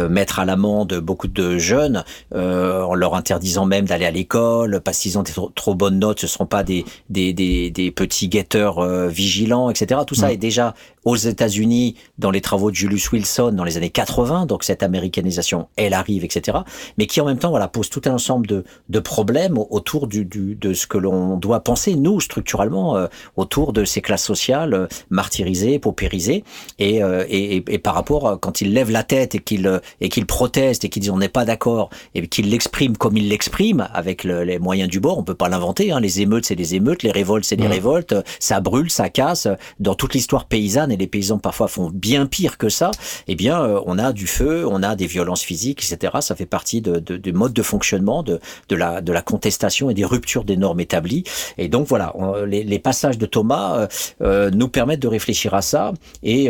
mettre à l'amende beaucoup de jeunes en leur interdisant même d'aller à l'école parce qu'ils ont des trop, bonnes notes ce seront pas des des, des, des petits guetteurs vigilants etc tout ça est déjà aux États-Unis dans les travaux de Julius Wilson dans les années 80 donc cette américanisation elle arrive etc mais qui en même temps voilà pose tout un ensemble de, de problèmes autour du, du de ce que l'on doit penser nous structurellement euh, autour de ces classes sociales euh, martyrisées, paupérisées, et, euh, et, et, par rapport quand ils lèvent la tête et qu'ils et qu'ils protestent et qu'ils disent on n'est pas d'accord et qu'ils l'expriment comme ils l'expriment avec les moyens du bord, on peut pas l'inventer. Hein. Les émeutes c'est des émeutes, les révoltes c'est des révoltes, ça brûle, ça casse. Dans toute l'histoire paysanne et les paysans parfois font bien pire que ça, eh bien, euh, on a du feu, on a des violences physiques, etc. Ça fait partie de, de, du mode de fonctionnement de, de, la, de la contestation et des ruptures des normes établies. Et donc voilà, les, passages de Thomas euh, euh, nous permettent de réfléchir à ça et,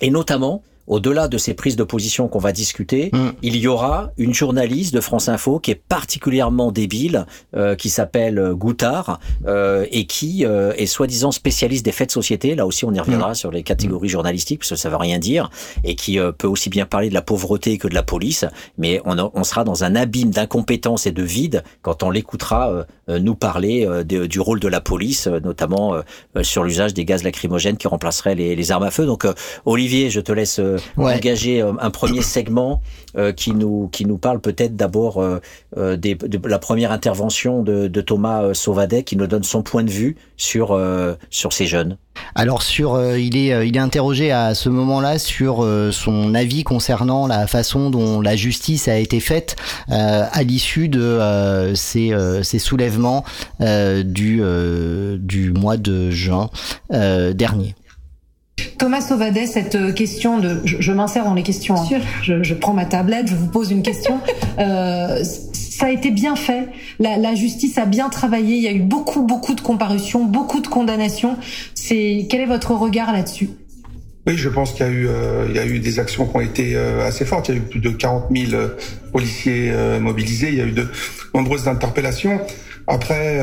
et notamment au-delà de ces prises de position qu'on va discuter, mm. il y aura une journaliste de France Info qui est particulièrement débile, euh, qui s'appelle euh, Goutard, euh, et qui euh, est soi-disant spécialiste des faits de société. Là aussi, on y reviendra mm. sur les catégories journalistiques, parce que ça veut rien dire, et qui euh, peut aussi bien parler de la pauvreté que de la police. Mais on, on sera dans un abîme d'incompétence et de vide quand on l'écoutera nous parler du rôle de la police, notamment sur l'usage des gaz lacrymogènes qui remplaceraient les, les armes à feu. Donc, Olivier, je te laisse engager euh, un premier segment euh, qui nous qui nous parle peut-être d'abord euh, de la première intervention de, de Thomas Sauvadet qui nous donne son point de vue sur sur ces jeunes. Alors sur, il est il est interrogé à ce moment-là sur son avis concernant la façon dont la justice a été faite à l'issue de ces, ces soulèvements du du mois de juin dernier. Thomas Sauvadet, cette euh, question de, je, m'insère dans les questions, hein. je, prends ma tablette, je vous pose une question. euh, ça a été bien fait, la, justice a bien travaillé, il y a eu beaucoup, beaucoup de comparutions, beaucoup de condamnations. C'est quel est votre regard là-dessus? Oui, je pense qu'il y a eu, euh, il y a eu des actions qui ont été euh, assez fortes. Il y a eu plus de 40 000 policiers mobilisés. Il y a eu de nombreuses interpellations. Après,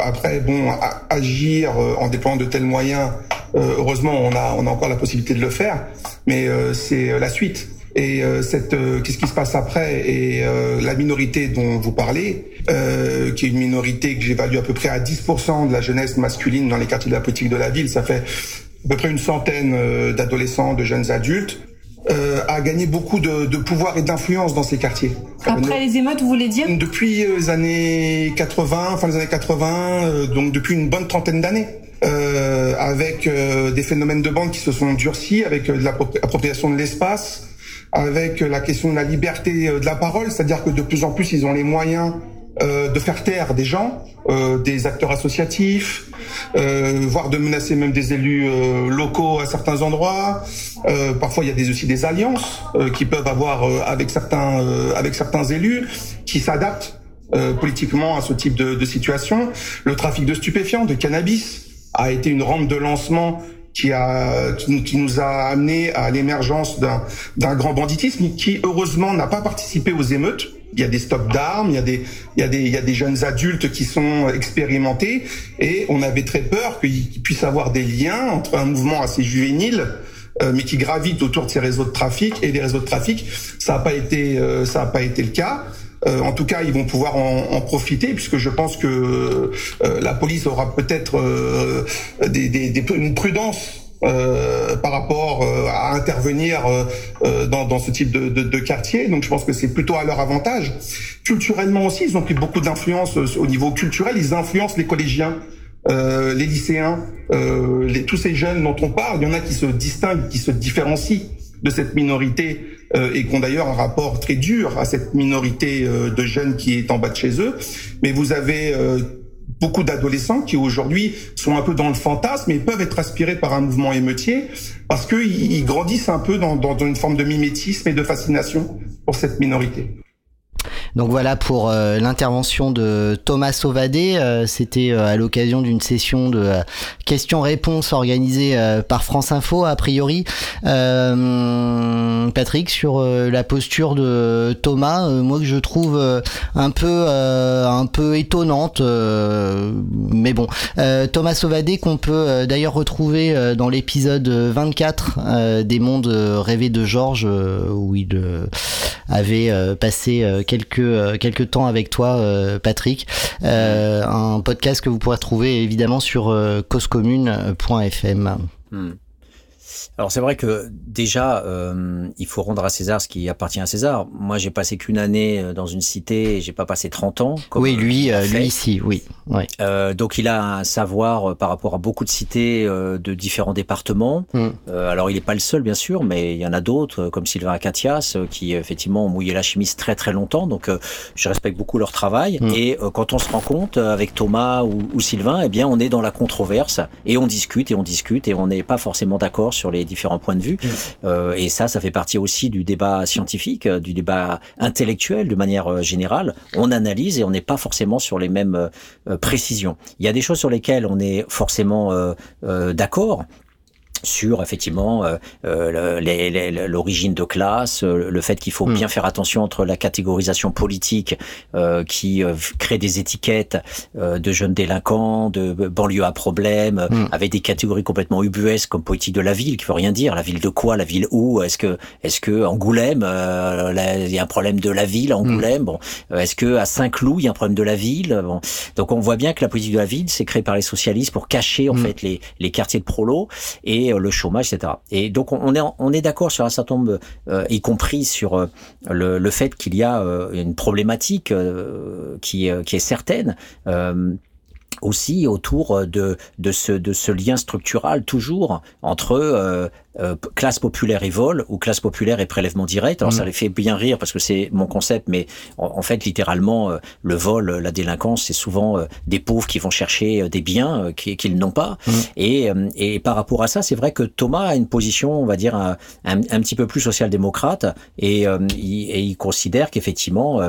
après, bon, agir en déployant de tels moyens, euh, heureusement, on a, on a encore la possibilité de le faire, mais euh, c'est la suite. Et euh, cette, qu'est-ce qui se passe après Et la minorité dont vous parlez, qui est une minorité que j'évalue à peu près à 10% de la jeunesse masculine dans les quartiers de la politique de la ville, ça fait à peu près une centaine d'adolescents, de jeunes adultes, euh, a gagné beaucoup de, de pouvoir et d'influence dans ces quartiers. Après les émeutes, vous voulez dire? Depuis les années 80, fin des années 80, donc depuis une bonne trentaine d'années. Euh, avec euh, des phénomènes de bande qui se sont durcis, avec euh, de l'appropriation de l'espace, avec la question de la liberté de la parole, c'est-à-dire que de plus en plus ils ont les moyens de faire taire des gens, des acteurs associatifs, voire de menacer même des élus locaux à certains endroits. parfois, il y a des, aussi des alliances qui peuvent avoir avec certains avec certains élus qui s'adaptent politiquement à ce type de, de situation. Le trafic de stupéfiants, de cannabis, a été une rampe de lancement qui a qui, nous a amené à l'émergence d'un d'un grand banditisme qui heureusement n'a pas participé aux émeutes. Il y a des stocks d'armes, il y a des il y a des il y a des jeunes adultes qui sont expérimentés et on avait très peur qu'il puisse avoir des liens entre un mouvement assez juvénile euh, mais qui gravite autour de ces réseaux de trafic et des réseaux de trafic. Ça n'a pas été euh, ça a pas été le cas. Euh, en tout cas, ils vont pouvoir en, en profiter puisque je pense que euh, la police aura peut-être euh, des, des, des, une prudence euh, par rapport euh, à intervenir euh, dans, dans, ce type de, de, de, quartier. Donc je pense que c'est plutôt à leur avantage. Culturellement aussi, ils ont pris beaucoup d'influence au niveau culturel. Ils influencent les collégiens. les lycéens, les, tous ces jeunes dont on parle, il y en a qui se distinguent, qui se différencient de cette minorité euh, et qui ont d'ailleurs un rapport très dur à cette minorité euh, de jeunes qui est en bas de chez eux. Mais vous avez euh, beaucoup d'adolescents qui aujourd'hui sont un peu dans le fantasme et peuvent être aspirés par un mouvement émeutier parce qu'ils grandissent un peu dans, dans une forme de mimétisme et de fascination pour cette minorité. Donc voilà pour euh, l'intervention de Thomas Sauvadé. Euh, c'était euh, à l'occasion d'une session de questions-réponses organisée par France Info, a priori. Patrick, sur la posture de Thomas, moi que je trouve un peu un peu étonnante, mais bon. Thomas Sauvadé qu'on peut d'ailleurs retrouver dans l'épisode 24 des mondes rêvés de Georges, où il avait passé quelques euh, quelques temps avec toi, euh, Patrick. Euh, un podcast que vous pourrez trouver évidemment sur causecommune.fm. Hmm. Alors c'est vrai que déjà, euh, il faut rendre à César ce qui appartient à César. Moi, j'ai passé qu'une année euh, dans une cité, j'ai pas passé 30 ans. Comme oui, lui, euh, lui ici, oui. Euh, donc il a un savoir par rapport à beaucoup de cités de différents départements. Mm. Alors il n'est pas le seul bien sûr, mais il y en a d'autres comme Sylvain Acatias qui effectivement ont mouillé la chimiste très très longtemps. Donc je respecte beaucoup leur travail. Mm. Et quand on se rend compte avec Thomas ou, ou Sylvain, eh bien on est dans la controverse et on discute et on discute et on n'est pas forcément d'accord sur les différents points de vue. Euh, et ça, ça fait partie aussi du débat scientifique, euh, du débat intellectuel de manière euh, générale. On analyse et on n'est pas forcément sur les mêmes euh, précisions. Il y a des choses sur lesquelles on est forcément euh, euh, d'accord sur effectivement euh, euh, l'origine de classe, euh, le fait qu'il faut Mm. bien faire attention entre la catégorisation politique euh, qui euh, crée des étiquettes euh, de jeunes délinquants, de banlieue à problème, Mm. avec des catégories complètement ubuesques comme politique de la ville, qui veut rien dire. La ville de quoi? La ville où? Est-ce que est-ce que Angoulême, euh, il y a un problème de la ville, Angoulême? Bon, est-ce que à Saint-Cloud il y a un problème de la ville? Bon, donc on voit bien que la politique de la ville, c'est créé par les socialistes pour cacher en fait les les quartiers de prolo et euh, le chômage, etc. Et donc on- est on est d'accord sur un certain nombre, euh, y compris sur euh, le, le fait qu'il y a une problématique qui qui est certaine. Aussi autour de de ce de ce lien structural toujours entre euh, classe populaire et vol ou classe populaire et prélèvement direct. Alors Mm. ça les fait bien rire parce que c'est mon concept, mais en, en fait littéralement euh, le vol, euh, la délinquance, c'est souvent euh, des pauvres qui vont chercher des biens qui- qu'ils n'ont pas. Mm. Et, et par rapport à ça, c'est vrai que Thomas a une position, on va dire un, un, un petit peu plus social-démocrate et, il, et il considère qu'effectivement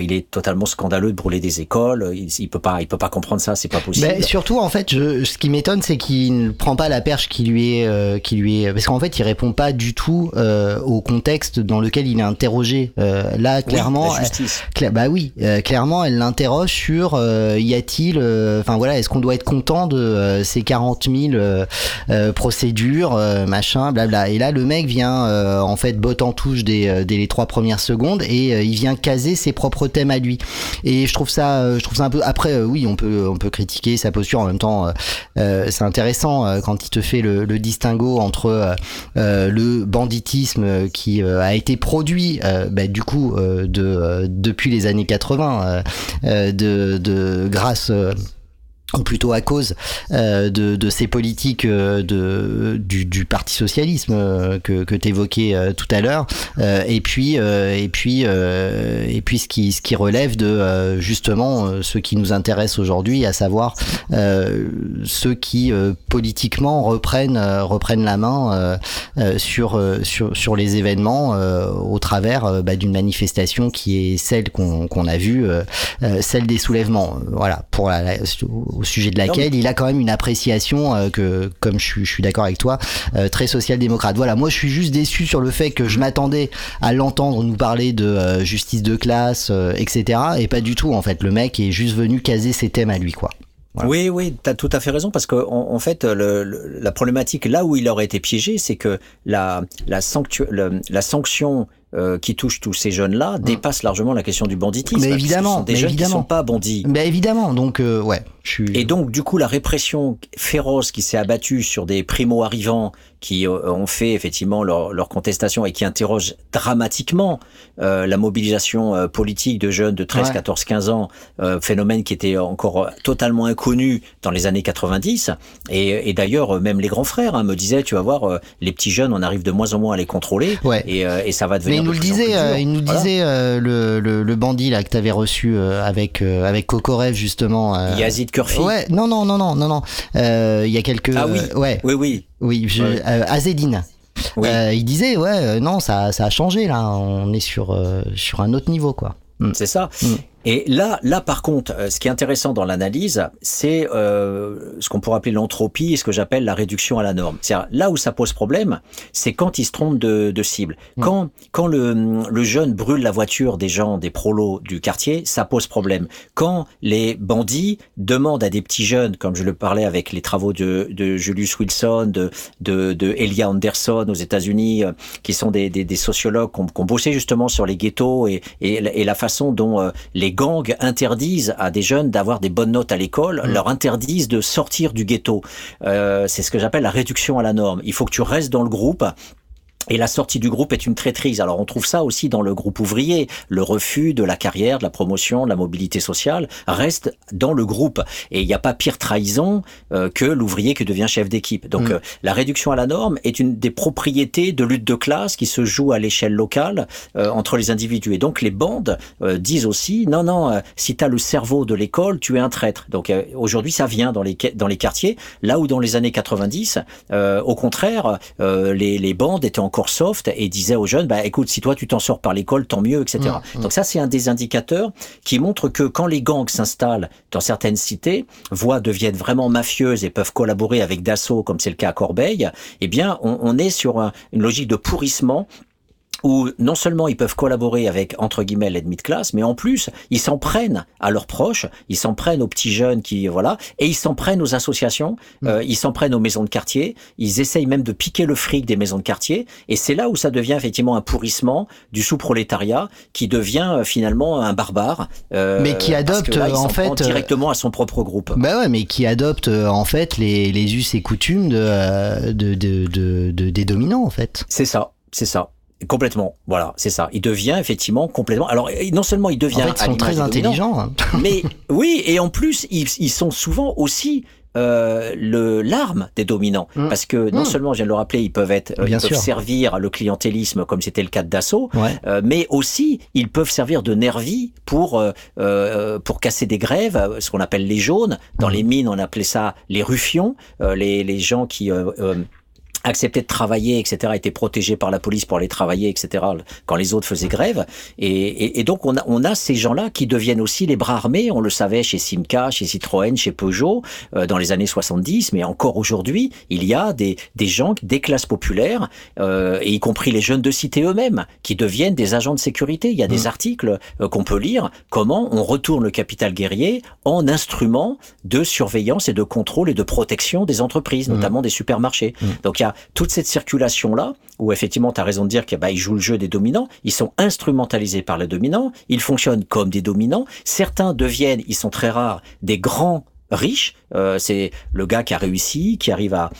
il est totalement scandaleux de brûler des écoles. Il, il peut pas, il peut pas comprendre ça, c'est pas possible. Ben, surtout, en fait, je, ce qui m'étonne, c'est qu'il ne prend pas la perche qui lui est, qui lui est, parce qu'en fait, il répond pas du tout euh, au contexte dans lequel il est interrogé. Euh, là, Oui, clairement, la justice. Cla- bah oui, euh, clairement, elle l'interroge sur euh, y a-t-il, euh, enfin voilà, est-ce qu'on doit être content de euh, ces 40 000 euh, euh, procédures, euh, machin, blabla. Et là, le mec vient euh, en fait botte en touche dès, euh, dès les trois premières secondes et euh, il vient caser ses propres thèmes à lui. Et je trouve ça, euh, je trouve ça un peu. Après, euh, oui, on peut, on peut critiquer sa posture. En même temps, euh, euh, c'est intéressant euh, quand il te fait le, le distinguo entre euh, euh, le banditisme euh, qui euh, a été produit, euh, bah, du coup, euh, de euh, depuis les années 80, euh, euh, de, de grâce. Euh, ou plutôt à cause euh, de, de ces politiques euh, de, du, du parti socialisme euh, que, que tu évoquais tout à l'heure. Euh, et puis euh, et puis euh, et puis ce qui ce qui relève de euh, justement euh, ce qui nous intéresse aujourd'hui à savoir euh, ceux qui euh, politiquement reprennent euh, reprennent la main euh, euh, sur euh, sur sur les événements euh, au travers euh, bah, d'une manifestation qui est celle qu'on qu'on a vue euh, euh, celle des soulèvements. Voilà pour la, la- au sujet de laquelle il a quand même une appréciation euh, que comme je suis je suis d'accord avec toi euh, très social-démocrate. Voilà moi je suis juste déçu sur le fait que je m'attendais à l'entendre nous parler de euh, justice de classe euh, etc et pas du tout en fait. Le mec est juste venu caser ses thèmes à lui quoi. Voilà. Oui, oui, tu as tout à fait raison parce que en, en fait, le, le- la problématique là où il aurait été piégé, c'est que la, la, sanctu- le- la sanction euh, qui touche tous ces jeunes-là dépasse largement la question du banditisme. Mais évidemment, ce sont des mais jeunes évidemment. qui sont pas bandits. bah évidemment donc euh, ouais je suis Et donc, du coup, la répression féroce qui s'est abattue sur des primo-arrivants qui euh, ont fait effectivement leur, leur contestation et qui interrogent dramatiquement euh, la mobilisation euh, politique de jeunes de 13, Ouais. 14, 15 ans, euh, phénomène qui était encore euh, totalement inconnu dans les années 90. Et, et d'ailleurs, même les grands frères hein, me disaient, tu vas voir, euh, les petits jeunes, on arrive de moins en moins à les contrôler Ouais. et, euh, et ça va Mais devenir il nous de le disait, euh, il nous Voilà. disait euh, le, le, le bandit là que t'avais reçu euh, avec euh, avec Kokorev justement. Yazid Kurfi. Ouais, non non non non non non. Euh, Il y a quelques. Ah oui. ouais. Oui, oui. Oui, je, Ouais. euh, Azedine. Oui. Euh, il disait ouais euh, non ça ça a changé là on est sur sur un autre niveau quoi. Mm. C'est ça. Mm. Et là, là par contre, euh, ce qui est intéressant dans l'analyse, c'est euh, ce qu'on pourrait appeler l'entropie et ce que j'appelle la réduction à la norme. C'est-à-dire là où ça pose problème, c'est quand il se trompe de, de cible. Mm. Quand, quand le, le jeune brûle la voiture des gens, des prolos du quartier, ça pose problème. Quand les bandits demandent à des petits jeunes, comme je le parlais avec les travaux de, de Julius Wilson, de, de, de Elia Anderson aux États-Unis, euh, qui sont des, des, des sociologues qui ont, qui ont bossé justement sur les ghettos et, et, la- et la façon dont euh, les gangs interdisent à des jeunes d'avoir des bonnes notes à l'école, Mm. leur interdisent de sortir du ghetto. Euh, c'est ce que j'appelle la réduction à la norme. Il faut que tu restes dans le groupe. Et la sortie du groupe est une traîtrise. Alors on trouve ça aussi dans le groupe ouvrier. Le refus de la carrière, de la promotion, de la mobilité sociale reste dans le groupe. Et il n'y a pas pire trahison euh, que l'ouvrier qui devient chef d'équipe. Donc Mm. euh, la réduction à la norme est une des propriétés de lutte de classe qui se joue à l'échelle locale euh, entre les individus. Et donc les bandes disent aussi, non, non, si tu as le cerveau de l'école, tu es un traître. Donc aujourd'hui ça vient dans les, qua- dans les quartiers, là où dans les années 90, euh, au contraire, les, les bandes étaient encore soft et disaient aux jeunes, bah écoute, si toi tu t'en sors par l'école, tant mieux, etc. Mm, mm. Donc ça c'est un des indicateurs qui montre que quand les gangs s'installent dans certaines cités, voient deviennent vraiment mafieuses et peuvent collaborer avec Dassault, comme c'est le cas à Corbeil, eh bien on, on est sur un- une logique de pourrissement où non seulement ils peuvent collaborer avec entre guillemets l'ennemi de classe, mais en plus ils s'en prennent à leurs proches, ils s'en prennent aux petits jeunes qui voilà, et ils s'en prennent aux associations, euh, ils s'en prennent aux maisons de quartier, ils essayent même de piquer le fric des maisons de quartier, et c'est là où ça devient effectivement un pourrissement du sous-prolétariat qui devient euh, finalement un barbare, euh, Mais qui adopte, là, il en fait, euh, directement à son propre groupe. Bah ouais, mais qui adopte euh, en fait les, les us et coutumes euh, de, de, de- de- des dominants en fait. C'est ça, c'est ça. Complètement, voilà, c'est ça. Il devient effectivement complètement. Alors, non seulement il devient. En fait, ils sont très intelligents. hein. mais oui, et en plus, ils, ils sont souvent aussi euh, le l'arme des dominants, Mm. parce que non Mm. seulement, je viens de le rappeler, ils peuvent être, euh, Bien ils peuvent servir le clientélisme comme c'était le cas de Dassault, Ouais. euh, mais aussi ils peuvent servir de nervis pour euh, euh, pour casser des grèves, euh, ce qu'on appelle les jaunes. Dans Mhm. les mines, on appelait ça les ruffions, euh, les les gens qui euh, euh, acceptaient de travailler, etc., étaient protégés par la police pour aller travailler, etc., quand les autres faisaient grève. Et, et, et donc, on a, on a ces gens-là qui deviennent aussi les bras armés. On le savait chez Simca, chez Citroën, chez Peugeot, euh, dans les années 70, mais encore aujourd'hui, il y a des, des gens, des classes populaires, euh, et y compris les jeunes de cité eux-mêmes, qui deviennent des agents de sécurité. Il y a des articles euh, qu'on peut lire, comment on retourne le capital guerrier en instrument de surveillance et de contrôle et de protection des entreprises, Mhm. notamment des supermarchés. Mhm. Donc il y a toute cette circulation-là, où effectivement, tu as raison de dire qu'ils bah, jouent le jeu des dominants, ils sont instrumentalisés par les dominants, ils fonctionnent comme des dominants, certains deviennent, ils sont très rares, des grands riches, Euh, c'est le gars qui a réussi, qui arrive à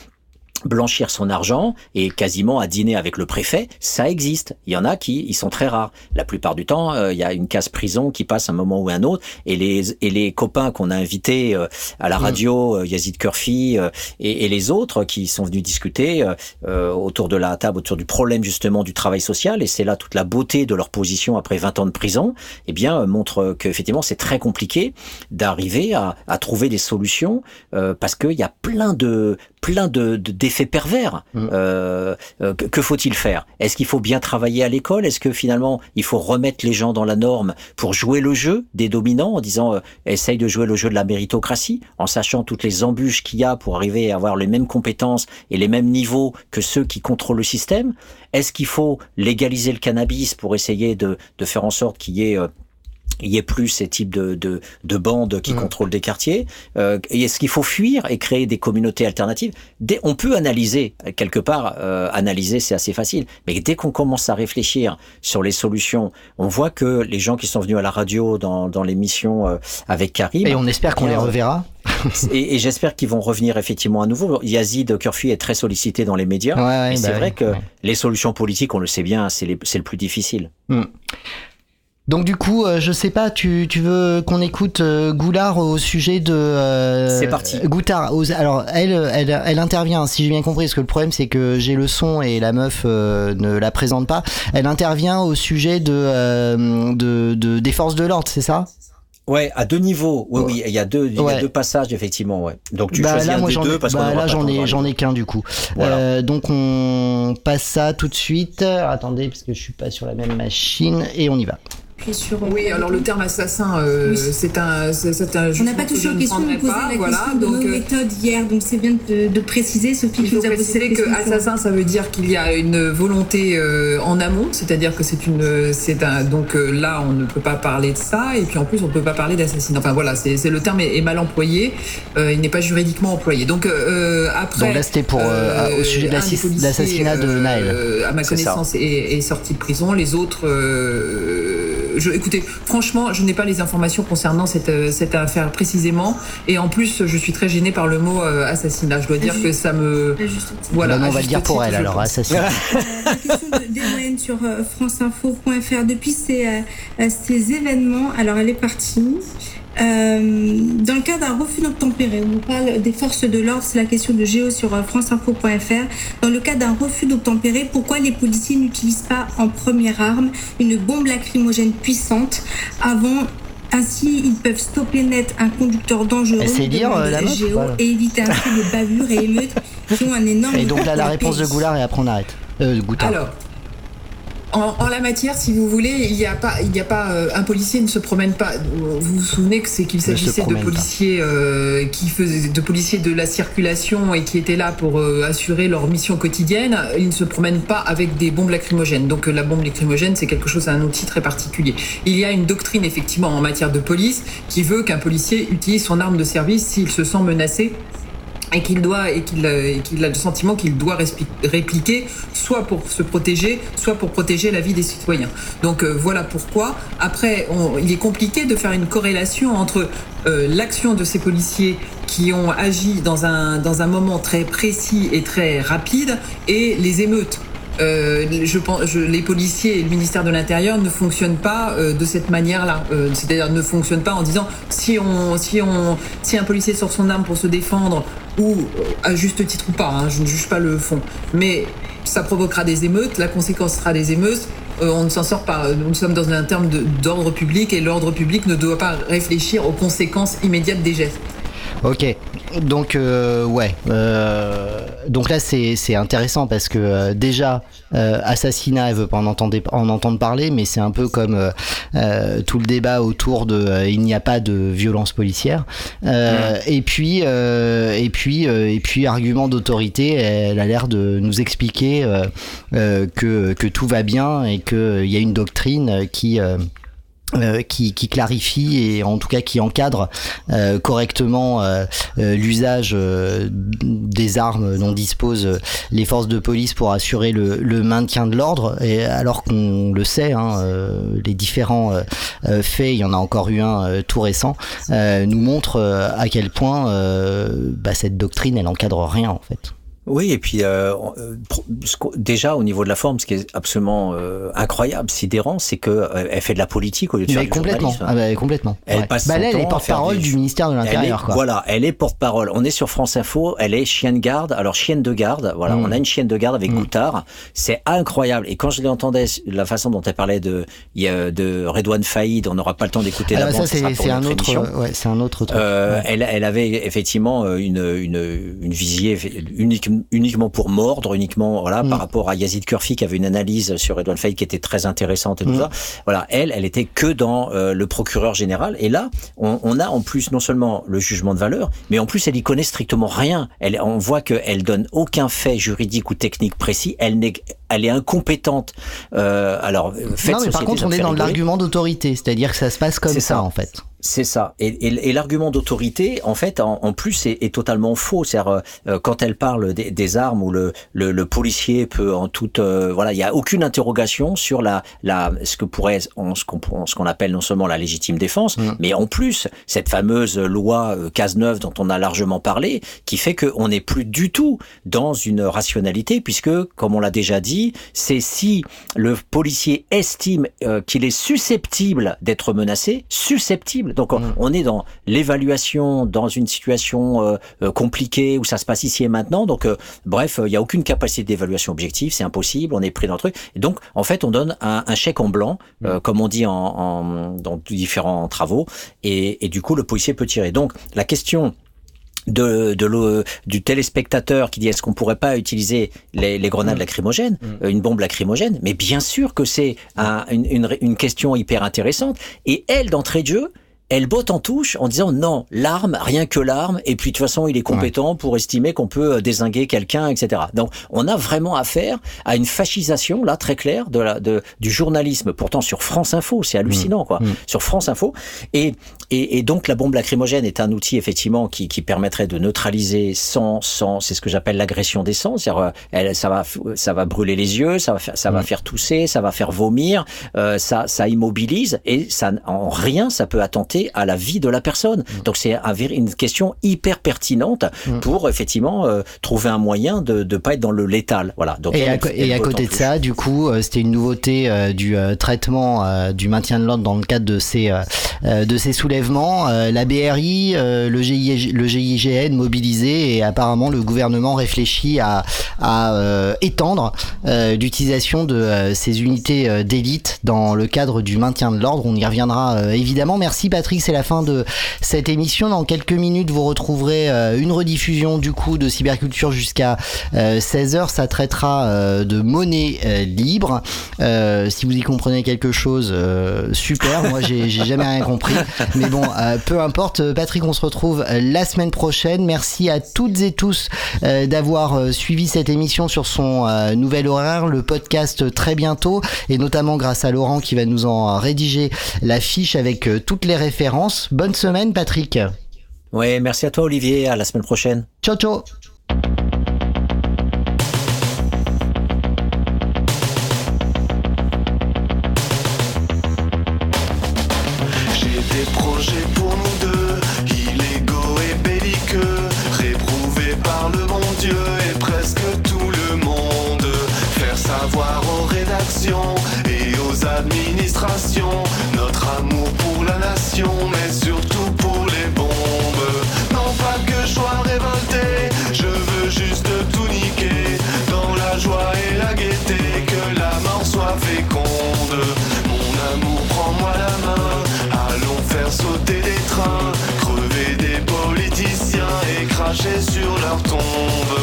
blanchir son argent et quasiment à dîner avec le préfet, ça existe. Il y en a qui, ils sont très rares. La plupart du temps, euh, il y a une case prison qui passe un moment ou un autre, et les et les copains qu'on a invités euh, à la Mm. radio, euh, Yazid Kurfi euh, et, et les autres qui sont venus discuter autour de la table, autour du problème justement du travail social, et c'est là toute la beauté de leur position après 20 ans de prison, eh bien montre que effectivement c'est très compliqué d'arriver à, à trouver des solutions parce qu'il y a plein de plein de de- d'effets pervers. Mm. Euh, euh, que, que faut-il faire? Est-ce qu'il faut bien travailler à l'école? Est-ce que finalement il faut remettre les gens dans la norme pour jouer le jeu des dominants en disant euh, essaye de jouer le jeu de la méritocratie en sachant toutes les embûches qu'il y a pour arriver à avoir les mêmes compétences et les mêmes niveaux que ceux qui contrôlent le système? Est-ce qu'il faut légaliser le cannabis pour essayer de, de faire en sorte qu'il y ait euh, il y ait plus ces types de, de, de bandes qui Mhm. contrôlent des quartiers euh, Est-ce qu'il faut fuir et créer des communautés alternatives dès, On peut analyser, quelque part, euh, analyser c'est assez facile, mais dès qu'on commence à réfléchir sur les solutions, on voit que les gens qui sont venus à la radio dans, dans l'émission euh, avec Karim, Et on espère qu'on les bien, reverra. et, et j'espère qu'ils vont revenir effectivement à nouveau. Yazid Kurfi est très sollicité dans les médias, Ouais, ouais, mais bah c'est vrai ouais, que les solutions politiques, on le sait bien, c'est les- c'est le plus difficile. Donc du coup, euh, je sais pas, tu, tu veux qu'on écoute euh, Goulard au sujet de... euh, C'est parti. Goutard, aux- alors elle, elle, elle intervient, si j'ai bien compris, parce que le problème c'est que j'ai le son et la meuf euh, ne la présente pas. Elle intervient au sujet de, euh, de, de- des forces de l'ordre, c'est ça? Ouais, à deux niveaux. Oui, oui, il y a deux, il y a deux passages effectivement. Ouais. Donc tu bah, choisis là, un moi, des j'en deux ai- parce bah, là j'en ai j'en ai qu'un du coup. Voilà. Euh, donc on passe ça tout de suite. Attendez parce que je suis pas sur la même machine et on y va. Oui, alors le terme assassin, euh, c'est un, c'est un. On n'a pas touché aux questions, on posait la question de nos méthodes hier, donc c'est bien de, de préciser, Sophie, Il qui faut nous a posé préciser cette que assassin, ça veut dire qu'il y a une volonté euh, en amont, c'est-à-dire que c'est une, c'est un, donc euh, là on ne peut pas parler de ça, et puis en plus on ne peut pas parler d'assassinat. Enfin voilà, c'est c'est- le terme est, est mal employé, euh, il n'est pas juridiquement employé. Donc euh, après. Donc là, c'était pour, euh, au sujet de l'assassinat de euh, Naël. à ma connaissance est, est sorti de prison, les autres. Euh, je, écoutez, franchement, je n'ai pas les informations concernant cette, euh, cette affaire précisément. Et en plus, je suis très gênée par le mot euh, assassinat. Je dois dire que ça me. Voilà. on va le dire pour elle alors, assassinat. La question de sur franceinfo.fr depuis ces, ces événements. Alors, elle est partie. Euh, dans le cas d'un refus d'obtempérer, on parle des forces de l'ordre, c'est la question de Géo sur euh, franceinfo.fr. Dans le cas d'un refus d'obtempérer, pourquoi les policiers n'utilisent pas en première arme une bombe lacrymogène puissante avant ainsi, ils peuvent stopper net un conducteur dangereux dire, euh, la Géo et éviter ainsi des bavures et émeutes qui ont un énorme. Et donc là, la réponse de Goulard et après on arrête. Euh, Alors, en, la matière, si vous voulez, il n'y a pas, il n'y a pas, euh, un policier ne se promène pas. Vous vous souvenez que c'est qu'il s'agissait de policiers euh, qui faisaient, de policiers de la circulation et qui étaient là pour euh, assurer leur mission quotidienne. Ils ne se promènent pas avec des bombes lacrymogènes. Donc la bombe lacrymogène, c'est quelque chose, un outil très particulier. Il y a une doctrine effectivement en matière de police qui veut qu'un policier utilise son arme de service s'il se sent menacé et qu'il doit et qu'il qu'il a le sentiment qu'il doit répliquer soit pour se protéger soit pour protéger la vie des citoyens. Donc euh, voilà pourquoi après on, il est compliqué de faire une corrélation entre euh, l'action de ces policiers qui ont agi dans un dans un moment très précis et très rapide et les émeutes euh, je pense, je, les policiers et le ministère de l'Intérieur ne fonctionnent pas euh, de cette manière-là. Euh, c'est-à-dire ne fonctionnent pas en disant si on, si on, si un policier sort son arme pour se défendre ou à juste titre ou pas, hein, je ne juge pas le fond, mais ça provoquera des émeutes, la conséquence sera des émeutes. on ne s'en sort pas. Nous sommes dans un terme d'ordre public et l'ordre public ne doit pas réfléchir aux conséquences immédiates des gestes. Ok, donc euh, ouais, euh, donc là c'est intéressant parce que euh, déjà assassinat, elle veut pas en entendre, en entendre parler, mais c'est un peu comme tout le débat autour de il n'y a pas de violence policière. Et puis et puis et puis argument d'autorité, elle a l'air de nous expliquer que que tout va bien et qu'il y a une doctrine qui euh, qui, clarifie et en tout cas qui encadre euh, correctement euh, l'usage des armes dont disposent les forces de police pour assurer le, le maintien de l'ordre. Et alors qu'on le sait hein, les différents faits il y en a encore eu un tout récent nous montrent à quel point bah, cette doctrine elle encadre rien en fait oui, et puis euh, euh déjà au niveau de la forme, ce qui est absolument euh, incroyable, sidérant, c'est que elle fait de la politique au lieu de faire du complètement. Ah bah, complètement. Elle passe bah, elle est porte-parole du... ministère de l'Intérieur. Voilà, elle est porte-parole. On est sur France Info, elle est chienne garde. Alors chienne de garde, voilà, mm. on a une chienne de garde avec mmh. Goutard. C'est incroyable. Et quand je l'entendais, la façon dont elle parlait de de Redouane Faïd, on n'aura pas le temps d'écouter ah la bah, Ça c'est un autre, ouais, c'est un autre truc. Elle, elle avait effectivement une une une visier unique uniquement pour mordre, uniquement voilà par mm. rapport à Yazid Kurfi qui avait une analyse sur Edouard Fay qui était très intéressante et tout mm. ça. Voilà, elle, elle était que dans euh, le procureur général. Et là, on, on, a en plus non seulement le jugement de valeur, mais en plus elle y connaît strictement rien. Elle, on voit qu'elle donne aucun fait juridique ou technique précis. Elle n'est elle est incompétente. Euh, alors, faites non, mais par contre, on est dans l'argument d'autorité, c'est-à-dire que ça se passe comme ça, ça, en fait. C'est ça. Et, et, et l'argument d'autorité, en fait, en, en plus, est, est, totalement faux. C'est-à-dire, euh, quand elle parle des, des armes où le, le, le, policier peut en toute, euh, voilà, il n'y a aucune interrogation sur la, la, ce que pourrait, ce qu'on, appelle non seulement la légitime défense, mmh. mais en plus cette fameuse loi euh, Cazeneuve dont on a largement parlé, qui fait qu'on n'est plus du tout dans une rationalité, puisque, comme on l'a déjà dit, c'est si le policier estime euh, qu'il est susceptible d'être menacé, susceptible donc mm. on est dans l'évaluation dans une situation euh, euh, compliquée où ça se passe ici et maintenant. Donc euh, bref, il n'y a aucune capacité d'évaluation objective, c'est impossible, on est pris dans le truc. Et donc en fait, on donne un, un chèque en blanc, mm. comme on dit en, en, dans différents travaux, et, et du coup le policier peut tirer. Donc la question de, de du téléspectateur qui dit est-ce qu'on pourrait pas utiliser les, les grenades mm. lacrymogènes, une bombe lacrymogène? Mais bien sûr que c'est un, une, une, une, question hyper intéressante. Et elle, d'entrée de jeu, elle botte en touche en disant non, l'arme, rien que l'arme, et puis de toute façon, il est compétent pour estimer qu'on peut euh, désinguer quelqu'un, etc. Donc, on a vraiment affaire à une fascisation, là, très claire, de la, de, du journalisme, pourtant sur France Info, c'est hallucinant, quoi, Mm. sur France Info. Et, et, et donc, la bombe lacrymogène est un outil, effectivement, qui, qui permettrait de neutraliser sans, sans, c'est ce que j'appelle l'agression des sens, c'est-à-dire, euh, elle, ça va, ça va brûler les yeux, ça va faire, ça va faire tousser, ça va faire vomir, euh, ça, ça immobilise, et ça, en rien, ça peut attenter à la vie de la personne. Donc c'est un une question hyper pertinente pour effectivement euh, trouver un moyen de ne pas être dans le létal. Voilà. Donc Et à, et côté de ça, du coup, euh, c'était une nouveauté euh, du euh, traitement du maintien de l'ordre dans le cadre de ces de ces soulèvements. La BRI, le, GIG, le GIGN mobilisé et apparemment le gouvernement réfléchit à, à étendre l'utilisation de ces unités d'élite dans le cadre du maintien de l'ordre. On y reviendra évidemment. Merci Patrick, c'est la fin de cette émission. Dans quelques minutes, vous retrouverez euh, une rediffusion du coup de Cyberculture jusqu'à 16h. Ça traitera euh, de monnaie euh, libre. Euh, si vous y comprenez quelque chose, euh, super. Moi, j'ai jamais rien compris. Mais bon, euh, peu importe. Patrick, on se retrouve euh, la semaine prochaine. Merci à toutes et tous euh, d'avoir euh, suivi cette émission sur son euh, nouvel horaire, le podcast euh, très bientôt, et notamment grâce à Laurent qui va nous en euh, rédiger la fiche avec euh, toutes les références. Bonne semaine, Patrick. Ouais, merci à toi Olivier. À la semaine prochaine. Ciao, ciao. Mais surtout pour les bombes. Non pas que je sois révolté, je veux juste tout niquer, dans la joie et la gaieté, que la mort soit féconde. Mon amour, prends-moi la main, allons faire sauter des trains, crever des politiciens et cracher sur leur tombe.